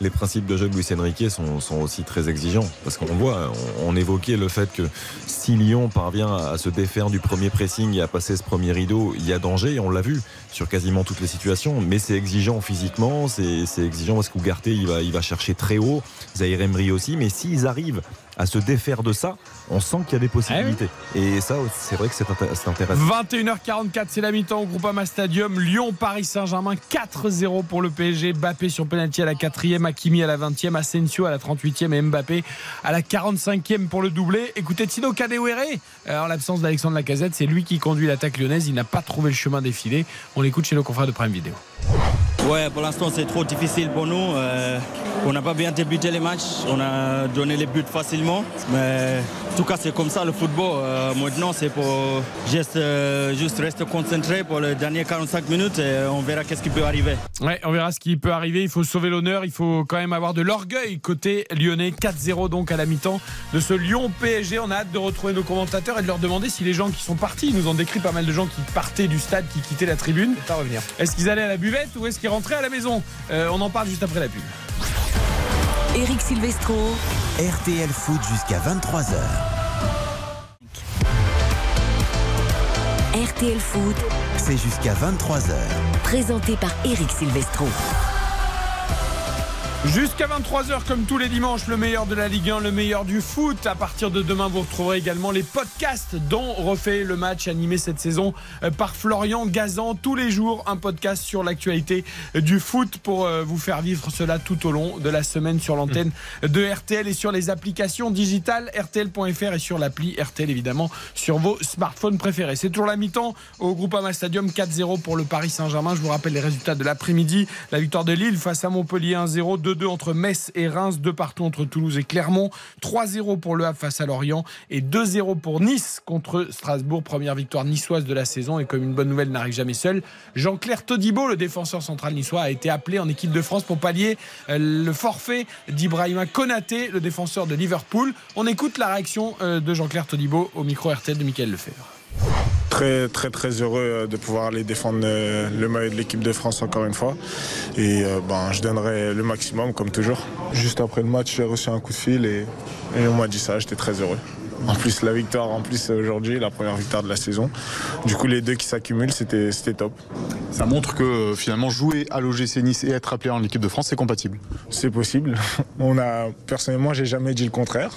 les principes de jeu de Luis Enrique sont, sont aussi très exigeants. Parce qu'on voit, on, on évoquait le fait que si Lyon parvient à se défaire du premier pressing et à passer ce premier rideau, il y a danger. On l'a vu sur quasiment toutes les situations. Mais c'est exigeant physiquement, c'est exigeant parce qu'Ougarté, il va, il va chercher très haut. Zahir Emery aussi. Mais s'ils arrivent à se défaire de ça, on sent qu'il y a des possibilités. Et ça, c'est vrai que c'est inté- c'est intéressant. 21h44, c'est la mi-temps au Groupama Stadium. Lyon, Paris Saint-Germain, 4-0 pour le PSG. Mbappé sur penalty à la 4e, Hakimi à la 20e, Asensio à la 38e et Mbappé à la 45e pour le doublé. Écoutez, Tino Kadewere, en l'absence d'Alexandre Lacazette, c'est lui qui conduit l'attaque lyonnaise. Il n'a pas trouvé le chemin défilé. On l'écoute chez nos confrères de Prime Vidéo. Ouais, pour l'instant c'est trop difficile pour nous. Euh, on n'a pas bien débuté les matchs, on a donné les buts facilement. Mais en tout cas c'est comme ça le football. Euh, maintenant c'est pour juste, euh, juste rester concentré pour les dernières 45 minutes et on verra qu'est-ce qui peut arriver. Ouais, on verra ce qui peut arriver. Il faut sauver l'honneur. Il faut quand même avoir de l'orgueil côté lyonnais. 4-0 donc à la mi-temps de ce Lyon PSG. On a hâte de retrouver nos commentateurs et de leur demander si les gens qui sont partis, ils nous ont décrit pas mal de gens qui partaient du stade, qui quittaient la tribune. Pas revenir. Est-ce qu'ils allaient à la buvette ou est-ce qu'ils rentraient à la maison Euh, On en parle juste après la pub. Eric Silvestro. RTL Foot jusqu'à 23h. RTL Foot. C'est jusqu'à 23h. Présenté par Eric Silvestro. Jusqu'à 23h, comme tous les dimanches, le meilleur de la Ligue 1, le meilleur du foot. À partir de demain, vous retrouverez également les podcasts dont refait le match animé cette saison euh, par Florian Gazan. Tous les jours, un podcast sur l'actualité euh, du foot pour euh, vous faire vivre cela tout au long de la semaine sur l'antenne de RTL et sur les applications digitales RTL.fr et sur l'appli RTL évidemment sur vos smartphones préférés. C'est toujours la mi-temps au Groupama Stadium 4-0 pour le Paris Saint-Germain. Je vous rappelle les résultats de l'après-midi. La victoire de Lille face à Montpellier 1-0, 2-2 entre Metz et Reims, 2 partout entre Toulouse et Clermont, 3-0 pour Le Havre face à Lorient et 2-0 pour Nice contre Strasbourg. Première victoire niçoise de la saison et comme une bonne nouvelle n'arrive jamais seule, Jean-Claire Todibo, le défenseur central niçois, a été appelé en équipe de France pour pallier euh, le forfait d'Ibrahima Konaté, le défenseur de Liverpool. On écoute la réaction euh, de Jean-Claire Todibo au micro RTL de Michael Lefebvre. Très très très heureux euh, de pouvoir aller défendre euh, le maillot de l'équipe de France encore une fois. Et euh, ben, je donnerai le maximum comme toujours. Juste après le match, j'ai reçu un coup de fil et, et on m'a dit ça, j'étais très heureux. En plus, la victoire, en plus aujourd'hui, la première victoire de la saison. Du coup, les deux qui s'accumulent, c'était top. Ça montre que finalement jouer à l'OGC Nice et être appelé en équipe de France, c'est compatible. C'est possible. On a, personnellement, j'ai jamais dit le contraire.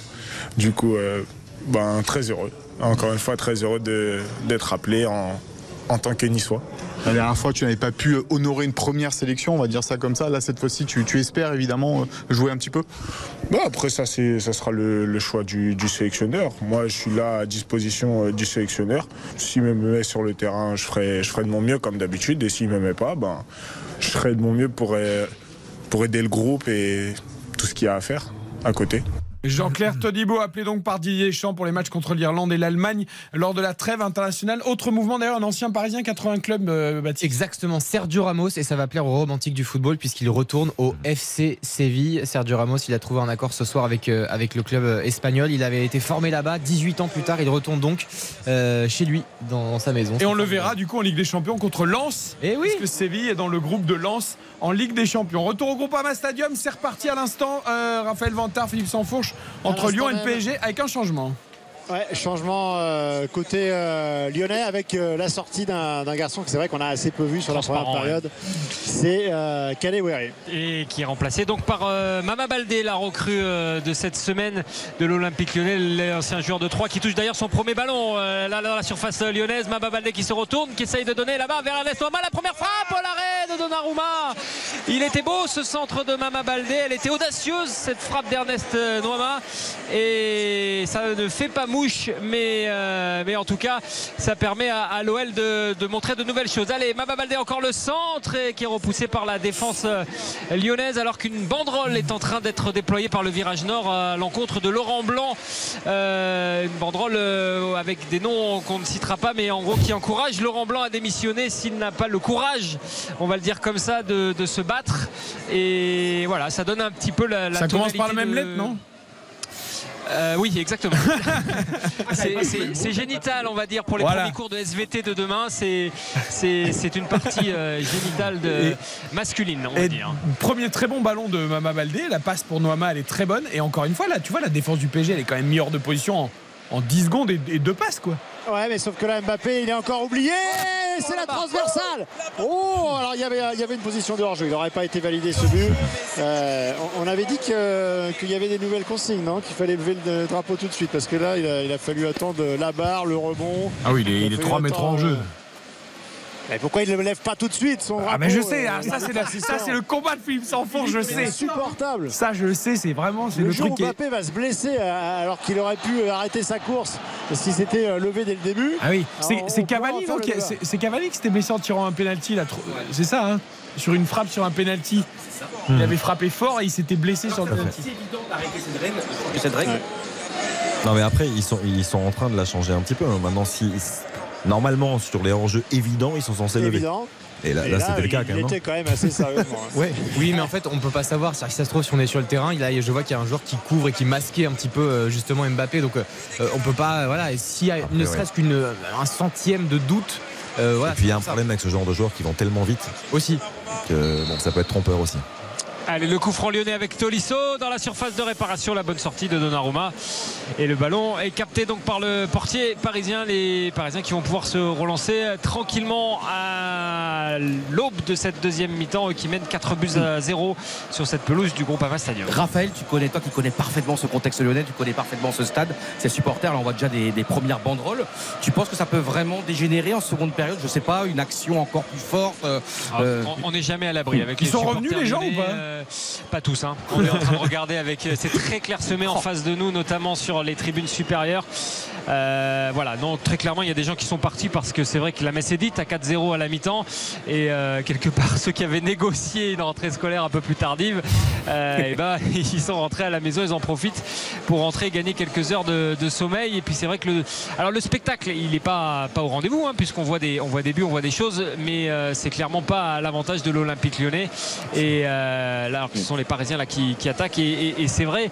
Du coup, euh, ben, très heureux. Encore une fois, très heureux d'être appelé en, en tant que Niçois. La dernière fois, tu n'avais pas pu honorer une première sélection, on va dire ça comme ça. Là, cette fois-ci, tu, tu espères évidemment jouer un petit peu Bah, après, ça, ça sera le, le choix du, du sélectionneur. Moi, je suis là à disposition euh, du sélectionneur. S'il me met sur le terrain, je ferai, je ferai de mon mieux comme d'habitude. Et s'il ne me met pas, ben, je ferai de mon mieux pour, euh, pour aider le groupe et tout ce qu'il y a à faire à côté. Jean-Claire Todibo, appelé donc par Didier Deschamps pour les matchs contre l'Irlande et l'Allemagne lors de la trêve internationale. Autre mouvement d'ailleurs, un ancien parisien, 80 clubs, euh, Baptiste. Exactement, Sergio Ramos, et ça va plaire aux romantiques du football puisqu'il retourne au FC Séville. Sergio Ramos, il a trouvé un accord ce soir avec, euh, avec le club euh, espagnol. Il avait été formé là-bas, 18 ans plus tard, il retourne donc euh, chez lui, dans, sa maison. Et on le verra du coup en Ligue des Champions contre Lens. Et oui. Puisque Séville est dans le groupe de Lens en Ligue des Champions. Retour au Groupama Stadium, c'est reparti à l'instant. Raphaël Vantard, Philippe Sansfourche entre À Lyon et le. PSG avec un changement. Ouais, changement euh, côté euh, lyonnais avec euh, la sortie d'un garçon que c'est vrai qu'on a assez peu vu sur la première période. C'est euh, Kalewere. et qui est remplacé donc par Mama Baldé, la recrue de cette semaine de l'Olympique lyonnais, l'ancien joueur de 3 qui touche d'ailleurs son premier ballon là dans la surface lyonnaise. Mama Baldé qui se retourne, qui essaye de donner là-bas vers Ernest Ouama. La première frappe, l'arrêt de Donnarumma. Il était beau ce centre de Mama Baldé, elle était audacieuse cette frappe d'Ernest Nouama et ça ne fait pas mouche, mais, euh, mais en tout cas ça permet à, à l'OL de, de montrer de nouvelles choses. Allez, Mama Baldé encore le centre et qui est repoussé par la défense euh, lyonnaise alors qu'une banderole est en train d'être déployée par le virage nord à l'encontre de Laurent Blanc. Euh, une banderole euh, avec des noms qu'on ne citera pas, mais en gros qui encourage Laurent Blanc à démissionner s'il n'a pas le courage, on va le dire comme ça, de, de se battre. Et voilà, ça donne un petit peu la. la Ça commence par la même de- lettre, non? Euh, oui, exactement. C'est- c'est génital, on va dire, pour les Voilà. premiers cours de SVT de demain. C'est une partie euh, génitale de, masculine, on va dire. premier très bon ballon de Mama Baldé. La passe pour Noama, elle est très bonne. Et encore une fois, là, tu vois, la défense du PSG, elle est quand même mise hors de position en, en 10 secondes et, et deux passes, quoi. Ouais, mais sauf que là, Mbappé, il est encore oublié. C'est la transversale. Oh, alors il y avait, il y avait une position de hors-jeu. Il n'aurait pas été validé ce but. Euh, on, avait dit qu'il y avait des nouvelles consignes, non Qu'il fallait lever le drapeau tout de suite. Parce que là, il a, il a fallu attendre la barre, le rebond. Ah oui, il est, il est fallu 3 mètres en jeu. Euh, Mais pourquoi il ne le lève pas tout de suite son Ah, mais je sais, euh, ah, ça, c'est la- ça, c'est le combat de Philippe Sanfour, je C'est sais. insupportable. Ça, je le sais, c'est vraiment c'est Le, le, jour truc où est. Mbappé va se blesser euh, alors qu'il aurait pu euh, arrêter sa course s'il s'était euh, levé dès le début. Ah oui, c'est on- c'est Cavani, c'est c'est Cavani qui s'était blessé en tirant un penalty là. trop- C'est ça, hein Sur une frappe sur un penalty. Il avait frappé fort et il s'était blessé sur le penalty. C'est évident d'arrêter cette règle. Cette règle. Non mais après ils sont ils sont en train de la changer un petit peu. hein. Maintenant si normalement sur les hors-jeux évidents ils sont censés lever. évident. Et là, Et là, là, c'était le cas il- quand même. était quand même assez sérieusement. hein. Ouais. Oui, mais en fait, on peut pas savoir. C'est-à-dire que Si ça se trouve, si on est sur le terrain, là, je vois qu'il y a un joueur qui couvre et qui masquait un petit peu euh, justement Mbappé. Donc, euh, on peut pas. euh, Voilà. Et s'il y a ne ouais. serait-ce qu'une un centième de doute, euh, voilà. Et puis il y a un ça. problème avec ce genre de joueurs qui vont tellement vite aussi. que bon, ça peut être trompeur aussi. Allez, le coup franc lyonnais avec Tolisso dans la surface de réparation, la bonne sortie de Donnarumma. Et le ballon est capté donc par le portier parisien. Les Parisiens qui vont pouvoir se relancer tranquillement à l'aube de cette deuxième mi-temps, eux qui mènent 4 buts à 0 sur cette pelouse du groupe Ava Stadium. Raphaël, tu connais, toi qui connais parfaitement ce contexte lyonnais, tu connais parfaitement ce stade, ces supporters, là on voit déjà des, des premières banderoles. Tu penses que ça peut vraiment dégénérer en seconde période? Je sais pas, une action encore plus forte euh, Ah, euh, on- n'est jamais à l'abri avec Ils les sont revenus, les gens, lyonnais, ou pas? euh, Pas tous. hein. On est en train de regarder avec. C'est très clairsemé en face de nous, notamment sur les tribunes supérieures. Euh, voilà, non, très clairement, il y a des gens qui sont partis parce que c'est vrai que la messe est dite à 4-0 à la mi-temps. Et euh, quelque part, ceux qui avaient négocié une rentrée scolaire un peu plus tardive, euh, eh ben, ils sont rentrés à la maison, ils en profitent pour rentrer et gagner quelques heures de, sommeil. Et puis c'est vrai que le, alors le spectacle, il n'est pas, pas au rendez-vous, hein, puisqu'on voit des, on voit des buts, on voit des choses, mais euh, c'est clairement pas à l'avantage de l'Olympique lyonnais. Et ce sont les Parisiens qui, attaquent. Et c'est vrai.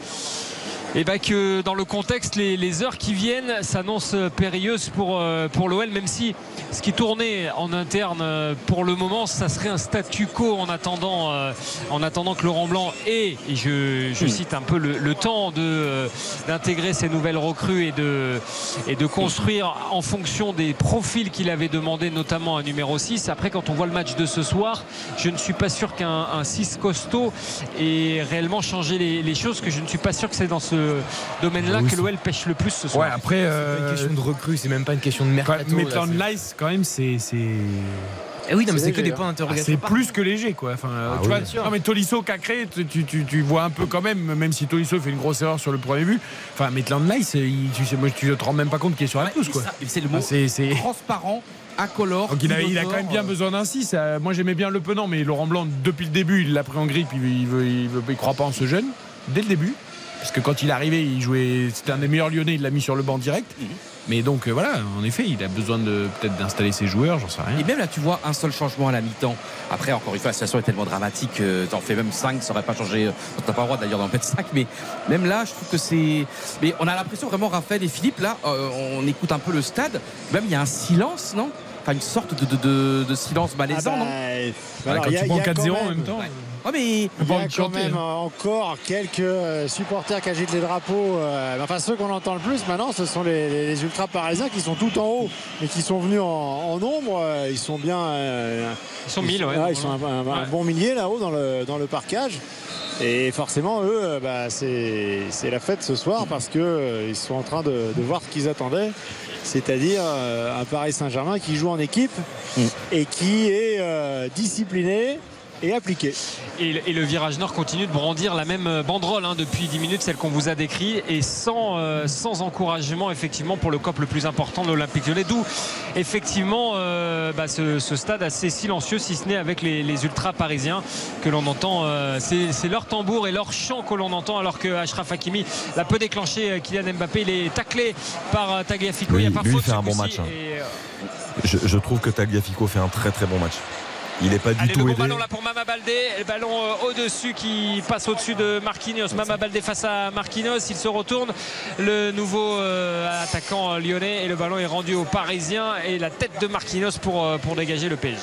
Et ben que dans le contexte, les, les heures qui viennent s'annoncent périlleuses pour, euh, pour l'OL, même si ce qui tournait en interne euh, pour le moment, ça serait un statu quo en attendant, euh, en attendant que Laurent Blanc ait, et je, je cite un peu le, le temps d'intégrer ces nouvelles recrues et de, et de construire en fonction des profils qu'il avait demandé, notamment un numéro 6. Après, quand on voit le match de ce soir, je ne suis pas sûr qu'un un 6 costaud ait réellement changé les, les choses, que je ne suis pas sûr que c'est dans ce domaine-là Oui, que l'OL pêche le plus ce soir. Ouais, après. C'est euh, pas une question de recrue, c'est même pas une question de mercato. Maitland là, Nice, quand même, c'est. Eh oui, non, mais C'est que des hein. points Ah, d'interrogation. c'est plus que léger quoi. Enfin, euh, Ah tu oui, vois, non mais Tolisso Cacré, tu, tu, tu- tu vois un peu quand même, même si Tolisso fait une grosse erreur sur le premier but. Enfin, Maitland Nice, il, tu sais, moi, tu te rends même pas compte qu'il est sur la pelouse quoi. c'est le mot Ah, c'est- transparent, incolore. Donc il a, il a quand même bien euh, besoin d'un 6. Euh, Moi j'aimais bien Le Penant, mais Laurent Blanc, depuis le début, il l'a pris en grippe, il, il, veut, il, veut- il croit pas en ce jeune, dès le début. Parce que quand il est arrivé, il jouait. C'était un des meilleurs lyonnais, il l'a mis sur le banc direct. Mhm. Mais donc euh, voilà, en effet, il a besoin de peut-être d'installer ses joueurs, j'en sais rien. Et même là, tu vois un seul changement à la mi-temps. Après, encore une fois, la situation est tellement dramatique. euh, T'en fais même 5, ça aurait pas changé. euh, T'as pas le droit d'ailleurs d'en mettre 5. Mais même là, je trouve que c'est. Mais on a l'impression vraiment, Raphaël et Philippe, là, euh, on écoute un peu le stade. Même il y a un silence, non? Enfin, une sorte de, de- de- de silence Ah malaisant, bah, non Bah, alors, quand il y a- tu prends il y a 4-0 quand en même temps. Ah, mais Il y a quand même euh, encore quelques euh, supporters qui agitent les drapeaux. euh, Enfin, ceux qu'on entend le plus maintenant, ce sont les, les- les ultras parisiens qui sont tout en haut et qui sont venus en, en nombre. Ils sont bien. euh, Ils sont 1000, ouais. ils sont un, un- un Ouais. bon millier là-haut dans le, dans le parcage. Et forcément, eux, bah, c'est c'est la fête ce soir parce qu'ils sont en train de, de voir ce qu'ils attendaient. C'est-à-dire euh, un Paris Saint-Germain qui joue en équipe et qui est euh, discipliné et appliqué. Et, le- et le virage nord continue de brandir la même euh, banderole hein, depuis 10 minutes, celle qu'on vous a décrit, et sans, euh, sans encouragement effectivement pour le COP le plus important de l'Olympique Lyonnais. D'où effectivement euh, bah, ce, ce stade assez silencieux, si ce n'est avec les, les ultras parisiens que l'on entend. euh, c'est leur tambour et leur chant que l'on entend, alors que Ashraf Hakimi l'a peu déclenché. Kylian Mbappé, il est taclé par Tagliafico. Lui- il a pas lui faute fait un bon match, hein. et, euh, Je, je trouve que Tagliafico fait un très très bon match. Il n'est pas du Allez, le tout bon aidé. ballon là pour Mama Baldé. Le ballon euh, au-dessus qui passe au-dessus de Marquinhos. Mama Baldé face à Marquinhos. Il se retourne. Le nouveau euh, attaquant lyonnais. Et le ballon est rendu aux Parisiens. Et la tête de Marquinhos pour, euh, pour dégager le PSG.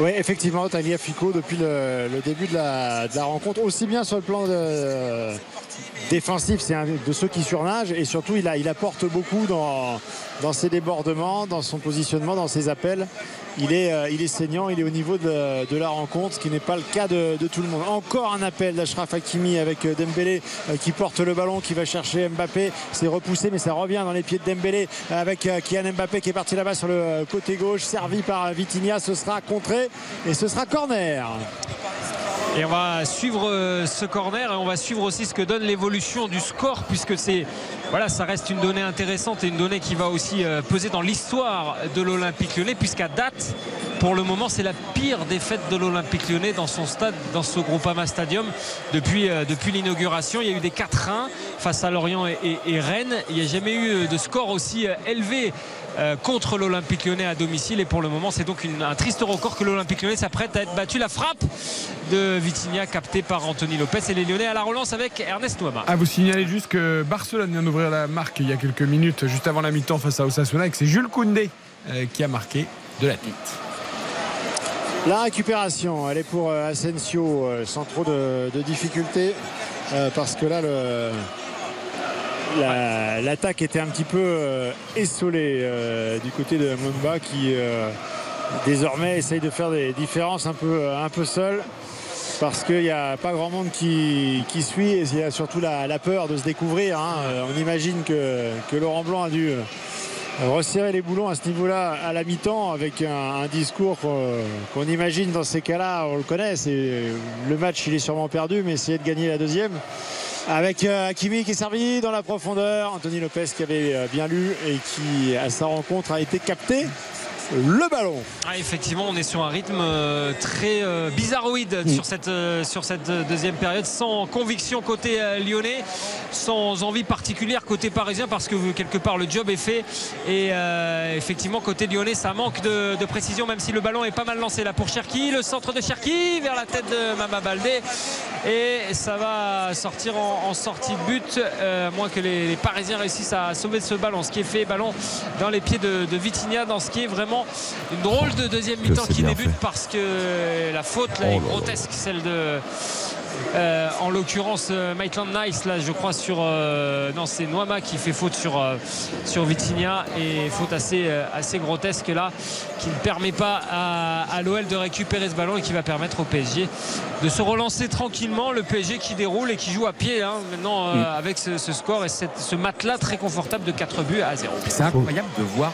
Oui, effectivement, Tagliafico, depuis le, le début de la, de la rencontre, aussi bien sur le plan de- défensif, c'est un de ceux qui surnagent et surtout il, a, il apporte beaucoup dans, dans ses débordements, dans son positionnement, dans ses appels. Il est, euh, il est saignant, il est au niveau de, la rencontre, ce qui n'est pas le cas de, tout le monde. Encore un appel d'Ashraf Hakimi avec euh, Dembélé euh, qui porte le ballon, qui va chercher Mbappé. C'est repoussé, mais ça revient dans les pieds de Dembélé avec euh, Kylian Mbappé qui est parti là-bas sur le côté gauche, servi par Vitinha. Ce sera contré et ce sera corner. Et on va suivre euh, ce corner et on va suivre aussi ce que donne l'évolution du score puisque c'est voilà, ça reste une donnée intéressante et une donnée qui va aussi euh, peser dans l'histoire de l'Olympique Lyonnais puisqu'à date pour le moment c'est la pire défaite de l'Olympique Lyonnais dans son stade dans ce Groupama Stadium. Depuis, euh, l'inauguration il y a eu des 4-1 face à Lorient et, Rennes. Il n'y a jamais eu de score aussi élevé contre l'Olympique lyonnais à domicile. Et pour le moment c'est donc une- un triste record que l'Olympique lyonnais s'apprête à être battu. La frappe de Vitinha captée par Anthony Lopez. Et les lyonnais à la relance avec Ernest Nouama À vous signaler juste que Barcelone vient d'ouvrir la marque il y a quelques minutes, juste avant la mi-temps face à Osasuna, et que c'est Jules Koundé euh, qui a marqué de la tête. La récupération, elle est pour euh, Asensio euh, sans trop de, de difficultés euh, parce que là le- la- l'attaque était un petit peu euh, essolée euh, du côté de Mumba qui euh, désormais essaye de faire des différences un peu, un peu seul parce qu'il n'y a pas grand monde qui, suit et il y a surtout la, peur de se découvrir. hein. On imagine que, Laurent Blanc a dû resserrer les boulons à ce niveau-là à la mi-temps avec un, discours qu'on imagine dans ces cas-là, on le connaît, le match il est sûrement perdu mais essayer de gagner la deuxième. Avec euh, Hakimi qui est servi dans la profondeur, Anthony Lopez qui avait euh, bien lu et qui à sa rencontre a été capté. Le ballon. Ah, effectivement, on est sur un rythme euh, très euh, bizarroïde sur cette, euh, sur cette deuxième période, sans conviction côté lyonnais, sans envie particulière côté parisien, parce que quelque part le job est fait. Et euh, effectivement, côté lyonnais, ça manque de, de précision, même si le ballon est pas mal lancé là pour Cherki. Le centre de Cherki vers la tête de Mama Baldé. Et ça va sortir en, en sortie de but, euh, à moins que les, les Parisiens réussissent à sauver ce ballon. Ce qui est fait, ballon dans les pieds de, de Vitinha, dans ce qui est vraiment une drôle de deuxième mi-temps qui débute fait. parce que la faute là Oh est grotesque, celle de. Euh, en l'occurrence euh, Maitland Nice là je crois sur euh, non c'est Noama qui fait faute sur euh, sur Vitinha. Et faute assez assez grotesque là qui ne permet pas à, à l'OL de récupérer ce ballon et qui va permettre au PSG de se relancer tranquillement. Le PSG qui déroule et qui joue à pied hein, maintenant Mm. avec ce, ce score et cette- ce matelas très confortable de 4 buts à 0 C'est incroyable de voir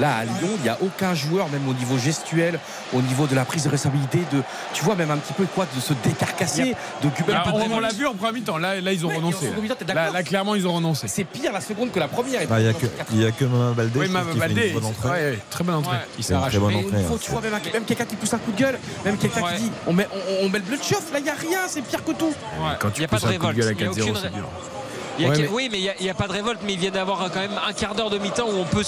là à Lyon, il n'y a aucun joueur, même au niveau gestuel, au niveau de la prise de responsabilité, de, tu vois même un petit peu quoi, de se décarcasser, de Gubel. Ah, on on l'a vu en première mi-temps, là, là ils ont renoncé. Là, clairement ils ont renoncé. C'est pire la seconde que la première. Ah, Il n'y a que, il y a que Mama Baldé Oui, Baldé, bonne entrée. ouais, ouais, très bonne entrée. Ouais. Il s'arrache. tu vois, même, un- même quelqu'un qui pousse un coup de gueule, même quelqu'un qui dit on met, on, on met le bleu de chauffe, là il n'y a rien, c'est pire que tout. Ouais. Quand Il tu n'y a pas de pousses un coup de révolte gueule à il y a 4-0, aucune c'est ré- dur. Il y a Ouais, quel- mais- Oui, mais il n'y a, pas de révolte, mais il vient d'avoir quand même un quart d'heure de mi-temps où on peut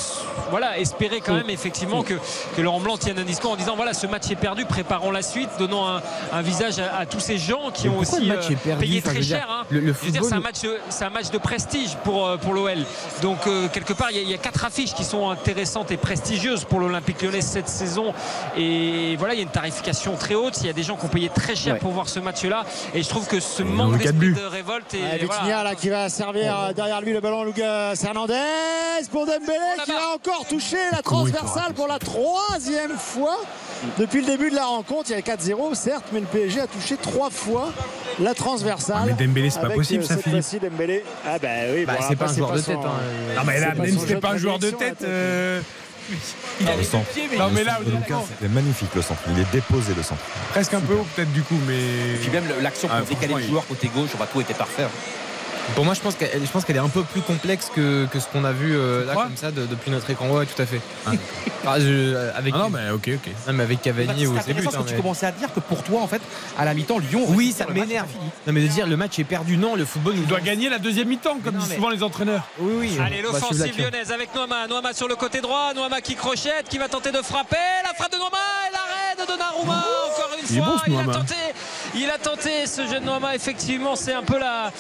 voilà, espérer quand même effectivement que, que Laurent Blanc tienne un discours en disant voilà, ce match est perdu, préparons la suite, donnons un, un visage à, à tous ces gens qui Mais ont aussi euh, perdu payé très cher. hein. le- le Je veux dire, football- c'est un, match, de- c'est un match de prestige pour, euh, pour l'OL. Donc, euh, quelque part, il y, a- il y a quatre affiches qui sont intéressantes et prestigieuses pour l'Olympique lyonnais cette saison. Et voilà, il y a une tarification très haute. Il y a des gens qui ont payé très cher Ouais. pour voir ce match-là. Et je trouve que ce le manque de révolte. Et, Ouais, voilà. Vitinha là qui va servir euh, derrière lui le ballon Lucas Hernandez pour Dembélé Oh, qui va encore toucher la transversale pour la troisième fois depuis le début de la rencontre. Il y a 4-0 certes mais le PSG a touché trois fois la transversale. Ah, mais Dembélé, c'est pas possible, euh, ça, Philippe. Dembélé. Ah bah oui, Bah, bon, c'est pas un joueur de son- tête. hein. Non, mais là, même son si jeu c'est pas un joueur de tête. euh, Il a Le centre. Non, mais là, c'était magnifique le centre. Il est déposé le centre. presque un peu haut, peut-être, du coup, mais. Puis même l'action Ah, pour décaler le joueur côté gauche, bah, tout était parfait. Pour moi, je pense qu'elle, je pense qu'elle est un peu plus complexe que, que ce qu'on a vu euh, là, comme ça, de- depuis notre écran. Ouais, tout à fait. Ah, je- euh, avec, Ah non, mais ok, ok. non, mais avec Cavani C'est ou buts. intéressant ce hein, que tu commençais à dire que pour toi, en fait, à la mi-temps, Lyon. Oui, ça m'énerve. c'est. Non, mais de dire le match est perdu, non, le football nous Il doit gagner la deuxième mi-temps, comme non, disent mais- souvent les entraîneurs. Oui, oui. Allez, l'offensive lyonnaise avec Noama. Noama sur le côté droit. Noama qui crochette, qui va tenter de frapper. La frappe de Noama et l'arrêt de Donnarumma. Encore une Il fois, bon, il a tenté. Il a tenté ce jeune Noama. Effectivement, c'est un peu la,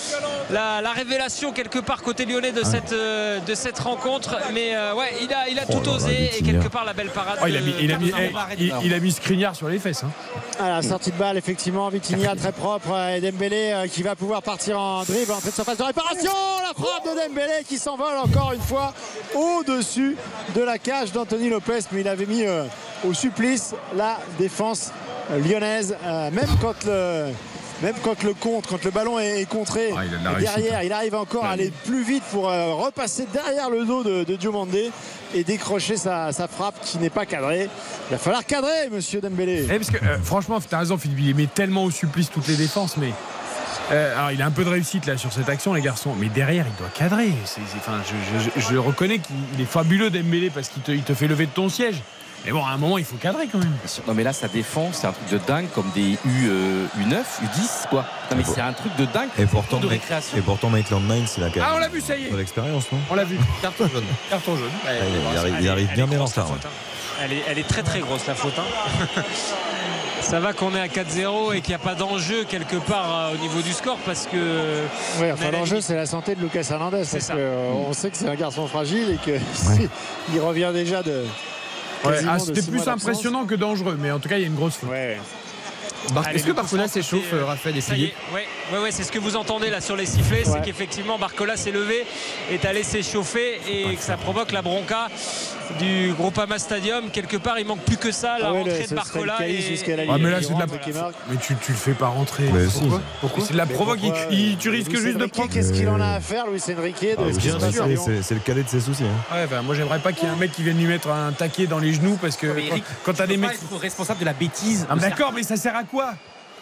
la, la révélation quelque part côté lyonnais de, cette, euh, de cette rencontre. Mais euh, ouais, il a, il a Oh tout là là, osé et quelque part la belle parade. Oh, il, a mis, il, a mis, eh, il, il a mis Skriniar sur les fesses. hein. À la sortie de balle, effectivement, Vitinha très propre et Dembélé euh, qui va pouvoir partir en dribble, en de surface de réparation. La frappe de Dembélé qui s'envole encore une fois au-dessus de la cage d'Anthony Lopez, mais il avait mis euh, au supplice la défense euh, lyonnaise, euh, même quand le. Même quand le contre, quand le ballon est, est contré Ah, il derrière, hein. il arrive encore à aller plus vite pour euh, repasser derrière le dos de, de Diomandé et décrocher sa, sa frappe qui n'est pas cadrée. Il va falloir cadrer, monsieur Dembélé. Eh, parce que euh, franchement, t'as raison, Philippe, il met tellement au supplice toutes les défenses, mais. euh, alors, il a un peu de réussite là sur cette action, les garçons, mais derrière, il doit cadrer. Enfin, je, je- je- je reconnais qu'il il est fabuleux Dembélé parce qu'il te, il te fait lever de ton siège. Mais bon, à un moment, il faut cadrer quand même. Non, mais là, sa défense, c'est un truc de dingue, comme des U, euh, U9, U10, quoi. Non, mais c'est un truc de dingue. Et pourtant, de récréation. et pourtant Maitland Niles, il a quand même Ah, on l'a vu, ça y est. de l'expérience, non On l'a vu. Carton jaune. Carton jaune. Il, il arrive, il Elle est- arrive elle bien en grosse, la retard. hein. Elle est, elle est très très grosse la faute. hein. Ça va qu'on est à 4-0 et qu'il n'y a pas d'enjeu quelque part euh, au niveau du score parce que. Oui, enfin, la l'enjeu, c'est la santé de Lucas Hernandez. C'est Parce ça. qu'on sait que c'est un garçon fragile et que il revient déjà de. Ouais, ah, C'était plus impressionnant que dangereux, mais en tout cas, il y a une grosse faute. Ouais. Bar- Allez, Est-ce que Barcola s'échauffe, c'était, euh, Raphaël et ouais, ouais, ouais, c'est ce que vous entendez là sur les sifflets, Ouais. c'est qu'effectivement Barcola s'est levé, est allé s'échauffer et que ça provoque la bronca du Groupama Stadium. Quelque part, il manque plus que ça, la Ah ouais, rentrée de Barcola. Ah, mais là, c'est de la. Mais tu, tu le fais pas rentrer. Mais si. Pourquoi C'est de la provoque. il- il- tu euh, risques juste de prendre. Qu'est-ce qu'il en a à faire, Luis Enrique, de Ah, c'est le cadet de ses soucis. hein. Ouais, bah, moi, j'aimerais pas qu'il y ait un mec qui vienne lui mettre un taquet dans les genoux parce que quand, Eric, quand t'as des mecs. responsable de la bêtise. Ah, D'accord, mais ça sert à quoi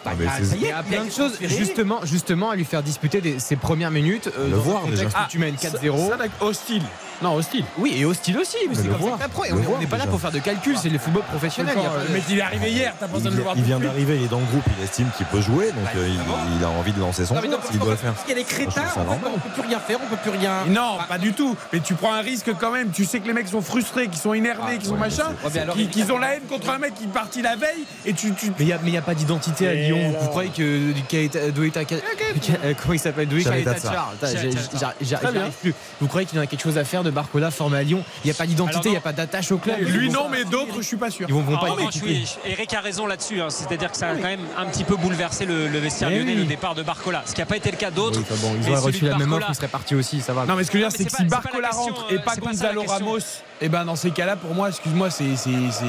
Bah, Ah, bah, c'est- ça y est, Il y a plein de choses, justement, justement, à lui faire disputer des- ses premières minutes. euh, Le dans voir, déjà. où tu mènes 4-0. Ça, d'accord. Hostile. Non, hostile. Oui, et hostile aussi, mais, Mais c'est comme ça que On n'est pas là pour faire de calcul, c'est le football professionnel. il y a pas le de- mec, il est arrivé hier, t'as pas besoin de le Il, voir il vient d'arriver, il est dans le groupe, il estime qu'il peut jouer, donc euh, il, il a envie de lancer son Non, mais jeu, non, parce s'il qu'en doit le faire. parce qu'il y a des crétins, on peut plus rien faire, on peut plus rien. Non, pas du tout. Mais tu prends un risque quand même. Tu sais que les mecs sont frustrés, qu'ils sont énervés, Ah, qu'ils sont ouais, machin, mais mais qu'ils ont la haine contre un mec qui est parti la veille et tu. tu... Mais il n'y a, pas d'identité à Lyon. Vous croyez que euh, comment il s'appelle? Douita Chalet Kaeta Tatsar. Char. Putain, j'ai- Chalet j'ai- j'ai- j'y Très bien. arrive plus. Vous croyez qu'il en a quelque chose à faire de Barcola formé à Lyon Il n'y a pas d'identité, il n'y a pas d'attache au club. Lui non, mais d'autres, je suis pas sûr. Ils vont, vont pas revanche, oui, Eric a raison là-dessus. hein. C'est-à-dire que ça a quand même un petit peu bouleversé le, le vestiaire Eh lyonnais, oui. le départ de Barcola. Ce qui n'a pas été le cas d'autres. Oui, bon, ils auraient reçu la même offre, ils seraient partis aussi, ça va. Non, mais ce que je veux dire, c'est que si Barcola rentre et euh, pas la Gonzalo. Ramos, et ben dans ces cas-là, pour moi, excuse-moi, c'est. c'est- c'est-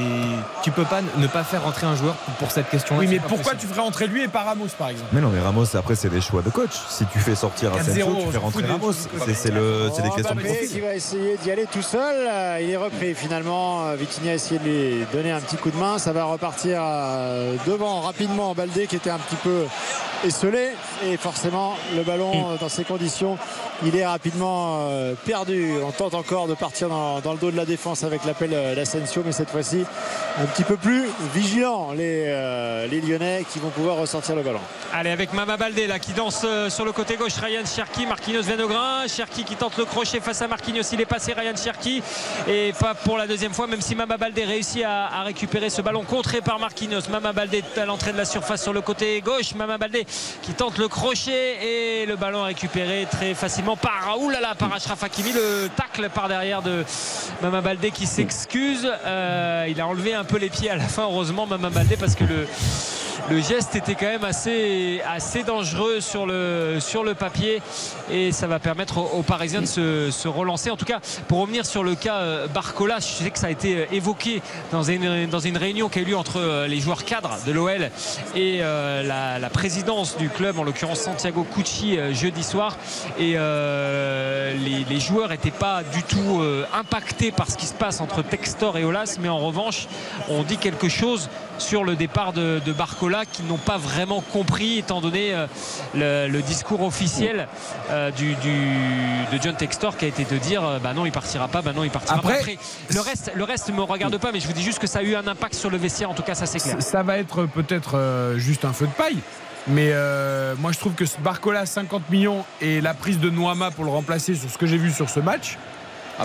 Tu peux pas ne pas faire rentrer un joueur pour- cette question-là. Oui, mais pourquoi possible. tu ferais entrer lui et pas Ramos, par exemple? Mais non, mais Ramos, après, c'est des choix de coach. Si tu fais sortir 4-0, Asensio, tu fais rentrer Ramos. C'est c'est le- c'est des Oh, questions de profil. qui va essayer d'y aller tout seul. Il est repris finalement. Vitinha a essayé de lui donner un petit coup de main. Ça va repartir euh, devant rapidement. Baldé qui était un petit peu esselé et forcément le ballon dans ces conditions il est rapidement euh, perdu. On tente encore de partir dans, dans le dos de la défense avec l'appel d'Asensio mais cette fois-ci un petit peu plus vigilant les, euh, les Lyonnais qui vont pouvoir ressortir le ballon. Allez, avec Mama Baldé là qui danse euh, sur le côté gauche, Ryan Cherki, Marquinhos Venogrin, Cherki qui tente le crochet face à Marquinhos, il est passé Ryan Cherki. Et pas pour la deuxième fois, même si Mama Baldé réussit à, à récupérer ce ballon contré par Marquinhos. Mama Baldé à l'entrée de la surface sur le côté gauche, Mama Baldé qui tente le crochet et le ballon récupéré très facilement par oulala par Achraf Hakimi, le tacle par derrière de Mama Baldé qui s'excuse. Euh, il a enlevé un peu les pieds à la fin, heureusement Mama Baldé parce que le le geste était quand même assez, assez dangereux sur le, sur le papier et ça va permettre aux, Parisiens de se, relancer. En tout cas, pour revenir sur le cas euh, Barcola, je sais que ça a été euh, évoqué dans une, dans une réunion qui a eu lieu entre les joueurs cadres de l'OL et la, la du club, en l'occurrence Santiago Cucci, euh, jeudi soir. Et euh, les, les joueurs n'étaient pas du tout euh, impactés par ce qui se passe entre Textor et Olas, mais en revanche, on dit quelque chose sur le départ de, de Barcola qui n'ont pas vraiment compris étant donné euh, le, le discours officiel du, du- de John Textor qui a été de dire bah non il partira pas bah non il partira Après- pas après le reste le reste me regarde pas mais je vous dis juste que ça a eu un impact sur le vestiaire en tout cas ça c'est clair Ça- va être peut-être juste un feu de paille. Mais euh, moi, je trouve que ce Barcola 50 millions et la prise de Noama pour le remplacer sur ce que j'ai vu sur ce match.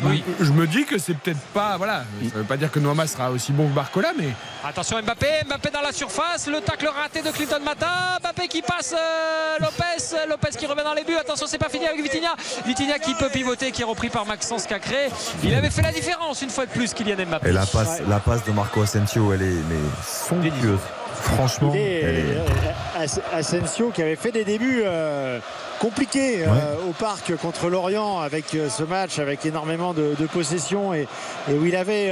oui. Je me dis que c'est peut-être pas. Voilà, ça veut pas dire que Noama sera aussi bon que Barcola, mais Attention Mbappé, Mbappé dans la surface, le tacle raté de Clinton Mata, Mbappé qui passe euh, Lopez, Lopez qui revient dans les buts, attention c'est pas fini avec Vitinha, Vitinha qui peut pivoter, qui est repris par Maxence Cacré, il avait fait la différence une fois de plus Kylian Mbappé. Et la passe, la passe de Marco Asensio, elle est mais somptueuse. Franchement, est, euh, As- Asensio qui avait fait des débuts euh, compliqués euh, au parc contre l'Orient avec euh, ce match avec énormément de, de possession et, et où il avait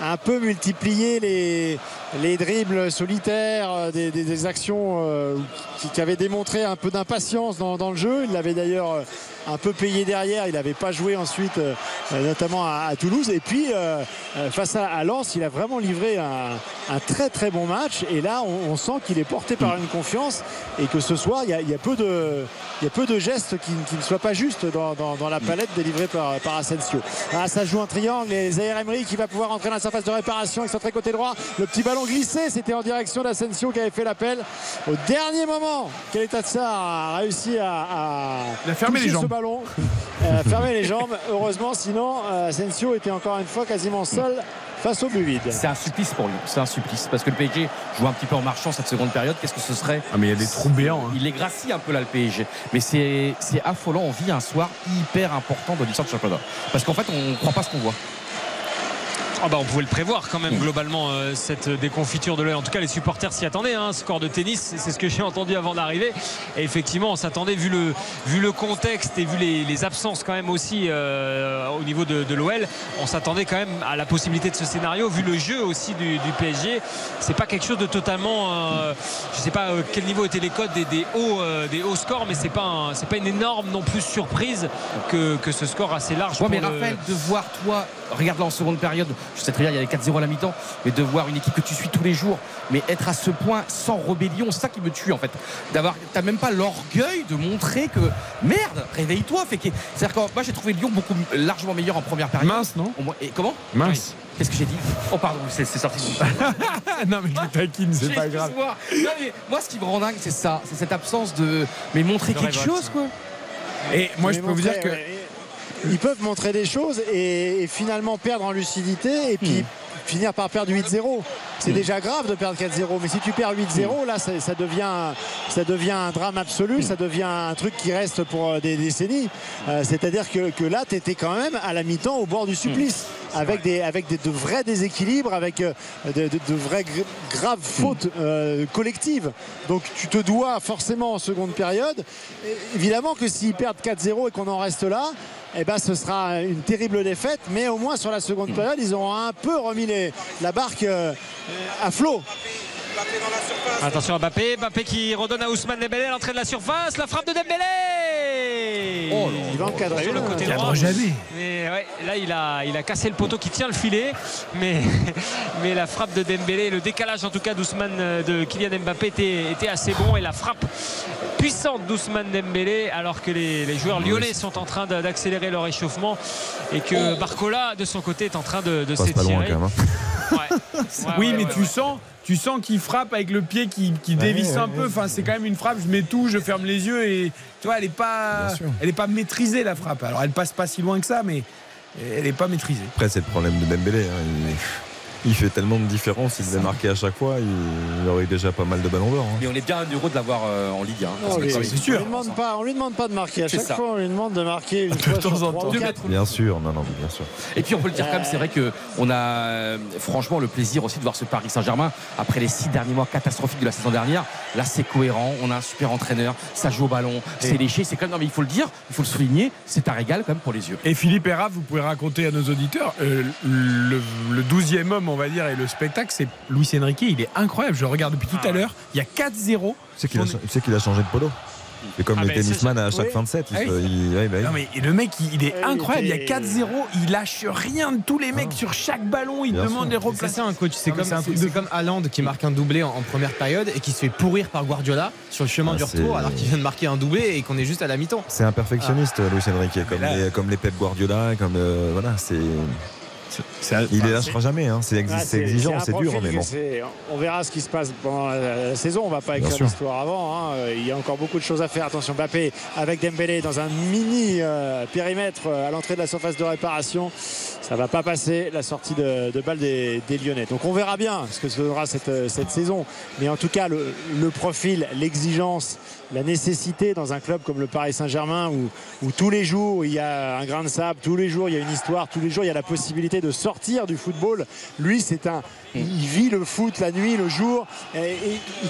un peu multiplié les, les dribbles solitaires, des, des- des actions qui, qui avaient démontré un peu d'impatience dans, dans le jeu. Il l'avait d'ailleurs un peu payé derrière. Il n'avait pas joué ensuite, euh, notamment à, à Toulouse. Et puis, euh, euh, face à, à Lens, il a vraiment livré un, un très très bon match. Et là, on, on sent qu'il est porté par une confiance et que ce soir, il y a, il y a peu, de, il y a peu de gestes qui, qui ne soient pas justes dans, dans- dans la palette délivrée par, par Asensio. Ah, ça joue un triangle et Zaire Emery qui va pouvoir entrer dans la surface de réparation avec son très côté droit. Le petit ballon glissé, c'était en direction d'Asensio qui avait fait l'appel. Au dernier moment, Keita Tsar a réussi à, à Il a fermé les jambes. Ballon, euh, fermer les jambes. Heureusement, sinon, euh, Asensio était encore une fois quasiment seul face au but vide. C'est un supplice pour lui, c'est un supplice. Parce que le PSG joue un petit peu en marchant cette seconde période. Qu'est-ce que ce serait Ah, mais il y a des trous béants. hein. Il est gracie un peu là le PSG. Mais c'est c'est affolant. On vit un soir hyper important de l'histoire du championnat. Parce qu'en fait, on ne croit pas ce qu'on voit. Ah bah on pouvait le prévoir quand même globalement euh, cette déconfiture de l'œil. En tout cas les supporters s'y attendaient. Hein. Score de tennis, c'est ce que j'ai entendu avant d'arriver. Et effectivement on s'attendait vu le, vu le contexte et vu les, les absences quand même aussi euh, au niveau de, de l'OL, on s'attendait quand même à la possibilité de ce scénario. Vu le jeu aussi du, du PSG, c'est pas quelque chose de totalement. euh, je sais pas euh, quel niveau étaient les codes des, des hauts, des hauts scores, mais c'est pas un- c'est pas une énorme non plus surprise que, que ce score assez large. Ouais, mais le- Raphaël, de voir toi, regarde là en seconde période, je sais très bien, il y avait 4-0 à la mi-temps, mais de voir une équipe que tu suis tous les jours, mais être à ce point sans rébellion, c'est ça qui me tue en fait. D'avoir, t'as même pas l'orgueil de montrer que merde, réveille-toi. Fait que, c'est-à-dire que moi j'ai trouvé Lyon beaucoup largement meilleur en première période. Mince, non Et comment Mince. Qu'est-ce que j'ai dit Oh pardon, c'est, c'est sorti. non, mais je taquine, c'est pas grave. Excuse-moi. Non, mais moi, ce qui me rend dingue, c'est ça, c'est cette absence de, mais montrer quelque chose quoi. Et moi, je peux vous dire que. Ils peuvent montrer des choses et, et finalement perdre en lucidité et puis finir par perdre 8-0. C'est déjà grave de perdre 4-0, mais si tu perds 8-0, là ça, ça devient, ça devient un drame absolu, ça devient un truc qui reste pour euh, des décennies. Euh, C'est-à-dire que, que là, tu étais quand même à la mi-temps au bord du supplice, avec, des, avec des, de vrais déséquilibres, avec euh, de, de- de vraies gr- graves fautes euh, collectives. Donc tu te dois forcément en seconde période. Évidemment que s'ils perdent 4-0 et qu'on en reste là, eh ben, ce sera une terrible défaite, mais au moins sur la seconde période, ils auront un peu remis la barque euh, à flot. Attention à Mbappé, Mbappé qui redonne à Ousmane Dembélé à l'entrée de la surface, la frappe de Dembélé Oh il va encadrer. Sur le là. côté droit. jamais. Mais ouais, là, il a, il a cassé le poteau qui tient le filet. Mais, mais la frappe de Dembélé, le décalage en tout cas d'Ousmane de Kylian Mbappé était, était assez bon. Et la frappe puissante d'Ousmane Dembélé, alors que les, les joueurs lyonnais sont en train d'accélérer leur échauffement. Et que Barcola, de son côté, est en train de, s'étirer. hein. Ouais. Ouais, oui, ouais, mais ouais, tu ouais. sens. Tu sens qu'il frappe avec le pied qui, qui dévisse un peu. Enfin, c'est quand même une frappe. Je mets tout, je ferme les yeux et tu vois, elle est pas, elle est pas maîtrisée la frappe. Alors, elle passe pas si loin que ça, mais elle est pas maîtrisée. Après, c'est le problème de Dembélé. hein. Il, fait tellement de différence. Il devait marquer à chaque fois. Il, il aurait eu déjà pas mal de ballons d'or. hein. Mais on est bien heureux de l'avoir euh, en Ligue 1. Non, lui, c'est On sûr. lui demande pas, on lui demande pas de marquer. À chaque ça. fois, on lui demande de marquer une fois temps sur en temps. ou Deux quatre. Bien sûr, non, non, bien sûr. Et puis on peut le dire quand même, c'est vrai qu'on a euh, franchement le plaisir aussi de voir ce Paris Saint-Germain après les six derniers mois catastrophiques de la saison dernière. Là, c'est cohérent. On a un super entraîneur. Ça joue au ballon. C'est léché. C'est quand même, non, mais il faut le dire, il faut le souligner. C'est un régal quand même pour les yeux. Et Philippe Raph, vous pouvez raconter à nos auditeurs, euh, le, le 12e homme, on va dire, et le spectacle, c'est Luis Enrique. Il est incroyable. Je le regarde depuis tout Ah à l'heure. Il y a 4-0. Tu sais qu'il a, changé de polo. C'est comme Ah, mais c'est tennisman à chaque Oui. fin de set. Il Ah oui. il- bah. Non mais et le mec il, il est incroyable, il y a était- 4-0, il lâche rien de tous les mecs sur chaque ballon, il Bien demande sûr. les C'est ça un coach, c'est comme, c'est un truc c'est de comme Haaland qui marque un doublé en, en première période et qui se fait pourrir par Guardiola sur le chemin Ah, du c'est- retour alors qu'il vient de marquer un doublé et qu'on est juste à la mi-temps. C'est un perfectionniste, Luis Enrique, comme, là- les, comme les Pep Guardiola, comme euh, voilà, c'est. Il les lâchera jamais, hein. c'est exi- Ah, c'est exigeant, c'est dur, mais bon. On verra ce qui se passe pendant la, la saison. On va pas écrire l'histoire avant. hein. Euh, Il y a encore beaucoup de choses à faire. Attention, Mbappé avec Dembélé dans un mini euh, périmètre euh, à l'entrée de la surface de réparation. Ça va pas passer la sortie de, de balle des, des Lyonnais. Donc on verra bien ce que se donnera cette, cette saison. Mais en tout cas, le, le profil, l'exigence, la nécessité dans un club comme le Paris Saint-Germain où, tous les jours il y a un grain de sable, tous les jours il y a une histoire, tous les jours il y a la possibilité de sortir du football. Lui, c'est un, il vit le foot la nuit, le jour, et,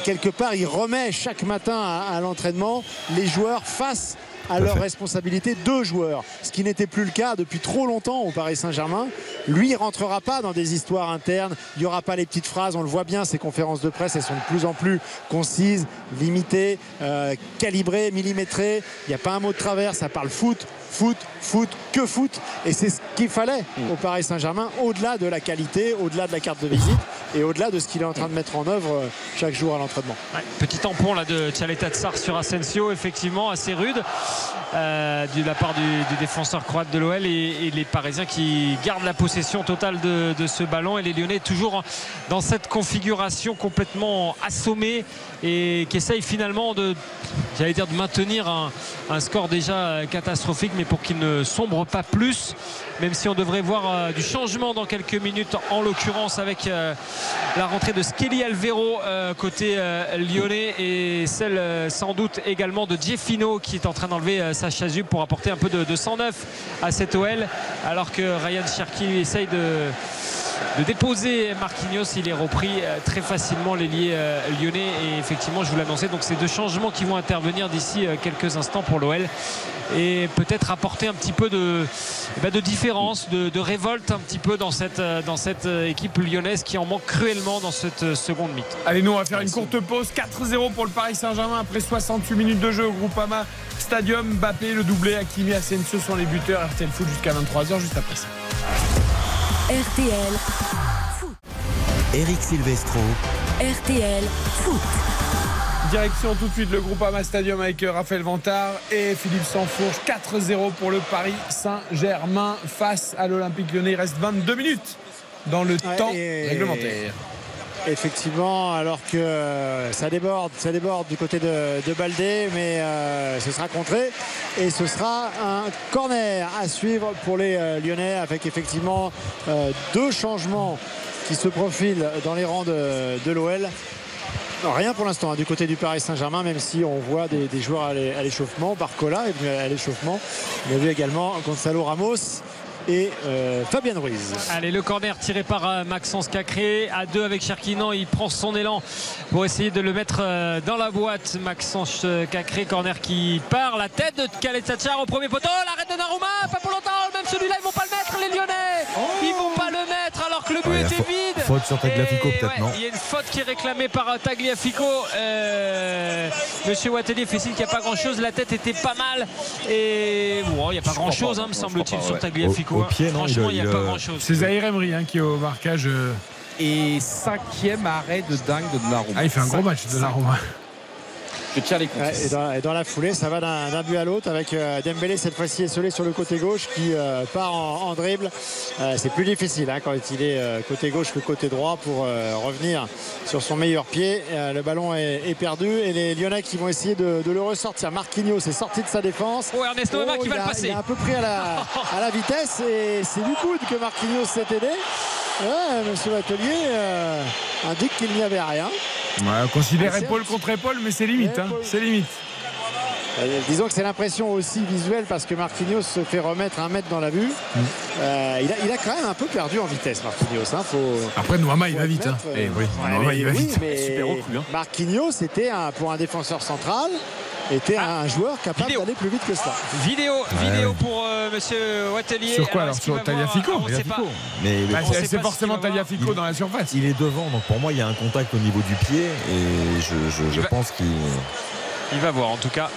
quelque part il remet chaque matin à, l'entraînement les joueurs face à leurs fait. responsabilités deux joueurs, ce qui n'était plus le cas depuis trop longtemps au Paris Saint-Germain. Lui, il rentrera pas dans des histoires internes, il n'y aura pas les petites phrases, on le voit bien, ces conférences de presse, elles sont de plus en plus concises, limitées, euh, calibrées, millimétrées, il n'y a pas un mot de travers, ça parle foot, foot, foot, que foot, et c'est ce qu'il fallait au Paris Saint-Germain, au-delà de la qualité, au-delà de la carte de visite, et au-delà de ce qu'il est en train de mettre en œuvre euh, chaque jour à l'entraînement. Ouais, petit tampon là de Tchaleta Tsar sur Asensio, effectivement assez rude euh, de la part du, du défenseur croate de l'OL et, et les Parisiens qui gardent la possession totale de, de ce ballon. Et les Lyonnais toujours dans cette configuration complètement assommée et qui essayent finalement de, j'allais dire, de maintenir un, score déjà catastrophique, mais pour qu'il ne sombre pas plus, même si on devrait voir euh, du changement dans quelques minutes, en l'occurrence avec euh, la rentrée de Skelly Alvero euh, côté lyonnais et celle sans doute également de Gieffino qui est en train d'enlever sa chasuble pour apporter un peu de, de 109 à cette OL, alors que Ryan Cherki essaye de de déposer Marquinhos. Il est repris euh, très facilement l'ailier euh, lyonnais. Et effectivement, je vous l'annonçais, donc ces deux changements qui vont intervenir d'ici euh, quelques instants pour l'OL. Et peut-être apporter un petit peu de, eh ben, de différence, de, de révolte un petit peu dans cette, dans cette équipe lyonnaise qui en manque cruellement dans cette seconde mi Allez, nous on va faire une courte pause. 4-0 pour le Paris Saint-Germain après 68 minutes de jeu au Groupama Stadium. Mbappé, le doublé, Hakimi, Asensio sont les buteurs. RTL Foot jusqu'à 23h juste après ça. RTL, Eric Silvestro. RTL Foot. Direction tout de suite le Groupama Stadium avec euh, Raphaël Vantard et Philippe Sansfourche. 4-0 pour le Paris Saint-Germain face à l'Olympique Lyonnais. Il reste 22 minutes dans le Ouais, temps et- réglementaire. Effectivement, alors que euh, ça déborde, du côté de, Baldé, mais euh, ce sera contré et ce sera un corner à suivre pour les euh, Lyonnais avec effectivement deux changements qui se profilent dans les rangs de, l'OL. Rien pour l'instant hein, du côté du Paris Saint-Germain, même si on voit des, joueurs à l'é- à l'échauffement. Barcola est venu à l'échauffement. On a vu également Gonzalo Ramos et euh, Fabien Ruiz. Allez, le corner tiré par euh, Maxence Cacré à deux avec Cherkinan. Il prend son élan pour essayer de le mettre euh, dans la boîte. Maxence Cacré, corner qui part. La tête de Khaled Tchar au premier poteau. L'arrêt de Naruma, pas pour longtemps. Même celui-là, ils vont pas le mettre, les Lyonnais. Faute sur Tagliafico, Et peut-être, ouais, non Il y a une faute qui est réclamée par Tagliafico. Euh, Monsieur Wattelier fait signe qu'il n'y a pas grand-chose. La tête était pas mal. Et bon, il n'y a pas grand-chose, hein, me semble-t-il, sur. Tagliafico. Au- au hein. pied, non, Franchement, il a- n'y a pas a- grand-chose. C'est Zahir Emery hein, qui est au marquage. euh. Et cinquième arrêt de dingue de Donnarumma. Ah, il fait un gros match de la Roma. Je tiens les comptes. Ouais, et, dans, et dans la foulée, ça va d'un but à l'autre avec euh, Dembélé cette fois-ci esselé sur le côté gauche qui euh, part en, en dribble. Euh, c'est plus difficile hein, quand il est euh, côté gauche que côté droit pour revenir sur son meilleur pied. Le ballon est, est perdu et les Lyonnais qui vont essayer de, de le ressortir. Marquinhos est sorti de sa défense. Oh, Ernesto qui il va le a- passer. Il a un peu pris à la, à la vitesse et c'est du coude que Marquinhos s'est aidé. Ouais, Monsieur Batelier euh, indique qu'il n'y avait rien. Ouais, on considère c'est épaule contre épaule, mais c'est limite. hein. C'est limite. Euh, disons que c'est l'impression aussi visuelle parce que Marquinhos se fait remettre un mètre dans la vue. Mm. Euh, il, a, il a quand même un peu perdu en vitesse, Marquinhos. hein, faut- Après, Noama, il va vite. hein. euh, Eh oui, ouais, Noama, mais il va oui, vite. mais Super recrue, hein. Marquinhos, c'était un- pour un défenseur central, était un joueur capable vidéo. d'aller plus vite que cela. Vidéo, vidéo pour euh, Monsieur Wattelier. Sur quoi, alors, sur Tagliafico On ne sait pas. Mais Bah, c'est ce forcément voir. Tagliafico dans la surface. il est devant, donc pour moi, il y a un contact au niveau du pied et je, je- je Il va- pense qu'il. Il va voir en tout cas.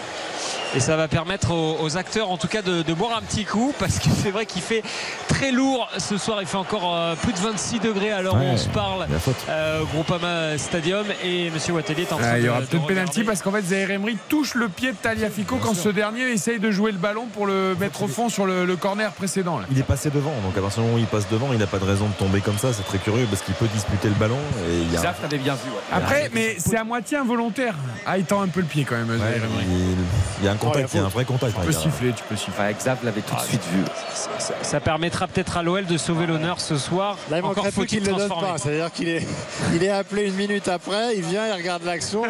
Et ça va permettre aux, aux acteurs en tout cas de, de boire un petit coup parce que c'est vrai qu'il fait très lourd ce soir. Il fait encore euh, plus de 26 degrés Ouais, on se parle euh, au Groupama Stadium. Et Monsieur Wattelier est en train Ah, il y de- aura de peut-être pénalty parce qu'en fait Zaire Emery touche le pied de Taliafico quand ce dernier essaye de jouer le ballon pour le mettre au fond sur le, le corner précédent. là. Il est passé devant, donc à partir du moment où il passe devant, il n'a pas de raison de tomber comme ça. C'est très curieux parce qu'il peut disputer le ballon et il y a. Ça, t'avais bien vu. ouais. Après, mais c'est à moitié involontaire. Ah, il tend un peu le pied quand même, Ouais, Zaire Emery. il, il y a un il y a contact, il y a un vrai contact. Tu peux siffler, tu peux siffler. Ouais, Xav l'avait tout de suite vu. Ça, permettra peut-être à l'OL de sauver l'honneur ce soir. Là, il Encore faut-il qu'il ne le donne transformer. pas. C'est-à-dire qu'il est, il est appelé une minute après, il vient, il regarde l'action.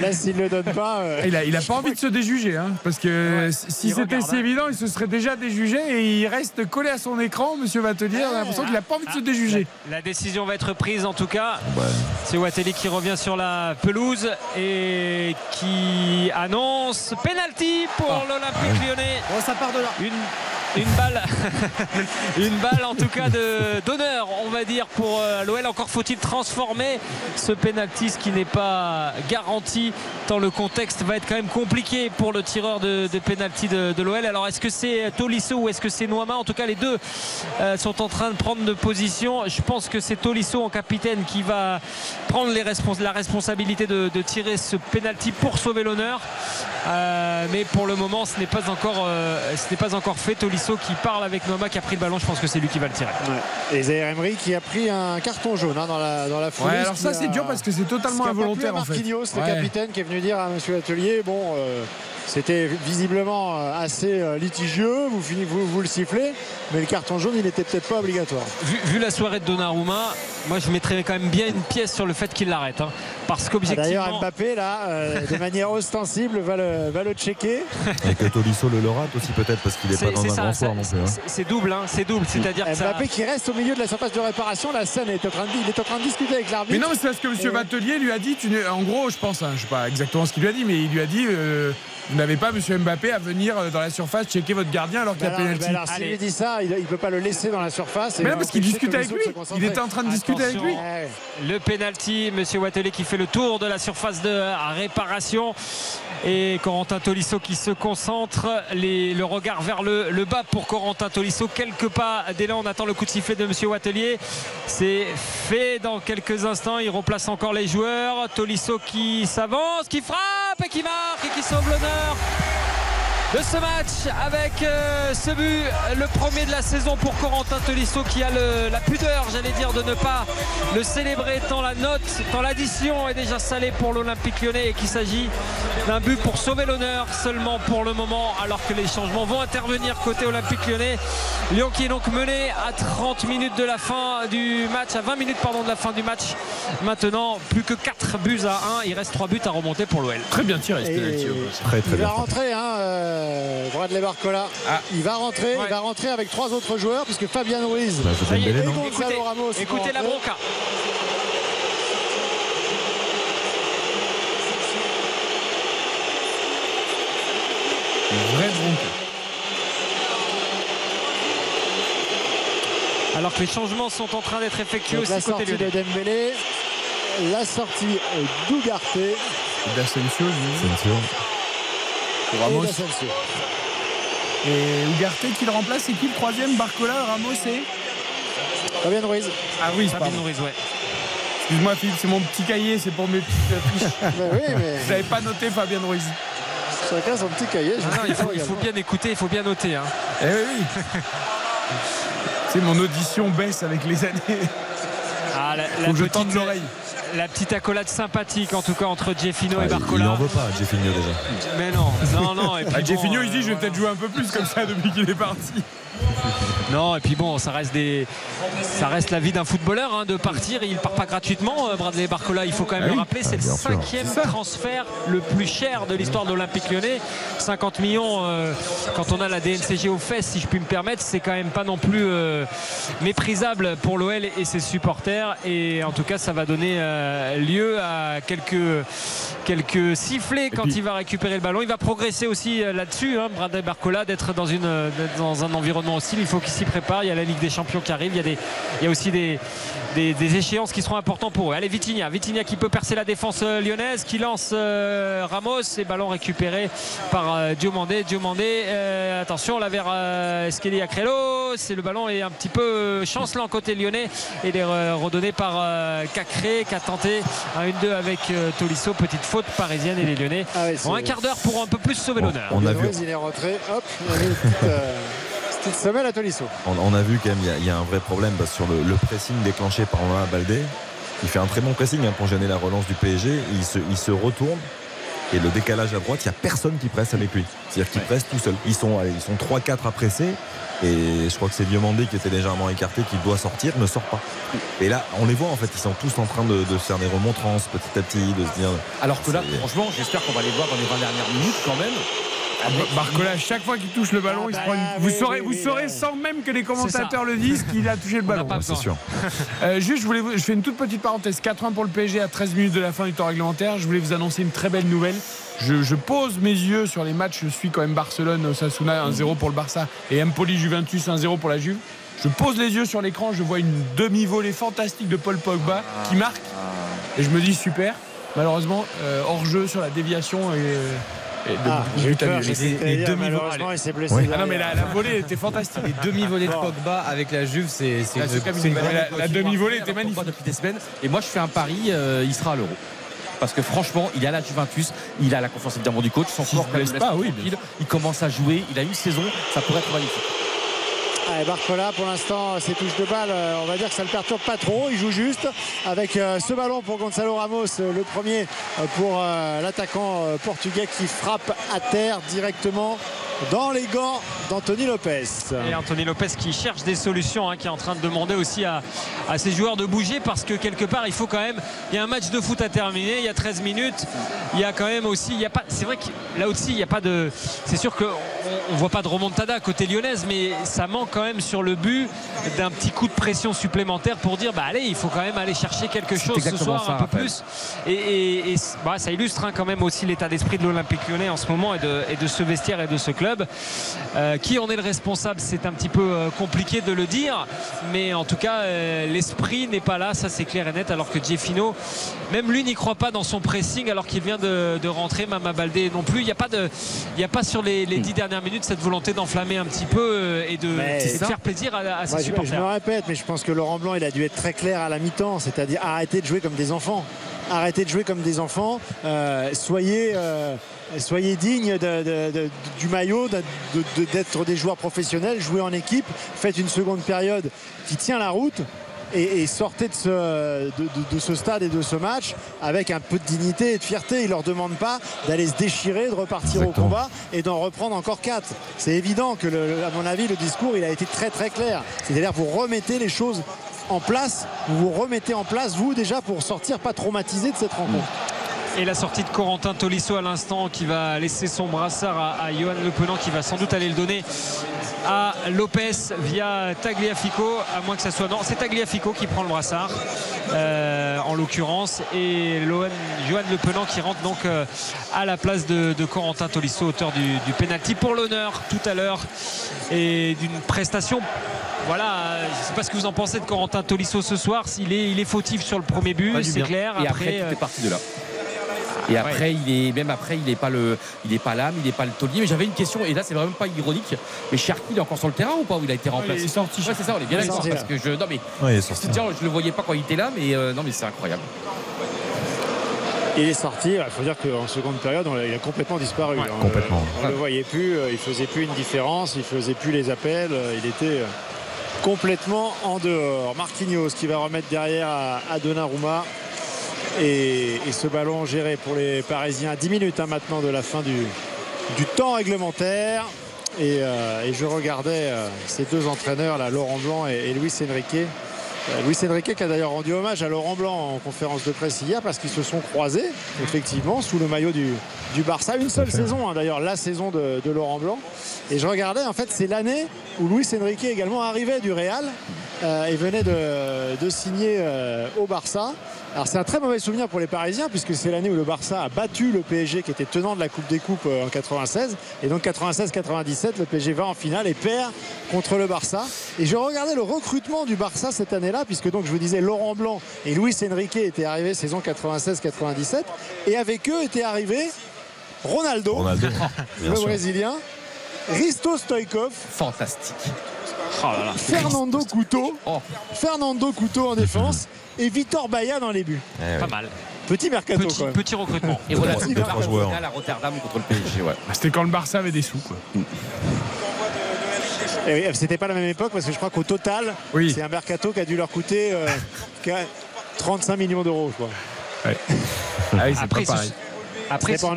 Là, s'il ne le donne pas. euh, Il a, il a pas envie de se déjuger, hein, parce que si c'était si hein. évident, il se serait déjà déjugé et il reste collé à son écran, Monsieur Vatelier. On a l'impression qu'il a pas envie de se déjuger. La décision va être prise en tout cas. Ouais. C'est Watteli qui revient sur la pelouse et qui annonce penalty pour Ah. l'Olympique lyonnais. Bon, ça part de là. Une, une balle, une balle en tout cas d'honneur, on va dire pour euh, l'OL. Encore faut-il transformer ce penalty, ce qui n'est pas garanti tant le contexte va être quand même compliqué pour le tireur de, de penalty de, de l'OL. Alors est-ce que c'est Tolisso ou est-ce que c'est Noama? En tout cas, les deux euh, sont en train de prendre de position. Je pense que c'est Tolisso en capitaine qui va prendre les respons- la responsabilité de, de tirer ce penalty pour sauver l'honneur. Euh, mais pour le moment, ce n'est pas encore, euh, ce n'est pas encore fait. Tolisso qui parle avec Noama qui a pris le ballon. Je pense que c'est lui qui va le tirer. Ouais. Et Zaire Emery qui a pris un carton jaune hein, dans la, dans la foulée. Ouais, alors ça c'est dur parce que c'est totalement involontaire en fait. Marquinhos, le Ouais. capitaine, qui est venu dire à Monsieur Atelier bon, euh, c'était visiblement euh, assez euh, litigieux, vous, finissez, vous, vous le sifflez, mais le carton jaune, il n'était peut-être pas obligatoire. Vu, vu la soirée de Donnarumma, moi je mettrais quand même bien une pièce sur le fait qu'il l'arrête. hein. parce Ah, qu'objectivement. D'ailleurs, Mbappé, là, euh, de manière ostensible, va le, va le checker. Et que Tolisso le le rate aussi peut-être parce qu'il n'est pas dans un ça, grand ça- non plus. hein. c'est- double, hein, c'est double. C'est-à-dire que ça. Mbappé qui reste au milieu de la surface de réparation, la scène est en train de, il est en train de discuter avec l'arbitre. Mais non, mais c'est parce que M. Et- Vatelier lui a dit, tu en gros, je pense, hein, je sais pas exactement ce qu'il lui a dit, mais il lui a dit, euh, vous n'avez pas M. Mbappé à venir euh, dans la surface checker votre gardien alors qu'il y a pénalty. alors, s'il lui dit ça, il ne peut pas le laisser dans la surface. et Mais non, parce qu'il discute avec lui. Il était en train de discuter avec lui. Le penalty, Monsieur Wattelier qui fait le tour de la surface de réparation. Et Corentin Tolisso qui se concentre, le regard vers le, bas pour Corentin Tolisso. Quelques pas là, on attend le coup de sifflet de Monsieur Wattelier. C'est fait dans quelques instants. Il replace encore les joueurs. Tolisso qui s'avance, qui frappe et qui marque et qui sauve l'honneur de ce match avec euh, ce but, le premier de la saison pour Corentin Tolisso qui a le- la pudeur, j'allais dire, de ne pas le célébrer tant la note, tant l'addition est déjà salée pour l'Olympique lyonnais et qu'il s'agit d'un but pour sauver l'honneur seulement pour le moment alors que les changements vont intervenir côté Olympique lyonnais. Lyon qui est donc mené à 30 minutes de la fin du match, à 20 minutes pardon de la fin du match. Maintenant, plus que 4 buts à 1, il reste 3 buts à remonter pour l'OL. Très bien tiré passage. Très très il bien. va rentrer, hein, euh, Bradley Barcola. Ah. Il va rentrer, Ouais. il va rentrer avec trois autres joueurs puisque Fabien Ruiz Bah, Ça et Gonzalo écoutez, Ramos écoutez la bronca. Une vraie bronca. Alors que les changements sont en train d'être effectués Donc, aussi la côté sortie de. Dembélé, la sortie d'Ougarté D'Asensio, Asensio. Pour Ramos. Et Ugarte qui le remplace, c'est qui le troisième Barcola, Ramos et Fabien Ruiz. Ah oui, Fabien. Ruiz, ouais. Excuse-moi Philippe, c'est mon petit cahier, c'est pour mes petites fiches. Ben oui, mais Vous n'avez pas noté Fabien Ruiz. chacun son petit cahier. je Ah non, sais il, faut, pas il faut bien écouter, il faut bien noter. hein. Eh oui, oui. C'est mon audition baisse avec les années. Ah, la, la Faut que je l'oreille. La petite accolade sympathique en tout cas entre Jeffino Ah, et il- il Barcola. en veut pas, Jeffinho déjà. Mais non, non, non. Et puis Ah, bon, Jeffinho, euh, il dit je vais peut-être jouer un peu plus comme ça depuis qu'il est parti. Non, et puis bon, ça reste des, ça reste la vie d'un footballeur hein, de partir. Il part pas gratuitement. euh, Bradley Barcola, il faut quand même Ah le oui. rappeler, c'est Ah, le bien sûr. cinquième C'est transfert le plus cher de l'histoire de l'Olympique Lyonnais. 50 millions. euh, quand on a la DNCG aux fesses, si je puis me permettre, c'est quand même pas non plus euh, méprisable pour l'OL et ses supporters. Et en tout cas, ça va donner euh, lieu à quelques quelques sifflets quand puis- il va récupérer le ballon. Il va progresser aussi là-dessus, hein, Bradley Barcola, d'être dans, une, dans un environnement hostile. Il faut qu'il s'y prépare. Il y a la Ligue des Champions qui arrive. Il y a, des, il y a aussi des, des, des échéances qui seront importantes pour eux. Allez, Vitinha. Vitinha qui peut percer la défense euh, lyonnaise, qui lance euh, Ramos et ballon récupéré par euh, Diomandé. Diomandé, euh, attention là vers euh, Esqueli Acrello. C'est le ballon est un petit peu chancelant côté lyonnais et il est redonné par euh, Cacré qui a tenté un 1-2 avec euh, Tolisso. Petite faute parisienne et les lyonnais Ah ouais, ont un quart d'heure pour un peu plus sauver l'honneur. On a Fabien vu, Ruiz, il est rentré. Hop, il a mis une petite, petite semelle à Tolisso. on, on a vu quand même, il y a- il y, a un vrai problème sur le, le pressing déclenché par Mama Baldé, il fait un très bon pressing hein, pour gêner la relance du PSG. Il se, il se retourne et le décalage à droite, il n'y a personne qui presse avec lui. C'est-à-dire qu'il presse tout seul. Ils sont, allez, ils sont 3-4 à presser et je crois que c'est Diomandé qui était légèrement écarté, qui doit sortir, ne sort pas. Et là, on les voit en fait, ils sont tous en train de, de faire des remontrances petit à petit, de se dire. Alors que là, franchement, j'espère qu'on va les voir dans les 20 dernières minutes quand même. Barcola, à chaque fois qu'il touche le ballon, Ah il se bah, prend une- oui, Vous saurez, oui, vous saurez oui. sans même que les commentateurs le disent qu'il a touché le ballon. pas c'est sûr. Euh, juste, je, voulais, vous- je fais une toute petite parenthèse. 4-1 pour le PSG à 13 minutes de la fin du temps réglementaire. Je voulais vous annoncer une très belle nouvelle. Je, je pose mes yeux sur les matchs. Je suis quand même Barcelone, Osasuna 1-0 pour le Barça et Empoli Juventus 1-0 pour la Juve. Je pose les yeux sur l'écran. Je vois une demi-volée fantastique de Paul Pogba qui marque. Et je me dis super. Malheureusement, euh, hors jeu sur la déviation et, Ah, j'ai peur. les- j'ai cru que les t'allais dire, demi-volées. Malheureusement, il s'est blessé. Oui. Ah non mais la, la volée était fantastique. Les demi-volées de. Pogba avec la Juve, c'est c'est Ah, belle- la- la demi-volée était magnifique. Depuis des semaines. Et moi, je fais un pari, euh, il sera à l'Euro. Parce que franchement, il a la Juventus, il a la confiance évidemment du coach. Son corps se blesse quand même pas, oui. Il commence à jouer, il a une saison, ça pourrait être magnifique. Allez, Barcola, pour l'instant, ses touches de balle, euh, on va dire que ça ne le perturbe pas trop. Il joue juste avec euh, ce ballon pour Gonzalo Ramos, euh, le premier euh, pour euh, l'attaquant euh, portugais qui frappe à terre directement dans les gants d'Anthony Lopez. Et Anthony Lopez qui cherche des solutions, hein, qui est en train de demander aussi à, à ses joueurs de bouger parce que quelque part il faut quand même. Il y a un match de foot à terminer, il y a 13 minutes. Il y a quand même aussi. Il y a pas, c'est vrai que là aussi il n'y a pas de. C'est sûr qu'on ne voit pas de remontada côté lyonnaise, mais ça manque quand même sur le but d'un petit coup de pression supplémentaire pour dire bah allez, il faut quand même aller chercher quelque chose ce exactement soir ça, un peu plus. Et, et- et bah, ça illustre hein, quand même aussi l'état d'esprit de l'Olympique lyonnais en ce moment et de, et de ce vestiaire et de ce club. Euh, qui en est le responsable C'est un petit peu euh, compliqué de le dire, mais en tout cas, euh, l'esprit n'est pas là, ça c'est clair et net. Alors que Jeffino, même lui n'y croit pas dans son pressing, alors qu'il vient de, de rentrer. Mama Baldé non plus. Il n'y a pas de, il y a pas sur les, les dix dernières minutes cette volonté d'enflammer un petit peu et de, Mais- et de faire plaisir à, à ses je, me répète, mais je pense que Laurent Blanc, il a dû être très clair à la mi-temps, c'est-à-dire arrêtez de jouer comme des enfants. Arrêtez de jouer comme des enfants. Euh, soyez, euh, soyez dignes de- de- de- du maillot, d'être des joueurs professionnels, jouez en équipe, faites une seconde période qui tient la route. Et, et sortez de ce, de, de- de ce stade et de ce match avec un peu de dignité et de fierté. Il ne leur demande pas d'aller se déchirer, de repartir Exactement. au combat et d'en reprendre encore quatre. C'est évident que, le- à mon avis, le discours il a été très très clair. C'est-à-dire vous remettez les choses en place, vous vous remettez en place vous déjà pour sortir pas traumatisé de cette rencontre. Et la sortie de Corentin Tolisso à l'instant qui va laisser son brassard à, à Johan Le Penant qui va sans doute aller le donner à Lopez via Tagliafico, à moins que ça soit. Non, c'est Tagliafico qui prend le brassard euh, en l'occurrence et Lohan- Johan Le Penant qui rentre donc euh, à la place de, de Corentin Tolisso, auteur du, du penalty pour l'honneur tout à l'heure et d'une prestation. Voilà, je ne sais pas ce que vous en pensez de Corentin Tolisso ce soir. S'il est, il est fautif sur le premier but, c'est clair. Et après, euh, tout est parti de là. Et après, il est même après, il n'est pas le, il est pas l'âme, il n'est pas le taulier. Mais j'avais une question, et là, c'est vraiment pas ironique. Mais Cherki, il est encore sur le terrain ou pas Où il a été remplacé il est sorti, Ouais, c'est ça, on est bien Il est d'accord. sorti, Parce là. que je, non mais, Ouais, il est sorti. c'est dire, je le voyais pas quand il était là, mais euh, non, mais c'est incroyable. Il est sorti, il faut dire qu'en seconde période, on il a complètement disparu. hein. complètement. On ne le voyait plus, euh, il faisait plus une différence, il faisait plus les appels, euh, il était complètement en dehors. Marquinhos qui va remettre derrière à, à Donnarumma. Et, et ce ballon géré pour les Parisiens à 10 minutes hein, maintenant de la fin du, du temps réglementaire. Et, euh, et je regardais euh, ces deux entraîneurs, là, Laurent Blanc et, et Luis Enrique. Euh, Luis Enrique qui a d'ailleurs rendu hommage à Laurent Blanc en conférence de presse hier parce qu'ils se sont croisés effectivement sous le maillot du, du Barça. Une seule saison hein, d'ailleurs, la saison de, de Laurent Blanc. Et je regardais en fait c'est l'année où Luis Enrique également arrivait du Real euh, et venait de, de signer euh, au Barça. Alors c'est un très mauvais souvenir pour les Parisiens puisque c'est l'année où le Barça a battu le PSG qui était tenant de la Coupe des Coupes euh, en 96 et donc 96-97 le PSG va en finale et perd contre le Barça. Et je regardais le recrutement du Barça cette année-là puisque donc je vous disais Laurent Blanc et Luis Enrique étaient arrivés saison 96-97 et avec eux était arrivé Ronaldo, le sûr. Brésilien, Risto Stoikov, Fantastique. Oh là là. Fernando Couto, Oh. Fernando Couto en défense et Vitor Baia dans les buts. Eh Pas oui. mal. Petit mercato Petit, petit recrutement. Et qui deux, part trois au joueurs. final à Rotterdam contre le PSG, ouais. Bah, C'était quand le Barça avait des sous. Quoi. Et oui, C'était pas la même époque parce que je crois qu'au total, Oui. c'est un mercato qui a dû leur coûter euh, qu'à 35 millions d'euros, je crois. Ah oui, c'est Après, pas pareil. Après, pas en.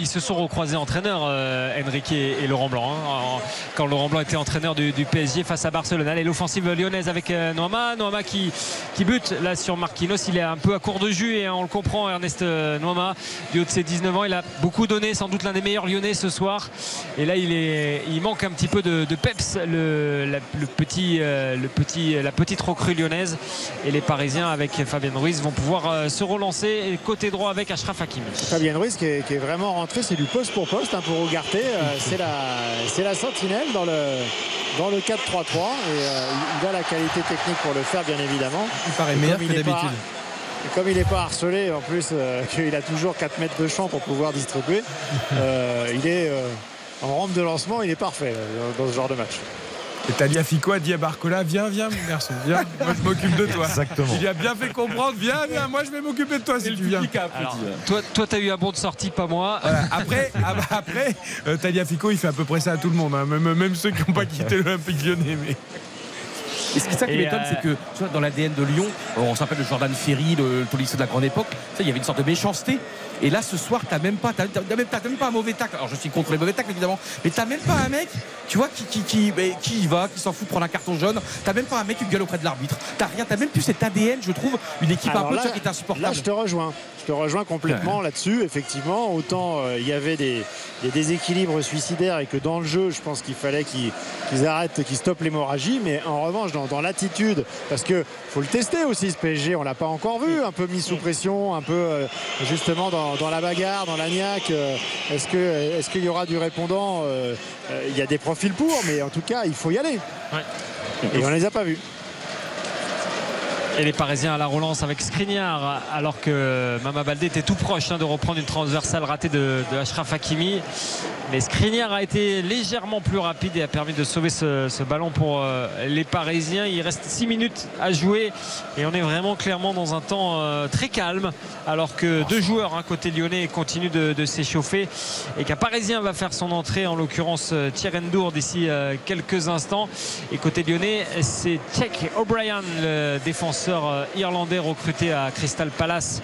Ils se sont recroisés entraîneurs, euh, Enrique et, et Laurent Blanc, hein, en- quand Laurent Blanc était entraîneur du, du PSG face à Barcelone. Allez, l'offensive lyonnaise avec euh, Noama. Noama qui, qui bute là sur Marquinhos. Il est un peu à court de jus et on le comprend, Ernest euh, Noama, du haut de ses 19 ans. Il a beaucoup donné, sans doute l'un des meilleurs lyonnais ce soir. Et là, il, est, il manque un petit peu de, de peps, le, la, le petit, euh, le petit, la petite recrue lyonnaise. Et les Parisiens, avec Fabien Ruiz, vont pouvoir euh, se relancer. Et côté droit avec Ashraf Hakimi. Fabien Ruiz qui est, qui est vraiment rentré, c'est du poste pour poste hein, pour Ugarte. Euh, c'est la, c'est la sentinelle dans le, dans le 4-3-3 et euh, il- a la qualité technique pour le faire bien évidemment. Il paraît meilleur comme que d'habitude. comme il n'est pas harcelé, en plus euh, qu'il a toujours 4 mètres de champ pour pouvoir distribuer, euh, il est en rampe de lancement, il est parfait dans ce genre de match. Et Taliafico a dit à Barcola Viens, viens, mon garçon, viens, moi je m'occupe de toi. Exactement. Il lui a bien fait comprendre Viens, viens, moi je vais m'occuper de toi si tu viens. Alors, toi, toi, t'as eu un bon de sortie, pas moi. Voilà. Après, après euh, Taliafico, il fait à peu près ça à tout le monde, hein, même, même ceux qui n'ont pas quitté l'Olympique lyonnais. Mais... Et ce qui ça qui Et, m'étonne, euh, c'est que tu vois, dans l'ADN de Lyon, on s'appelle le Jordan Ferry, le, le Tolisso de la grande époque, ça, il y avait une sorte de méchanceté. Et là, ce soir, t'as même pas, t'as, t'as même, t'as même pas un mauvais tacle. Alors, je suis contre les mauvais tacles, évidemment, mais t'as même pas un mec, tu vois, qui, qui, qui, qui y va, qui s'en fout prendre un carton jaune. T'as même pas un mec qui gueule auprès de l'arbitre. T'as rien, t'as même plus cet ADN, je trouve, une équipe un peu là, qui est Là, insupportable. je te rejoins. Je te rejoins complètement là-dessus. Effectivement, autant euh, il y avait des, des déséquilibres suicidaires et que dans le jeu, je pense qu'il fallait qu'ils arrêtent, qu'ils stoppent l'hémorragie. Mais en revanche, dans, dans l'attitude, parce que faut le tester aussi ce PSG, on l'a pas encore vu, un peu mis sous pression, un peu euh, justement dans, dans la bagarre, dans la niaque. euh, Est-ce que est-ce qu'il y aura du répondant Il y a des profils pour, mais en tout cas, il faut y aller. Et on les a pas vus. Et les Parisiens à la relance avec Skriniar, alors que Mama Baldé était tout proche hein, de reprendre une transversale ratée de, de Ashraf Hakimi. Mais Skriniar a été légèrement plus rapide et a permis de sauver ce, ballon pour euh, les Parisiens. Il reste 6 minutes à jouer et on est vraiment clairement dans un temps euh, très calme, alors que deux joueurs hein, côté lyonnais continuent de, s'échauffer et qu'un Parisien va faire son entrée, en l'occurrence euh, Thierry d'ici quelques instants. Et côté lyonnais, c'est Tchèque O'Brien, le défenseur irlandais recruté à Crystal Palace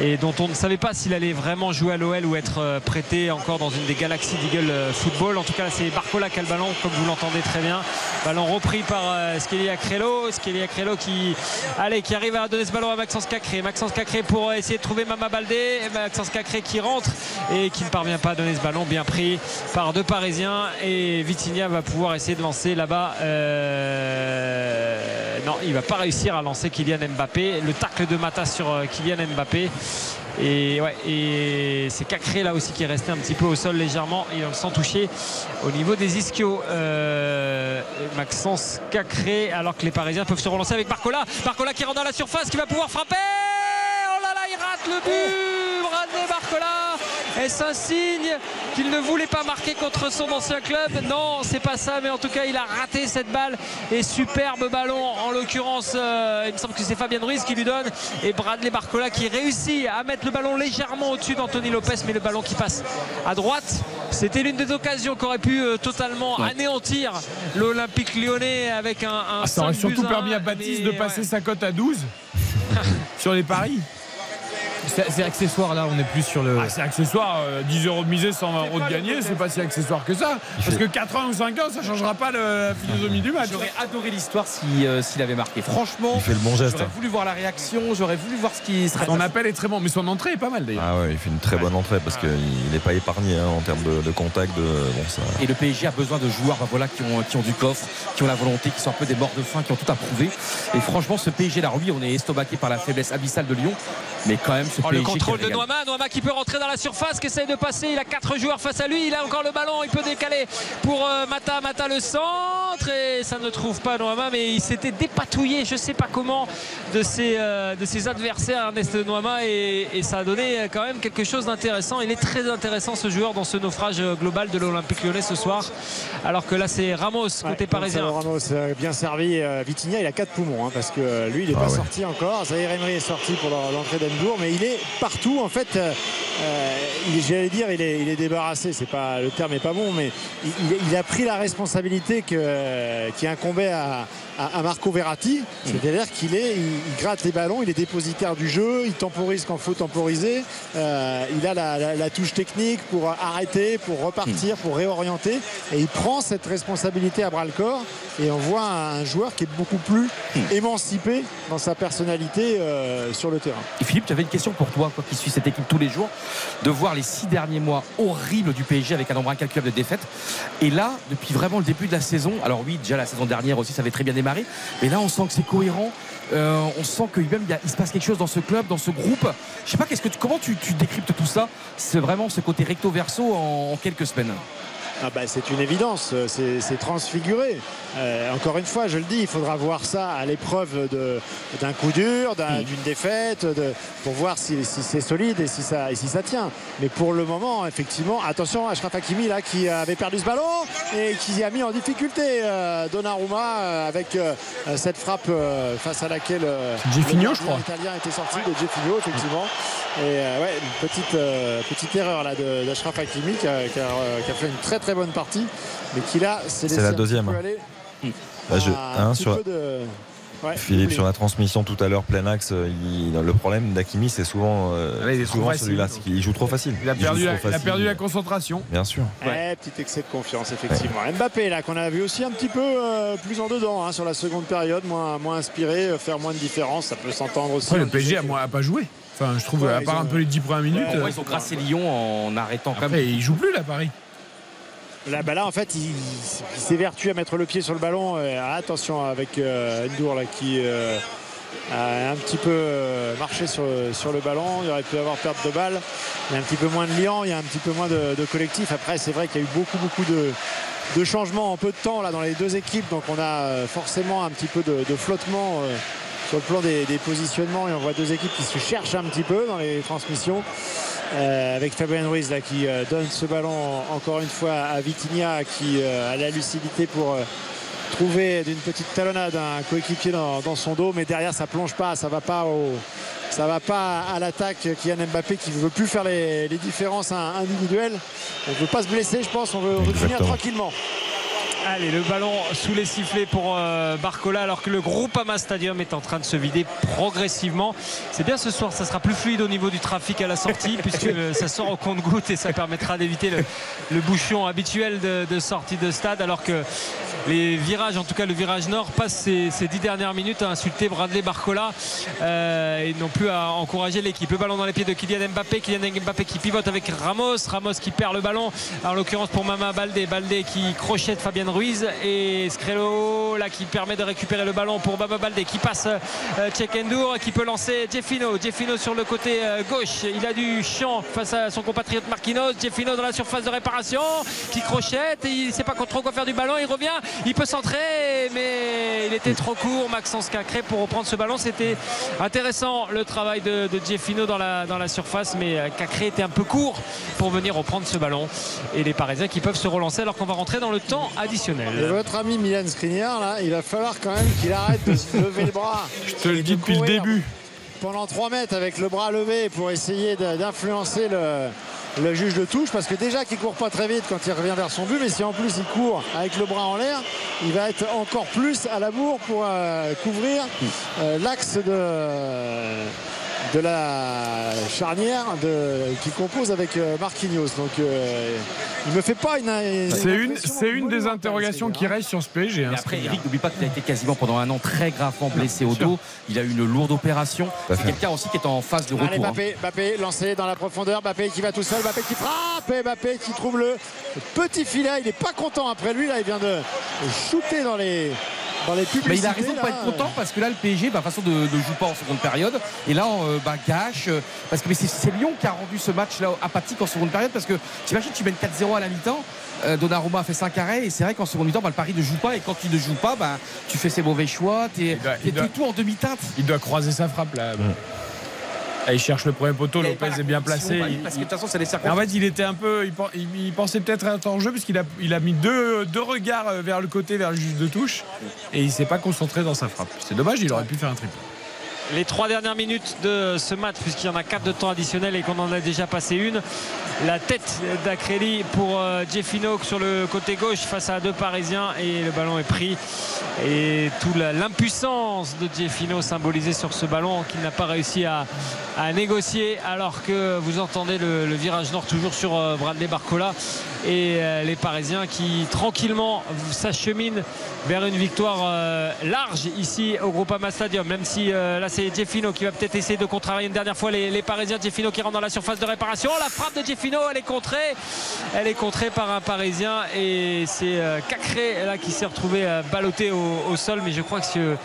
et dont on ne savait pas s'il allait vraiment jouer à l'OL ou être prêté encore dans une des galaxies d'Eagle euh, Football. En tout cas, c'est Barcola qui a le ballon, comme vous l'entendez très bien. Ballon repris par euh, Skelia Crello. Skelia Crello qui, allez, qui arrive à donner ce ballon à Maxence Cacré. Maxence Cacré pour euh, essayer de trouver Mama Baldé. Maxence Cacré qui rentre et qui ne parvient pas à donner ce ballon bien pris par deux Parisiens. Et Vitinha va pouvoir essayer de lancer là-bas. non, il va pas réussir à lancer Kylian Mbappé. Le tacle de Mata sur Kylian Mbappé. Et, ouais, et c'est Cacré là aussi qui est resté un petit peu au sol légèrement et sans toucher au niveau des ischios. Euh, Maxence Cacré, alors que les Parisiens peuvent se relancer avec Barcola. Barcola qui rentre dans la surface, qui va pouvoir frapper. Oh là là, il rate le but. Bradley Barcola. Est-ce un signe qu'il ne voulait pas marquer contre son ancien club Non, c'est pas ça, mais en tout cas, il a raté cette balle. Et superbe ballon, en l'occurrence, euh, il me semble que c'est Fabien Ruiz qui lui donne. Et Bradley Barcola qui réussit à mettre le ballon légèrement au-dessus d'Anthony Lopez, mais le ballon qui passe à droite. C'était l'une des occasions qui aurait pu euh, totalement anéantir l'Olympique lyonnais avec un. un Ah, ça aurait 5 buts surtout permis à Baptiste mais de passer ouais. sa cote à 12 sur les paris. C'est c'est accessoire là, on est plus sur le. Ah, c'est accessoire, euh, 10 euros de misée, 120 euros de gagné, c'est pas si accessoire que ça. Parce que 4 ans ou 5 ans, ça changera pas le- la philosophie du match. J'aurais adoré l'histoire si, euh, s'il avait marqué. Franchement, Il fait le bon geste. j'aurais voulu voir la réaction, j'aurais voulu voir ce qui serait. Son appel est très bon, mais son entrée est pas mal d'ailleurs. Ah ouais, il fait une très bonne entrée parce qu'il n'est pas épargné hein, en termes de, de contact. De, bon, ça... Et le PSG a besoin de joueurs bah, voilà, qui, ont, qui ont du coffre, qui ont la volonté, qui sont un peu des morts de faim, qui ont tout à prouver. Et franchement, ce PSG là, oui, on est estomaqué par la faiblesse abyssale de Lyon, mais quand même, ce Oh, PSG. le contrôle de. Noama, Noama qui peut rentrer dans la surface, qui essaye de passer. Il a quatre joueurs face à lui. Il a encore le ballon. Il peut décaler pour euh, Mata. Mata le centre et ça ne trouve pas Noama, mais il s'était dépatouillé, je sais pas comment, de ses, euh, de ses adversaires, Ernest Noama, et, et ça a donné quand même quelque chose d'intéressant. Il est très intéressant ce joueur dans ce naufrage euh, global de l'Olympique lyonnais ce soir. Alors que là, c'est Ramos côté parisien. Ramos bien servi. Vitinha, il a 4 poumons hein, parce que lui, il n'est Ah pas ouais. sorti encore. Zahir Emery est sorti pour l'entrée d'Endour, mais il est partout. En fait, euh, euh, j'allais dire, il est, est débarrassé. C'est pas le terme n'est pas bon, mais il, il- il a pris la responsabilité que, euh, qui incombait à, à- Marco Verratti. C'est-à-dire qu'il est, il, gratte les ballons, il est dépositaire du jeu, il temporise quand il faut temporiser. Euh, il a la, touche technique pour arrêter, pour repartir, pour réorienter. Et il prend cette responsabilité à bras le corps. Et on voit un joueur qui est beaucoup plus émancipé dans sa personnalité euh, sur le terrain. Et Philippe, tu avais une question pour toi, toi qui suis cette équipe tous les jours, de voir les six derniers mois horribles du PSG avec un nombre incalculable de défaites. Et là, depuis vraiment le début de la saison, alors oui, déjà la saison dernière aussi, ça avait très bien mais là, on sent que c'est cohérent. Euh, on sent qu'il il se passe quelque chose dans ce club, dans ce groupe. Je sais pas, comment tu, décryptes tout ça? C'est vraiment ce côté recto verso en quelques semaines. Ah bah, c'est une évidence, euh, c'est transfiguré. Euh, encore une fois, je le dis, il faudra voir ça à l'épreuve d'un coup dur, d'un- d'une défaite, de- pour voir si, si c'est solide et si, ça, et si ça tient. Mais pour le moment, effectivement, attention, Achraf Hakimi là, qui avait perdu ce ballon et qui a mis en difficulté euh, Donnarumma euh, avec euh, cette frappe face à laquelle le je crois. italien était sorti de Jeffinho, effectivement. Et ouais, une petite, petite erreur là d'Achraf Hakimi qui a, qui a, qui a fait une très très bonne partie, mais qui là C'est la deuxième. peu aller Bah, je- à un hein, petit sur- peu de- Ouais, Philippe, sur la transmission tout à l'heure, plein axe, euh, il- le problème d'Akimi, c'est souvent, euh, Ouais, il trop souvent celui-là, qu'il joue trop facile. Il a, perdu la, trop il a facile. perdu la concentration. Bien sûr. Ouais, petit excès de confiance, effectivement. Mbappé, là, qu'on a vu aussi un petit peu euh, plus en dedans hein, sur la seconde période, moins, moins inspiré, euh, faire moins de différence, ça peut s'entendre aussi. Le PSG a, moins- a pas joué. Enfin, je trouve, Ouais, à part ont- un peu les 10 premières minutes. Ouais, euh, Moi, ils ont grassé Lyon en arrêtant quand après, même. il joue plus là, Paris. Là, là, en fait, il, il s'évertue à mettre le pied sur le ballon. Euh, attention avec euh, Ndour qui euh, a un petit peu euh, marché sur, le ballon. Il aurait pu avoir perte de balle. Il y a un petit peu moins de liant, il y a un petit peu moins de, de collectif. Après, c'est vrai qu'il y a eu beaucoup, beaucoup de, changements en peu de temps là, dans les deux équipes. Donc, on a forcément un petit peu de flottement. Sur le plan des, des positionnements et on voit deux équipes qui se cherchent un petit peu dans les transmissions. Euh, avec Fabien Ruiz là, qui euh, donne ce ballon encore une fois à Vitinha qui euh, a la lucidité pour trouver d'une petite talonnade un coéquipier dans, dans son dos. Mais derrière ça plonge pas ça va pas au ça va pas à l'attaque. Kylian Mbappé qui ne veut plus faire les, les différences individuelles. On ne veut pas se blesser je pense. On veut revenir tranquillement Allez, le ballon sous les sifflets pour euh, Barcola alors que le Groupama Stadium est en train de se vider progressivement. C'est bien ce soir, ça sera plus fluide au niveau du trafic à la sortie puisque euh, ça sort au compte-goutte et ça permettra d'éviter le, le bouchon habituel de, de sortie de stade alors que les virages, en tout cas le virage nord, passent ces, ces dix dernières minutes à insulter Bradley Barcola euh, et non plus à encourager l'équipe. Le ballon dans les pieds de Kylian Mbappé, Kylian Mbappé qui pivote avec Ramos, Ramos qui perd le ballon, en l'occurrence pour Mama Baldé, Baldé qui crochette Fabien Ruiz et Scrello là qui permet de récupérer le ballon pour Mama Baldé qui passe euh, Tchekendour qui peut lancer Jeffino, Jeffino sur le côté euh, gauche, il a du champ face à son compatriote Marquinhos, Jeffino dans la surface de réparation qui crochette et il ne sait pas trop quoi faire du ballon, il revient il peut centrer, mais il était trop court. Maxence Cacré pour reprendre ce ballon. C'était intéressant le travail de, de Jeffino dans la, dans la surface, mais euh, Cacré était un peu court pour venir reprendre ce ballon. Et les Parisiens qui peuvent se relancer alors qu'on va rentrer dans le temps additionnel. Et votre ami Milan Skriniar, là, il va falloir quand même qu'il arrête de se lever le bras. Je te le dis depuis le début. Pendant 3 mètres avec le bras levé pour essayer d'influencer le, le juge de touche parce que déjà qu'il court pas très vite quand il revient vers son but mais si en plus il court avec le bras en l'air il va être encore plus à la bourre pour euh, couvrir euh, l'axe de de la charnière de, qui compose avec euh, Marquinhos donc euh, il me fait pas une, une c'est une, c'est une des interrogations qui reste sur ce PSG hein, après, Eric, n'oublie pas qu'il a été quasiment pendant un an très gravement blessé au dos. Il a eu une lourde opération. C'est quelqu'un aussi qui est en phase de Allez, retour. hein. Mbappé, Mbappé lancé dans la profondeur, Mbappé qui va tout seul, Mbappé qui frappe, et Mbappé qui trouve le petit filet. Il n'est pas content après lui, là, il vient de shooter dans les, dans les publicités. Mais il a raison de là. pas être content parce que là le PSG bah, de toute façon de, de joue pas en seconde période et là euh, bah, gâche euh, parce que mais c'est, Lyon qui a rendu ce match là apathique en seconde période parce que t'imagines tu mènes 4-0 à la mi-temps euh, Donnarumma a fait 5 arrêts et c'est vrai qu'en seconde mi-temps bah, le Paris ne joue pas et quand il ne joue pas bah, tu fais ses mauvais choix t'es, tout en demi-teinte Il doit croiser sa frappe là. Ah, il cherche le premier poteau, Lopez est bien placé. bah, Il- parce que de toute façon c'est les en fait, il était un peu. Il, pen- il- il pensait peut-être être en jeu, puisqu'il a, il a mis deux, deux regards euh, vers le côté, vers le juge de touche, et il s'est pas concentré dans sa frappe. C'est dommage, il aurait pu faire un triple. Les trois dernières minutes de ce match, puisqu'il y en a quatre de temps additionnel et qu'on en a déjà passé une. La tête d'Acrelli pour euh, Jeffino sur le côté gauche face à deux Parisiens et le ballon est pris. Et toute l'impuissance de Jeffino symbolisée sur ce ballon qu'il n'a pas réussi à, négocier alors que vous entendez le, virage nord toujours sur euh, Bradley Barcola et euh, les Parisiens qui tranquillement s'acheminent vers une victoire large ici au Groupama Stadium même si là c'est Jeffino qui va peut-être essayer de contrarier une dernière fois les, les Parisiens. Jeffino qui rentre dans la surface de réparation. La frappe de Jeffino elle est contrée. Elle est contrée par un Parisien et c'est euh, Cacré là qui s'est retrouvé euh, ballotté au, au sol. Mais je crois que c'est-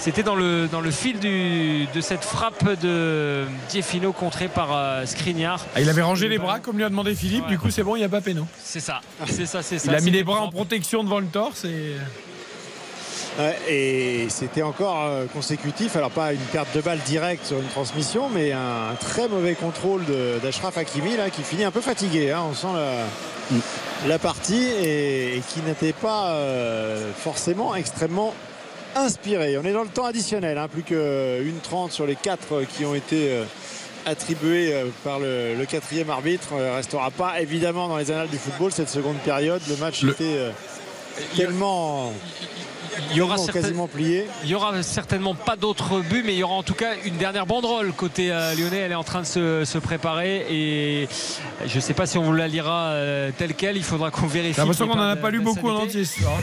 c'était dans le, dans le fil du- de cette frappe de Jeffino contrée par euh, Skriniar. Ah, il avait rangé les bras, comme lui a demandé Philippe, du coup, c'est bon, il n'y a pas péno. c'est ça. C'est ça c'est ça Il a mis les bras en protection devant le torse et. Et c'était encore euh, consécutif, alors pas une perte de balle directe sur une transmission, mais un très mauvais contrôle d'Ashraf Hakimi là, qui finit un peu fatigué. hein. on sent la, la partie et, et qui n'était pas euh, forcément extrêmement inspiré. On est dans le temps additionnel, hein, plus qu'une 30 sur les 4 qui ont été euh, attribués euh, par le, le quatrième arbitre. Ne restera pas évidemment dans les annales du football cette seconde période. Le match Le- était euh, tellement, il y aura tellement certain- quasiment plié. Il y aura certainement pas d'autres buts, mais il y aura en tout cas une dernière banderole côté euh, lyonnais. Elle est en train de se, se préparer et je ne sais pas si on vous la lira euh, telle quelle. Il faudra qu'on vérifie. J'ai l'impression qu'on n'en a pas lu beaucoup en entier ce soir.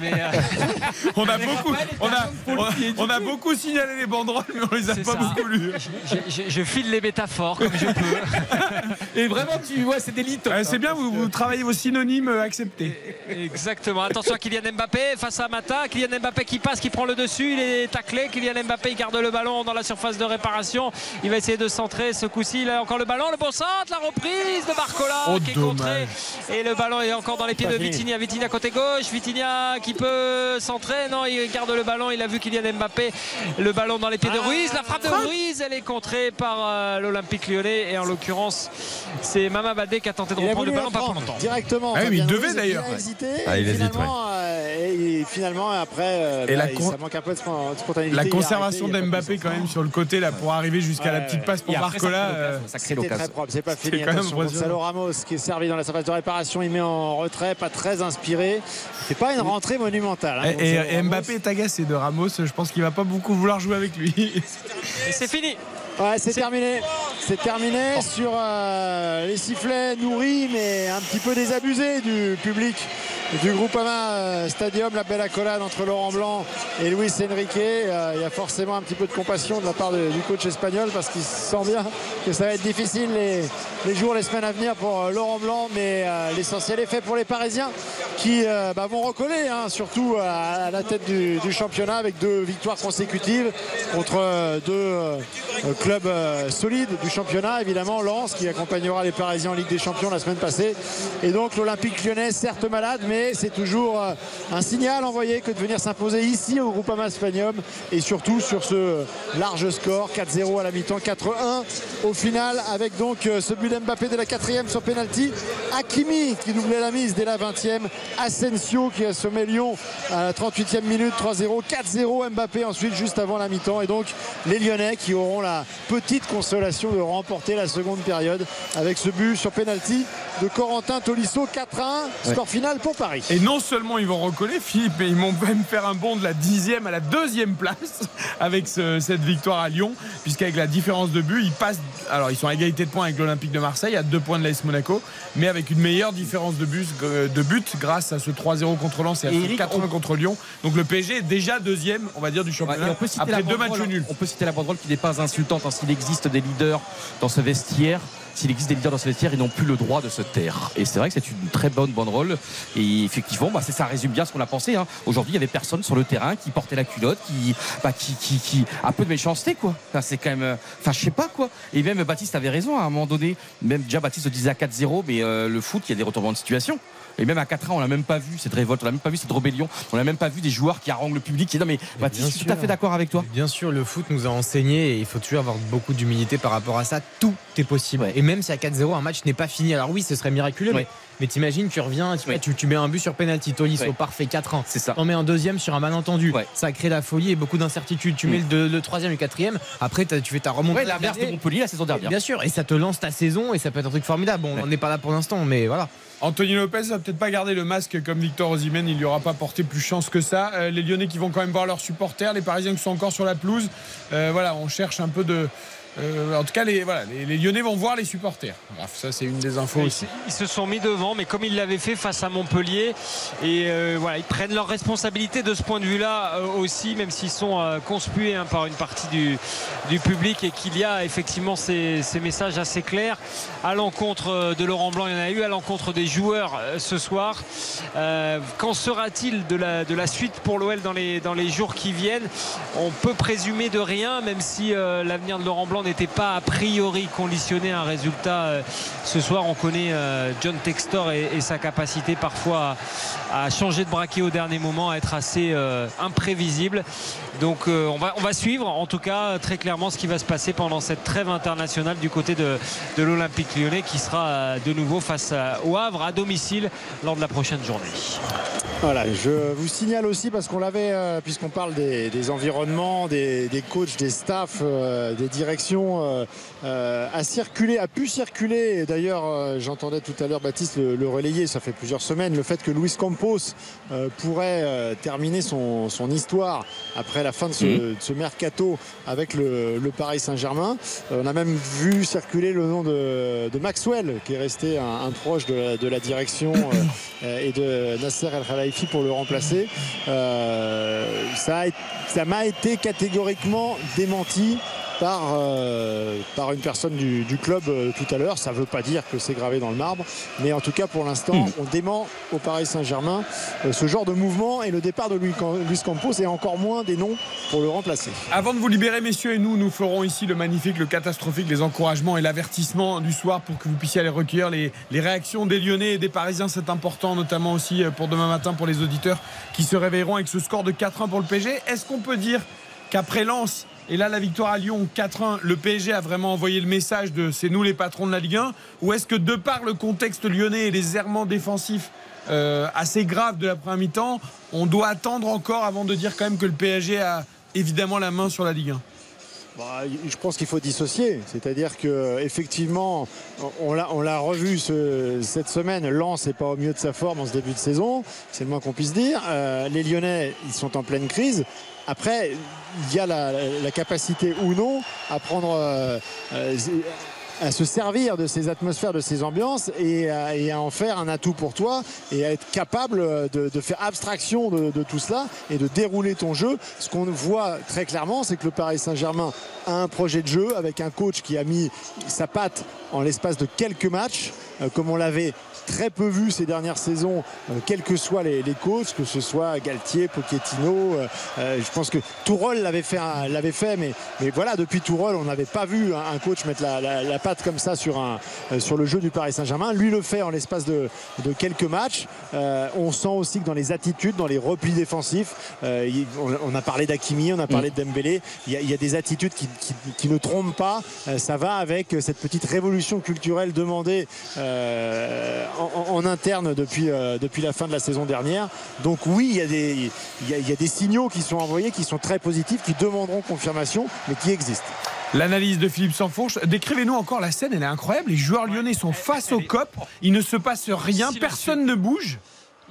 Mais, euh, On a beaucoup, on a, on a- on a beaucoup signalé les banderoles, mais on les a pas ça. beaucoup lues. je, je- je file les métaphores comme je peux. et vraiment tu vois c'est des Ouais, c'est bien, vous, vous travaillez vos synonymes euh, acceptés. Exactement. Attention à Kylian Mbappé face à Mata. Kylian Mbappé qui passe, qui prend le dessus. Il est taclé. Kylian Mbappé il garde le ballon dans la surface de réparation. Il va essayer de centrer. Ce coup-ci, il a encore le ballon. Le bon centre, la reprise de Barcola Oh, qui est dommage. contré. Et le ballon est encore dans les pieds de. Vitinha. Vitinha côté gauche. Vitinha qui peut centrer. Non, il garde le ballon. Il a vu Kylian Mbappé. Le ballon dans les pieds de Ruiz. La frappe de Ruiz, elle est contrée par euh, l'Olympique lyonnais. Et en l'occurrence, c'est Mama Badé qui a tenté de Il reprendre le ballon pas pour longtemps. directement. Ah oui, il devait d'ailleurs. Il a hésité. Ah, il hésite, finalement, euh, et finalement, après, euh, Et bah, la con- ça manque un peu de spon- de spontanéité. La conservation d'Mbappé quand même sur le côté là pour arriver jusqu'à la petite passe pour ça Barcola. crée euh, l'occasion, ça crée C'était très propre, c'est pas fini. Attention. Gonzalo Ramos qui est servi dans la surface de réparation, il met en retrait, pas très inspiré. C'est pas une rentrée monumentale. hein, Et. Mbappé est agacé de Ramos. Je pense qu'il va pas beaucoup vouloir jouer avec lui. Et c'est fini. Ouais, c'est terminé. C'est terminé sur euh, les sifflets nourris, mais un petit peu désabusés du public du Groupama euh, Stadium. La belle accolade entre Laurent Blanc et Luis Enrique. Euh, Il y a forcément un petit peu de compassion de la part du coach espagnol parce qu'il sent bien que ça va être difficile les, jours, les semaines à venir pour euh, Laurent Blanc. Mais l'essentiel est fait pour les Parisiens qui bah, vont recoller, hein, surtout à, la tête du, championnat avec deux victoires consécutives contre deux clubs solides du championnat. Évidemment, Lens qui accompagnera les Parisiens en Ligue des Champions la semaine passée. Et donc l'Olympique lyonnais, certes malade, mais c'est toujours euh, un signal envoyé que de venir s'imposer ici au Groupama Stadium et surtout sur ce large score 4-0 à la mi-temps, 4-1 au final avec donc euh, ce but d'Mbappé de la quatrième sur penalty. Hakimi qui doublait la mise dès la 20e. Asensio qui a sommé Lyon à la 38e minute 3-0. 4-0 Mbappé ensuite juste avant la mi-temps. Et donc les Lyonnais qui auront la petite consolation de remporter la seconde période avec ce but sur penalty de Corentin Tolisso 4-1. Score final pour Paris. Et non seulement ils vont recoller, Philippe, mais ils vont même faire un bond de la dixième à la deuxième place avec ce- cette victoire à Lyon, puisqu'avec la différence de but, ils passent. Alors ils sont à égalité de points avec l'Olympique de Marseille, à deux points de l'AS Monaco, mais avec une meilleure différence de but, de but grâce à ce 3-0 contre Lens et à ce Eric, 4-1 contre Lyon. Donc le PSG est déjà deuxième, on va dire, du championnat et on peut citer après la deux matchs nuls. On peut citer la banderole qui n'est pas insultante. hein. S'il existe des leaders dans ce vestiaire, s'il existe des leaders dans ce vestiaire, ils n'ont plus le droit de se taire. Et c'est vrai que c'est une très bonne banderole. Et effectivement, bah, ça résume bien ce qu'on a pensé. hein. Aujourd'hui, il y avait personne sur le terrain qui portait la culotte, qui, bah, qui, qui, qui- un peu de méchanceté, quoi. Enfin, c'est quand même, euh, enfin, je sais pas quoi. Et même Baptiste avait raison à un moment donné. Même déjà Baptiste le disait à 4-0, mais euh, le foot, il y a des retournements de situation. Et même à 4 ans, on n'a même pas vu cette révolte, on n'a même pas vu cette rébellion, on n'a même pas vu des joueurs qui haranguent le public. Et non, mais Baptiste, je suis tout à fait d'accord avec toi. Bien sûr, le foot nous a enseigné et il faut toujours avoir beaucoup d'humilité par rapport à ça. Tout est possible. Et même si à 4-0, un match n'est pas fini, alors oui, ce serait miraculeux, mais, mais t'imagines, tu reviens, tu, tu, tu mets un but sur penalty, Tolisso, Ouais. parfait, 4 ans. C'est ça. T'en mets un deuxième sur un malentendu. Ça crée la folie et beaucoup d'incertitudes. Tu mets le, le troisième et le quatrième, après tu fais ta remontée. Ouais, l'inverse de Montpellier la saison dernière. Bien sûr, et ça te lance ta saison et ça peut être un truc formidable. Bon, on n'en est pas là pour l'instant, mais voilà. Anthony Lopez va peut-être pas garder le masque comme Victor Osimhen, il lui aura pas porté plus chance que ça. Euh, les Lyonnais qui vont quand même voir leurs supporters, les Parisiens qui sont encore sur la pelouse. Euh, voilà, on cherche un peu de. Euh, en tout cas, les, voilà, les, les Lyonnais vont voir les supporters. Bref, ça c'est une des infos Ils, aussi. ils se sont mis devant, mais comme ils l'avaient fait face à Montpellier, et euh, voilà, ils prennent leurs responsabilités de ce point de vue-là euh, aussi, même s'ils sont conspués hein, par une partie du, du public et qu'il y a effectivement ces, ces messages assez clairs à l'encontre de Laurent Blanc. Il y en a eu à l'encontre des joueurs ce soir. Qu'en sera-t-il de la, de la suite pour l'OL dans les, dans les jours qui viennent? On peut présumer de rien, même si l'avenir de Laurent Blanc n'était pas a priori conditionné à un résultat euh, ce soir. On connaît euh, John Textor et, sa capacité parfois à, à changer de braquet au dernier moment, à être assez euh, imprévisible. Donc euh, on, va, on va suivre en tout cas très clairement ce qui va se passer pendant cette trêve internationale du côté de, de l'Olympique lyonnais qui sera euh, de nouveau face au Havre à domicile lors de la prochaine journée. Voilà, je vous signale aussi parce qu'on l'avait, euh, puisqu'on parle des, environnements, des, des coachs, des staffs, euh, des directions, euh, euh, a circulé, a pu circuler. D'ailleurs, euh, j'entendais tout à l'heure Baptiste le, le relayer, ça fait plusieurs semaines, le fait que Luis Campos euh, pourrait euh, terminer son, son histoire après la fin de ce, Mhm. de ce mercato avec le, le Paris Saint-Germain. Euh, on a même vu circuler le nom de, de Maxwell, qui est resté un, un proche de la, de la direction euh, euh, et de Nasser El Khelaifi pour le remplacer. Euh, ça m'a été catégoriquement démenti par, euh, par une personne du, du club euh, tout à l'heure. Ça ne veut pas dire que c'est gravé dans le marbre, mais en tout cas pour l'instant, on dément au Paris Saint-Germain euh, ce genre de mouvement et le départ de Luis Cam- Luis Campos et encore moins des noms pour le remplacer. Avant de vous libérer, messieurs, et nous, nous ferons ici le magnifique, le catastrophique, les encouragements et l'avertissement du soir pour que vous puissiez aller recueillir les, les réactions des Lyonnais et des Parisiens. C'est important, notamment aussi pour demain matin pour les auditeurs qui se réveilleront avec ce score de 4-1 pour le PSG. Est-ce qu'on peut dire qu'après Lens et là la victoire à Lyon 4-1, le PSG a vraiment envoyé le message de c'est nous les patrons de la Ligue 1 Ou est-ce que de par le contexte lyonnais et les errements défensifs euh, assez grave de la première mi-temps, on doit attendre encore avant de dire quand même que le PSG a évidemment la main sur la Ligue 1 bah, je pense qu'il faut dissocier. C'est-à-dire que effectivement, on l'a, revu ce- cette semaine. Lens n'est pas au mieux de sa forme en ce début de saison. C'est le moins qu'on puisse dire. Euh, les Lyonnais, ils sont en pleine crise. Après, il y a la, capacité ou non à prendre. euh, euh, à se servir de ces atmosphères, de ces ambiances et à, en faire un atout pour toi et à être capable de, faire abstraction de, de tout cela et de dérouler ton jeu. Ce qu'on voit très clairement, c'est que le Paris Saint-Germain a un projet de jeu avec un coach qui a mis sa patte en l'espace de quelques matchs, euh, comme on l'avait très peu vu ces dernières saisons, euh, quels que soient les, les coachs, que ce soit Galtier, Pochettino. euh, euh, je pense que Tourol l'avait fait, un- l'avait fait mais, voilà, depuis Tourol, on n'avait pas vu un, coach mettre la, patte comme ça sur, euh, sur le jeu du Paris Saint-Germain. Lui le fait en l'espace de, quelques matchs. On sent aussi que dans les attitudes, dans les replis défensifs, on, a parlé d'Akimi, on a parlé de Dembélé, il y, a, des attitudes qui, qui- ne trompent pas. Ça va avec cette petite révolution culturelle demandée en, interne depuis, euh, depuis la fin de la saison dernière. Donc oui, il y, a des, il, y a, il y a des signaux qui sont envoyés, qui sont très positifs, qui demanderont confirmation, mais qui existent. L'analyse de Philippe Sansfourche. Décrivez-nous encore la scène, elle est incroyable. Les joueurs lyonnais sont face au COP, il ne se passe rien, personne ne bouge.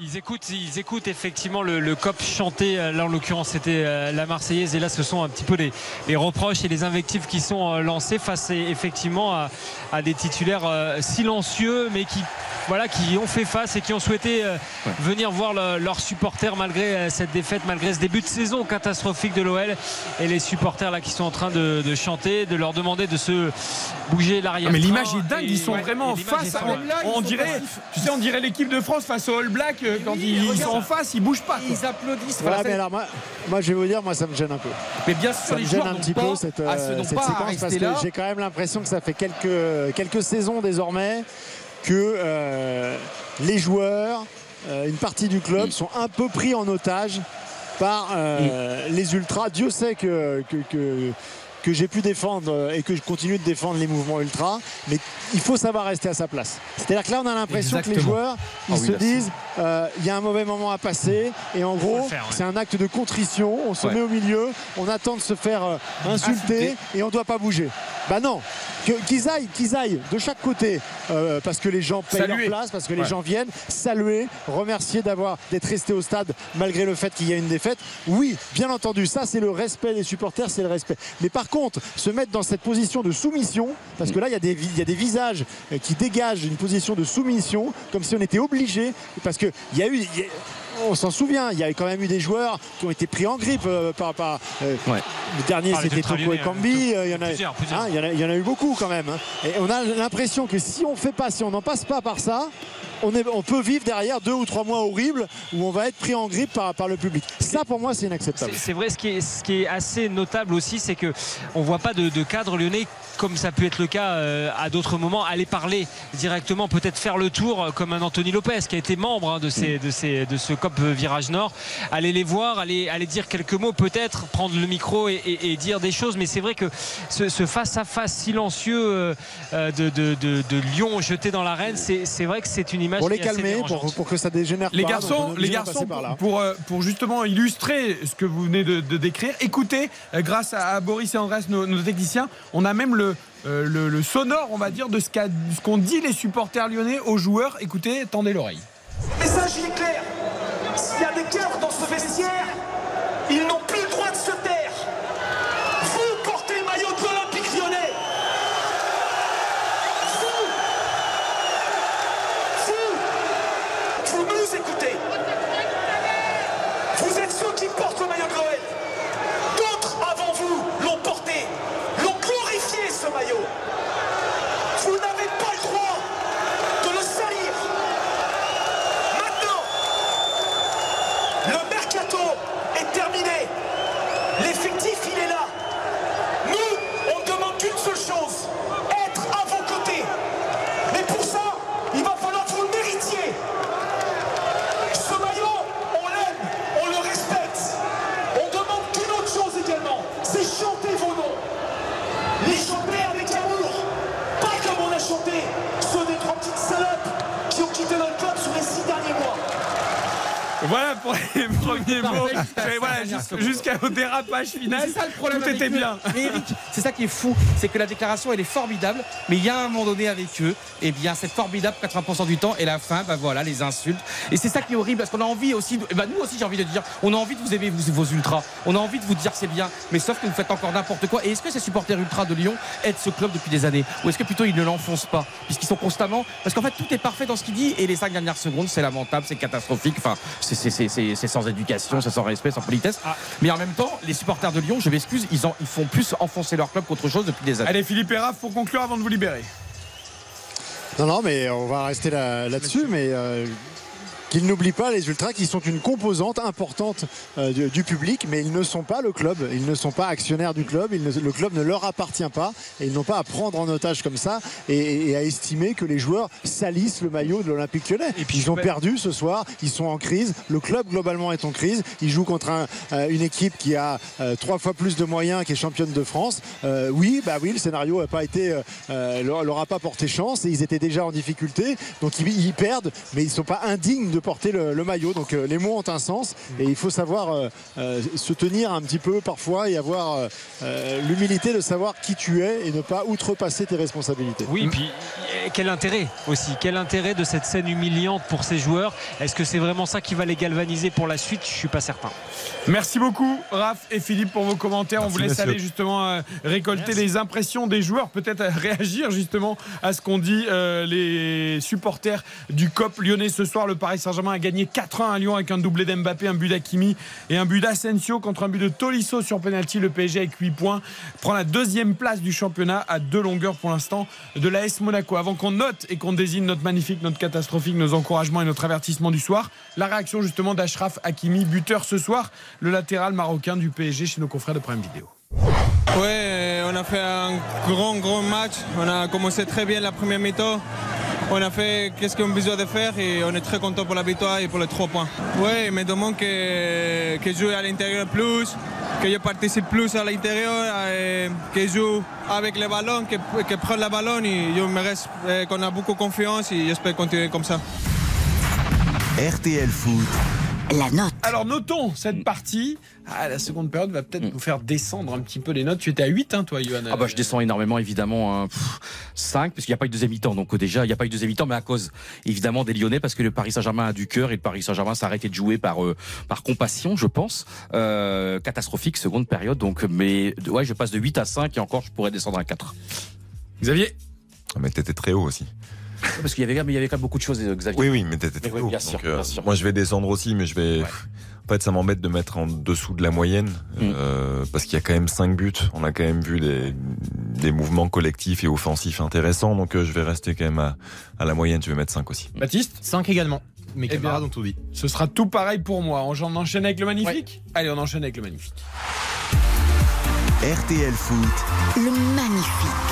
Ils écoutent, ils écoutent effectivement le, le COP chanter. euh, Là, en l'occurrence, c'était euh, la Marseillaise. Et là, ce sont un petit peu les, les reproches et les invectives qui sont euh, lancés face effectivement à, à des titulaires silencieux, mais qui, voilà, qui ont fait face et qui ont souhaité venir voir le- leurs supporters malgré cette défaite, malgré ce début de saison catastrophique de l'OL. Et les supporters là qui sont en train de, de chanter, de leur demander de se bouger l'arrière. Ah, mais l'image est dingue, ils sont vraiment face à. On dirait, tu sais, on dirait l'équipe de France face au All Black quand ils, ils sont en face, ils bougent pas. quoi. Ils applaudissent. Voilà, mais c'est- alors moi, moi, je vais vous dire, moi ça me gêne un peu. mais bien sûr, Ça les me gêne joueurs un petit pas peu cette, euh, séquence parce que j'ai quand même l'impression que ça fait quelques, quelques saisons désormais que euh, les joueurs, euh, une partie du club sont un peu pris en otage par euh, les ultras. Dieu sait que, que, que- que j'ai pu défendre et que je continue de défendre les mouvements ultras, mais il faut savoir rester à sa place. C'est-à-dire que là, on a l'impression que les joueurs, ils Ah oui, se c'est- euh, il y a un mauvais moment à passer, et en gros, ouais. c'est un acte de contrition. On se Ouais. met au milieu, on attend de se faire euh, insulter, et on ne doit pas bouger. Bah non, qu'ils aillent, qu'ils aillent de chaque côté, euh, parce que les gens payent Saluer. leur place, parce que les Ouais. gens viennent, saluer, remercier d'avoir d'être resté au stade malgré le fait qu'il y a une défaite. Oui, bien entendu, ça c'est le respect des supporters, c'est le respect. Mais par contre, se mettre dans cette position de soumission, parce que là il y y a des visages qui dégagent une position de soumission, comme si on était obligé, parce que il y a eu. il y a- on s'en souvient, il y a quand même eu des joueurs qui ont été pris en grippe euh, par. par euh, Le dernier, Ah, c'était Toko et Kambi. euh, Il y, en a, Plusieurs, plusieurs. hein, il y en a- il y en a eu beaucoup quand même. hein. Et on a l'impression que si on fait pas, si on n'en passe pas par ça, on, est- on peut vivre derrière deux ou trois mois horribles où on va être pris en grippe par, par le public. Ça, pour moi, c'est inacceptable. C'est vrai, ce qui, est, ce qui est assez notable aussi, c'est que on voit pas de, de cadre lyonnais comme ça a pu être le cas euh, à d'autres moments, aller parler directement, peut-être faire le tour euh, comme un Anthony Lopez qui a été membre hein, de, ces, de, ces, de ce COP Virage Nord, aller les voir, aller, aller dire quelques mots, peut-être prendre le micro et, et- et dire des choses. Mais c'est vrai que ce ce face-à-face silencieux euh, de, de- de- de Lyon jeté dans l'arène, c'est c'est vrai que c'est une image Pour les calmer, pour, pour que ça dégénère Les pas. garçons, les garçons passer par là. pour, euh, pour justement illustrer ce que vous venez de, de décrire, écoutez, euh, grâce à, à Boris et Andrés, nos, nos techniciens, on a même le, euh, le, le sonore, on va dire, de ce qu'ont dit les supporters lyonnais aux joueurs. Écoutez, tendez l'oreille. Le message il est clair. S'il y a des cœurs dans ce vestiaire, ils n'ont plus le droit de se taire. Voilà pour les premiers mots. Mais voilà, jus- jusqu'au dérapage final, C'est ça le problème tout était eux. bien. Mais Eric, c'est ça qui est fou, c'est que la déclaration elle est formidable, mais il y a un moment donné avec eux, et bien c'est formidable 80% du temps, et la fin, bah voilà, les insultes. Et c'est ça qui est horrible, parce qu'on a envie aussi, de- bah nous aussi j'ai envie de dire, on a envie de vous aimer vous, vos ultras, on a envie de vous dire c'est bien, mais sauf que vous faites encore n'importe quoi. Et est-ce que ces supporters ultras de Lyon aident ce club depuis des années, ou est-ce que plutôt ils ne l'enfoncent pas, puisqu'ils sont constamment, parce qu'en fait tout est parfait dans ce qu'il dit, et les cinq dernières secondes c'est lamentable, c'est catastrophique, enfin c'est- c'est sans éducation, c'est sans respect, sans politesse. Mais en même temps, les supporters de Lyon, je m'excuse, ils, en- ils font plus enfoncer leur club qu'autre chose depuis des années. Allez, Philippe et Raph, pour conclure avant de vous libérer. Non, non, mais on va rester là- là-dessus, mais euh, qu'ils n'oublient pas les ultras qui sont une composante importante euh, du, du public, mais ils ne sont pas le club, ils ne sont pas actionnaires du club, ils ne- le club ne leur appartient pas, et ils n'ont pas à prendre en otage comme ça et, et à estimer que les joueurs salissent le maillot de l'Olympique lyonnais. Et puis ils ont perdu ce soir, ils sont en crise, le club globalement est en crise, ils jouent contre un- euh, une équipe qui a euh, trois fois plus de moyens, qui est championne de France. Oui, bah oui, le scénario n'a pas été, leur, leur a pas porté chance et ils étaient déjà en difficulté, donc ils, ils perdent, mais ils sont pas indignes de porter le, le maillot. Donc euh, les mots ont un sens et il faut savoir euh, euh, se tenir un petit peu parfois et avoir l'humilité de savoir qui tu es et ne pas outrepasser tes responsabilités. Oui, puis eh, quel intérêt aussi? Quel intérêt de cette scène humiliante pour ces joueurs? Est-ce que c'est vraiment ça qui va les galvaniser pour la suite? Je suis pas certain. Merci beaucoup, Raph et Philippe, pour vos commentaires. On vous laisse aller justement euh, récolter les impressions des joueurs, peut-être réagir justement à ce qu'ont dit euh, les supporters du COP lyonnais ce soir. Le Paris Saint-Germain a gagné 4-1 à Lyon avec un doublé d'Mbappé, un but d'Akimi et un but d'Asensio contre un but de Tolisso sur penalty. Le PSG avec 8 points prend la deuxième place du championnat à deux longueurs pour l'instant de l'AS Monaco. Avant qu'on note et qu'on désigne notre magnifique, notre catastrophique, nos encouragements et notre avertissement du soir, la réaction justement d'Ashraf Hakimi, buteur ce soir, le latéral marocain du PSG chez nos confrères de Prime Vidéo. Ouais, on a fait un grand, grand match. On a commencé très bien la première mi-temps. On a fait qu'est-ce qu'on a besoin de faire et on est très content pour la victoire et pour les trois points. Ouais, il me demande que, que je joue à l'intérieur plus, que je participe plus à l'intérieur, que je joue avec le ballon, que, que prenne le ballon et je me reste euh, qu'on a beaucoup confiance et j'espère continuer comme ça. RTL Foot. La note. Alors notons cette partie. Ah, la seconde période va peut-être nous faire descendre un petit peu les notes. Tu étais à 8, hein, toi, Johan Ah bah je descends énormément évidemment hein, pff, 5 parce qu'il n'y a pas eu de deuxième mi-temps donc déjà il n'y a pas eu de deuxième mi-temps mais à cause évidemment des Lyonnais parce que le Paris Saint-Germain a du cœur et le Paris Saint-Germain s'est arrêté de jouer par euh, par compassion je pense Euh, catastrophique seconde période donc mais ouais je passe de 8 à 5 et encore je pourrais descendre à 4 Xavier? Mais t'étais très haut aussi. Parce qu'il y avait mais il y avait quand même beaucoup de choses euh, Xavier Oui, oui, mais t'étais très oui, haut. bien sûr, Donc, euh, bien sûr. Moi, je vais descendre aussi, mais je vais. En fait, ça m'embête de mettre en dessous de la moyenne Mm. euh, parce qu'il y a quand même 5 buts. On a quand même vu des, des mouvements collectifs et offensifs intéressants. Donc, euh, je vais rester quand même à, à la moyenne. Je vais mettre 5 aussi. Baptiste 5 également. Mes Eh camarades bien, ont tout dit. Ce sera tout pareil pour moi. On on enchaîne avec le magnifique Allez, on enchaîne avec le magnifique. RTL Foot. Le magnifique.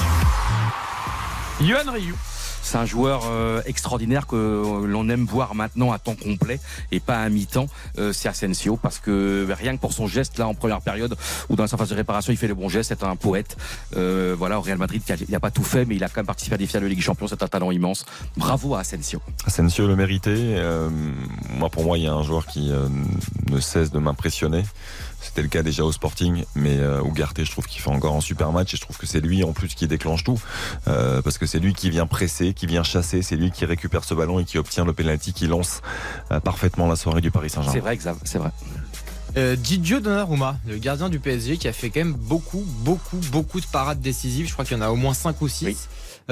Johan Ryu. C'est un joueur euh, extraordinaire que euh, l'on aime voir maintenant à temps complet et pas à mi-temps. Euh, c'est Asensio parce que rien que pour son geste là en première période ou dans la surface de réparation, il fait le bon geste. C'est un poète. Voilà, au Real Madrid, il n'a pas tout fait, mais il a quand même participé à des finales de Ligue Champions. C'est un talent immense. Bravo à Asensio. Asensio le méritait. Moi, pour moi, il y a un joueur qui ne cesse de m'impressionner. C'était le cas déjà au Sporting, mais euh, Ugarte, je trouve qu'il fait encore un super match et je trouve que c'est lui en plus qui déclenche tout, euh, parce que c'est lui qui vient presser, qui vient chasser, c'est lui qui récupère ce ballon et qui obtient le penalty, qui lance euh, parfaitement la soirée du Paris Saint-Germain. C'est vrai, Xav, c'est vrai. Euh, Didio Donnarumma, le gardien du PSG, qui a fait quand même beaucoup, beaucoup, beaucoup de parades décisives. Je crois qu'il y en a au moins 5 ou 6.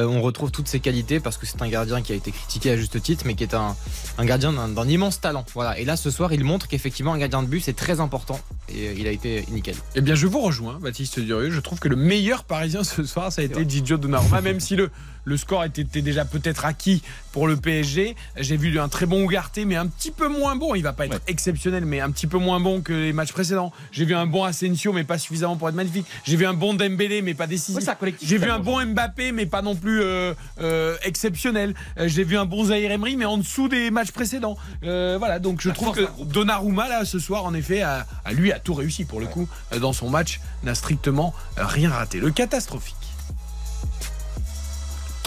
On retrouve toutes ses qualités parce que c'est un gardien qui a été critiqué à juste titre, mais qui est un, un gardien d'un d'un immense talent. Voilà. Et là, ce soir, il montre qu'effectivement, un gardien de but, c'est très important. Et euh, il a été nickel. Eh bien, je vous rejoins, Baptiste Durieux. Je trouve que le meilleur Parisien ce soir, ça a été Didio Donnarumma, même si le, le score était, était déjà peut-être acquis pour le PSG. J'ai vu un très bon Ougarté, mais un petit peu moins bon. Il va pas être exceptionnel, mais un petit peu moins bon que les matchs précédents. J'ai vu un bon Asensio, mais pas suffisamment pour être magnifique. J'ai vu un bon Dembélé, mais pas décisif. Ouais, J'ai vu un bon Mbappé, mais pas non plus euh, euh, exceptionnel. Euh, J'ai vu un bon Zahir Emery, mais en dessous des matchs précédents. Euh, voilà, donc je trouve que Donnarumma là ce soir, en effet, a, a- lui a tout réussi pour le coup dans son match, n'a strictement rien raté. Le catastrophique.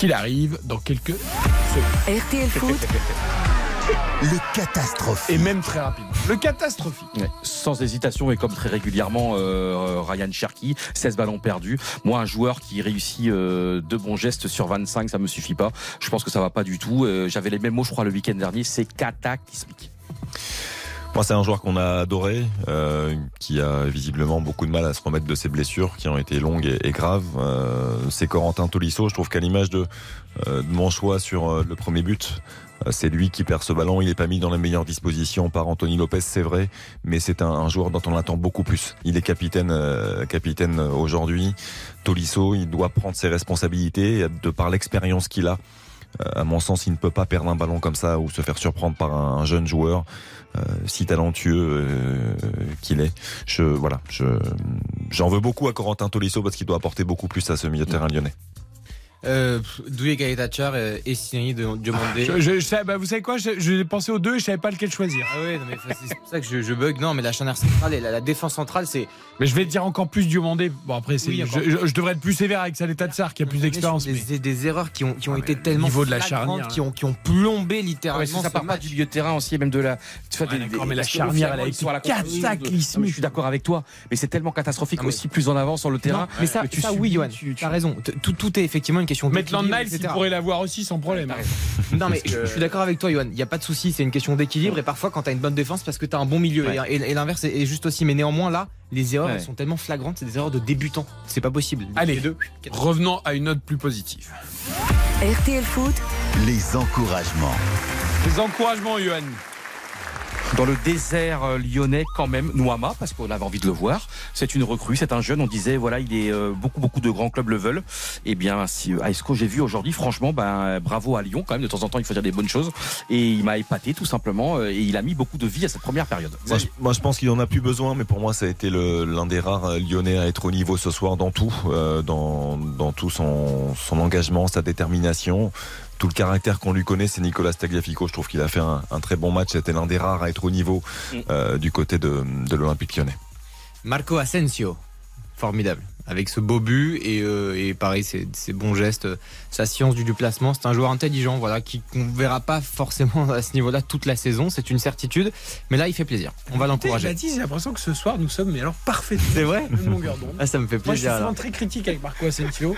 Qu'il arrive dans quelques secondes. RTL Foot. Le catastrophe. Et même très rapide. Le catastrophique. Ouais, sans hésitation et comme très régulièrement euh, Ryan Cherky, 16 ballons perdus. Moi, un joueur qui réussit euh, deux bons gestes sur 25, ça me suffit pas. Je pense que ça va pas du tout. Euh, J'avais les mêmes mots, je crois, le week-end dernier. C'est cataclysmique. Moi, c'est un joueur qu'on a adoré, euh, qui a visiblement beaucoup de mal à se remettre de ses blessures, qui ont été longues et, graves. Euh, c'est Corentin Tolisso. Je trouve qu'à l'image de, euh, mon choix sur euh, le premier but, c'est lui qui perd ce ballon. Il n'est pas mis dans les meilleures dispositions par Anthony Lopez, c'est vrai, mais c'est un, joueur dont on attend beaucoup plus. Il est capitaine, capitaine aujourd'hui. Tolisso, il doit prendre ses responsabilités, de par l'expérience qu'il a. À mon sens, il ne peut pas perdre un ballon comme ça ou se faire surprendre par un jeune joueur euh, si talentueux euh, qu'il est. Je voilà, je j'en veux beaucoup à Corentin Tolisso parce qu'il doit apporter beaucoup plus à ce milieu de terrain lyonnais. Euh, Douye Gaetachar et Sini de Diomandé. Je, je, je sais- bah, vous savez quoi Je- J'ai pensé aux deux et je savais pas lequel choisir. Ah mais c'est pour ça que je, je bug. Non, mais la charnière centrale et la, la défense centrale, c'est. Mais je vais te dire encore plus Diomandé. Bon, après, c'est, Oui, je, encore. je- je devrais être plus sévère avec Saleta Tsar qui a plus d'expérience. Des, mais- des, des erreurs qui ont, qui ont été tellement niveau de la charnière, qui ont, qui ont plombé Ouais, littéralement. ça, part pas du milieu de terrain aussi, même de la. Tu vois, Ouais, des- mais la charnière, elle a été cataclysmique. Je suis d'accord avec toi, mais c'est tellement catastrophique aussi plus en avant sur le terrain. Mais ça, oui, Johan, tu- as raison. Tout est effectivement une question. Maitland Niles, il pourrait l'avoir aussi sans problème. Non, mais je, je suis d'accord avec toi, Johan. Il n'y a pas de souci, c'est une question d'équilibre. Et parfois, quand tu as une bonne défense, parce que tu as un bon milieu. Ouais. Et, l'inverse est, juste aussi. Mais néanmoins, là, les erreurs Ouais. elles sont tellement flagrantes, c'est des erreurs de débutants. C'est pas possible. Allez, Les deux. revenons à une note plus positive. RTL Foot, Les encouragements. Les encouragements, Johan. Dans le désert euh, lyonnais, quand même, Nouama, parce qu'on avait envie de le voir. C'est une recrue, c'est un jeune. On disait, voilà, il est euh, beaucoup, beaucoup de grands clubs le veulent. Et bien, si euh, Aisco, j'ai vu aujourd'hui, franchement, ben bravo à Lyon, quand même. De temps en temps, il faut dire des bonnes choses. Et il m'a épaté, tout simplement. euh, Et il a mis beaucoup de vie à cette première période. Moi je, pense qu'il en a plus besoin, mais pour moi, ça a été l'un des rares Lyonnais à être au niveau ce soir dans tout, dans, tout son engagement, sa détermination. Tout le caractère qu'on lui connaît, c'est Nicolas Tagliafico. Je trouve qu'il a fait un, un très bon match. C'était l'un des rares à être au niveau euh, du côté de, de l'Olympique lyonnais. Marco Asensio, formidable. Avec ce beau but et, euh, et pareil, ses, ses bons gestes, euh, sa science du déplacement. C'est un joueur intelligent, voilà, qui qu'on verra pas forcément à ce niveau-là toute la saison, c'est une certitude. Mais là, il fait plaisir. On va l'encourager. J'ai l'impression que ce soir, nous sommes mais alors parfaits. C'est vrai Même longueur d'onde. Ah, ça me fait Moi, je suis plaisir. très critique avec Marco Asensio.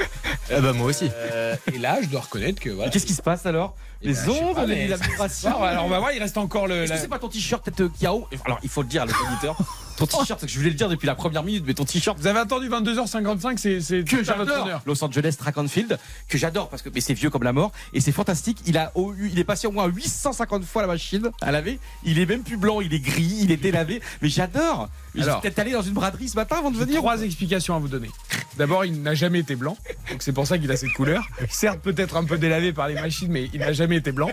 Ah bah, moi aussi. Euh, et là, je dois reconnaître que voilà. Qu'est-ce qui se passe alors? Eh Les ben, vibration soir, Alors, on va voir, il reste encore le. Est-ce la- que c'est pas ton t-shirt peut-être a haut? Alors il faut le dire à l'auditeur. Ton t-shirt, je voulais le dire depuis la première minute, mais ton t-shirt Vous avez attendu 22h55, c'est c'est que j'adore. Los Angeles Track and Field, que j'adore parce que mais c'est vieux comme la mort et c'est fantastique. Il a il est passé au moins 850 fois la machine à laver. Il est même plus blanc, il est gris, il est délavé. Mais j'adore. Alors. J'ai peut-être allé dans une braderie ce matin avant de J'ai venir. trois explications à vous donner. D'abord, il n'a jamais été blanc, donc c'est pour ça qu'il a cette couleur. Certes, peut-être un peu délavé par les machines, mais il n'a jamais été blanc.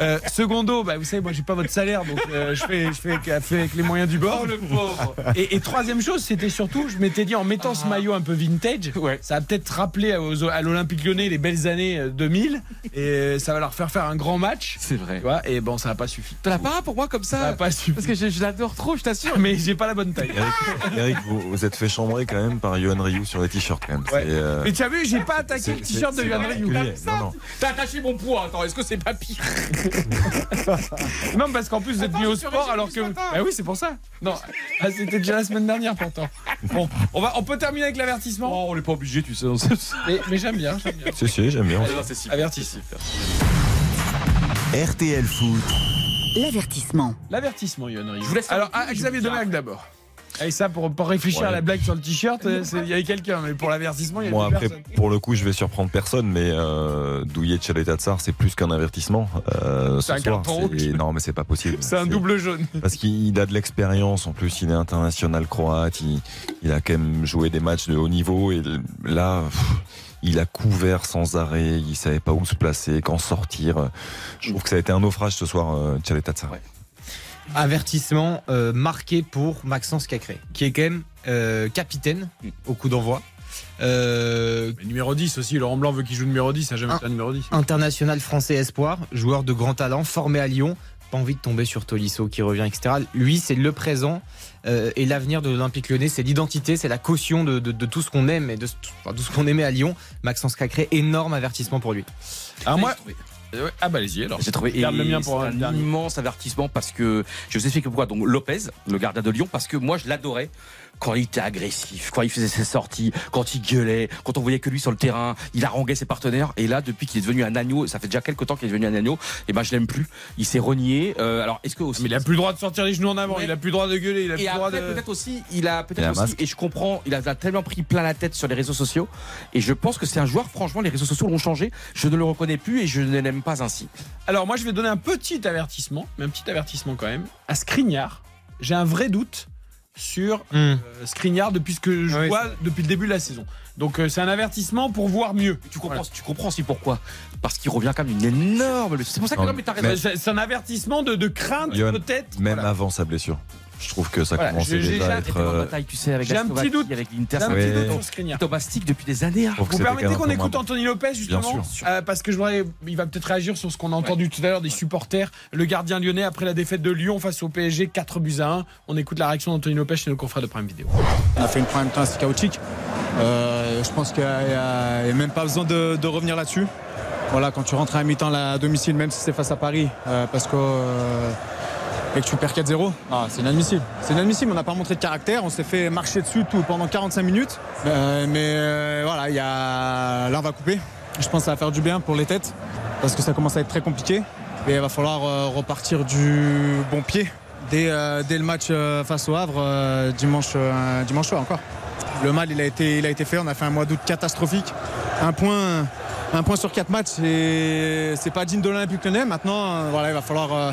Euh, secondo, bah, vous savez, moi, j'ai pas votre salaire, donc euh, je fais, je fais, avec- fais avec les moyens du bord. le pauvre. Et, et troisième chose, c'était surtout, je m'étais dit en mettant ce maillot un peu vintage, Ouais. ça va peut-être rappeler aux- à l'Olympique Lyonnais les belles années euh, 2000, et ça va leur faire faire un grand match. C'est vrai. Tu vois, et bon, ça n'a pas suffi. T'en as pas pour moi comme Ça n'a ça pas suffi. Parce que je, je l'adore trop, je t'assure. Mais j'ai pas la bonne taille. Eric, Eric, vous vous êtes fait chambrer quand même par Johan Ryu sur les t-shirts quand même. Ouais. Euh, Mais tu as vu, j'ai pas attaqué le t-shirt de Yohan Ryu. particulier. Non, non. T'as attaché mon poids. Attends, est-ce que c'est pas pire? Non, parce qu'en plus, vous êtes mis au sport alors que. Bah oui, c'est pour ça. Non, ah, c'était déjà la semaine dernière pourtant. Bon, on, va, on peut terminer avec l'avertissement? Oh, on n'est pas obligé, tu sais. Mais, mais j'aime bien, j'aime bien. Si, si, j'aime bien. si. Avertissement. RTL Foot. l'avertissement. L'avertissement, Yohan Ryu. Je vous laisse Alors, ah, Xavier Domergue d'abord. Et ça, pour, pour réfléchir à la blague sur le t-shirt, euh, il y avait quelqu'un, mais pour l'avertissement, il y a Moi plus après, personne. pour le coup, je vais surprendre personne, mais euh, Douillet Tchaletatsar, c'est plus qu'un avertissement. Euh, C'est ce un soir, carton rouge. Non, mais c'est pas possible. C'est un double jaune. Parce qu'il a de l'expérience, en plus il est international croate, il, il a quand même joué des matchs de haut niveau et là pff, il a couvert sans arrêt, il savait pas où se placer, quand sortir. Je trouve que ça a été un naufrage ce soir, euh, Tchaletatsar. Ouais. Avertissement euh, marqué pour Maxence Cacré, qui est quand même euh, capitaine au coup d'envoi. Euh, numéro 10 aussi, Laurent Blanc veut qu'il joue numéro 10, ça n'a jamais Un- été un numéro 10. international français espoir, joueur de grand talent, formé à Lyon. Pas envie de tomber sur Tolisso qui revient, etc. Lui, c'est le présent euh, et l'avenir de l'Olympique lyonnais. C'est l'identité, c'est la caution de, de- de tout ce qu'on aime et de tout ce qu'on aimait à Lyon. Maxence Cacré, énorme avertissement pour lui. Alors moi, Euh, Ah bah allez-y alors. J'ai trouvé Garde le et mien pour c'est un un immense avertissement parce que je vous explique pourquoi. Donc Lopez, le gardien de Lyon, parce que moi je l'adorais quand il était agressif, quand il faisait ses sorties, quand il gueulait, quand on voyait que lui sur le terrain, il haranguait ses partenaires. Et là, depuis qu'il est devenu un agneau, ça fait déjà quelques temps qu'il est devenu un agneau, et ben je l'aime plus. Il s'est renié. Euh, alors est-ce que aussi Mais il a plus le droit de sortir les genoux en avant, il a plus le droit de gueuler, il a plus et le droit après, de. peut-être aussi, il a peut-être aussi, masque. et je comprends, il a, il a tellement pris plein la tête sur les réseaux sociaux, et je pense que c'est un joueur, franchement, les réseaux sociaux l'ont changé, je ne le reconnais plus et je ne l'aime pas ainsi. Alors moi je vais donner un petit avertissement, mais un petit avertissement quand même, à Skriniar. J'ai un vrai doute sur euh, Skriniar depuis ce que je Oui, vois depuis le début de la saison. Donc euh, c'est un avertissement pour voir mieux. Tu comprends, tu comprends aussi pourquoi Parce qu'il revient quand même d'une énorme blessure. C'est pour ça que Non, non, mais t'as mais- raison. C'est un avertissement de, de crainte peut-être. Même Voilà. avant sa blessure. Je trouve que ça Voilà, j'ai- déjà j'ai- à être. Euh, bataille, tu sais, avec j'ai un petit doute. avec l'Inter. Un petit doute sur depuis des années. hein. Vous permettez qu'on écoute moins Anthony Lopez justement Bien sûr. Euh, parce que je voudrais, il va peut-être réagir sur ce qu'on a entendu tout à l'heure des supporters. Le gardien lyonnais après la défaite de Lyon face au PSG 4 buts à 1. On écoute la réaction d'Anthony Lopez chez nos confrères de Prime Vidéo. On a fait une première temps assez chaotique. Euh, je pense qu'il n'y a, il y a même pas besoin de, de revenir là-dessus. Voilà, quand tu rentres à un mi-temps à domicile, même si c'est face à Paris, euh, parce que, euh, et que tu perds 4-0, ah, c'est inadmissible. C'est inadmissible, on n'a pas montré de caractère, on s'est fait marcher dessus tout pendant 45 minutes. Euh, mais euh, voilà, il y a... là on va couper. Je pense que ça va faire du bien pour les têtes, parce que ça commence à être très compliqué. Et il va falloir euh, repartir du bon pied dès, dès le match face au Havre dimanche, dimanche soir encore. Le mal, il a, été, fait. On a fait un mois d'août catastrophique. Un point, sur quatre matchs, c'est c'est pas digne de l'Olympique Lyonnais. Maintenant, euh, voilà, il va falloir euh,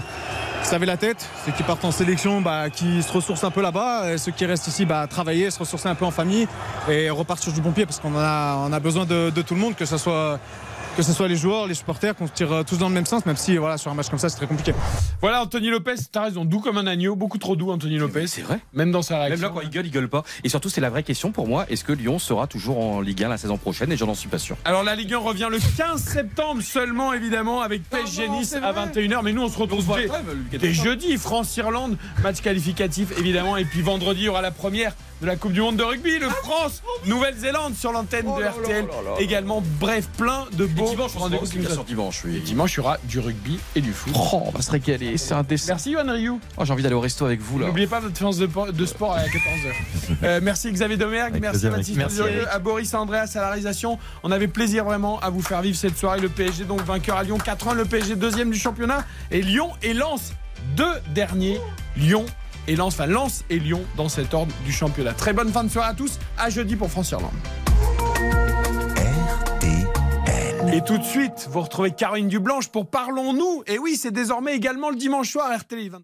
se laver la tête. Ceux qui partent en sélection, bah, qui se ressourcent un peu là-bas. Et ceux qui restent ici, bah, travailler, se ressourcer un peu en famille et repartir du bon pied parce qu'on a, on a besoin de, de tout le monde, que ce soit que ce soit les joueurs, les supporters, qu'on se tire euh, tous dans le même sens, même si voilà, sur un match comme ça, c'est très compliqué. Voilà Anthony Lopez, t'as raison, doux comme un agneau, beaucoup trop doux Anthony Lopez. C'est vrai. Même dans sa Même réaction. là, quand il gueule, il gueule pas. Et surtout, c'est la vraie question pour moi. Est-ce que Lyon sera toujours en Ligue 1 la saison prochaine? Et je n'en suis pas sûr. Alors la Ligue 1 revient le 15 septembre seulement évidemment avec PSG Nice à 21h mais nous on se retrouve dès jeudi France-Irlande match qualificatif évidemment et puis vendredi il y aura la première de la Coupe du Monde de rugby le France Nouvelle-Zélande sur l'antenne de RTL également bref plein de beaux dimanche, dimanche, oui. Dimanche il y aura du rugby et du foot. Oh, on va se régaler. C'est un dessin. Merci Yohan Ryu. Oh, j'ai envie d'aller au resto avec vous là. N'oubliez pas votre séance de, po- de sport à 14h. Euh, merci Xavier Domergue, merci Mathis Merci, à Boris Andreas à la réalisation. On avait plaisir vraiment à vous faire vivre cette soirée. Le PSG donc vainqueur à Lyon 4-1, le PSG deuxième du championnat et Lyon et Lens deux derniers. Lyon et Lens, enfin Lens et Lyon dans cet ordre du championnat. Très bonne fin de soirée à tous. À jeudi pour France-Irlande. Et tout de suite, vous retrouvez Caroline Dublanche pour Parlons-nous. Et oui, c'est désormais également le dimanche soir RTL 20.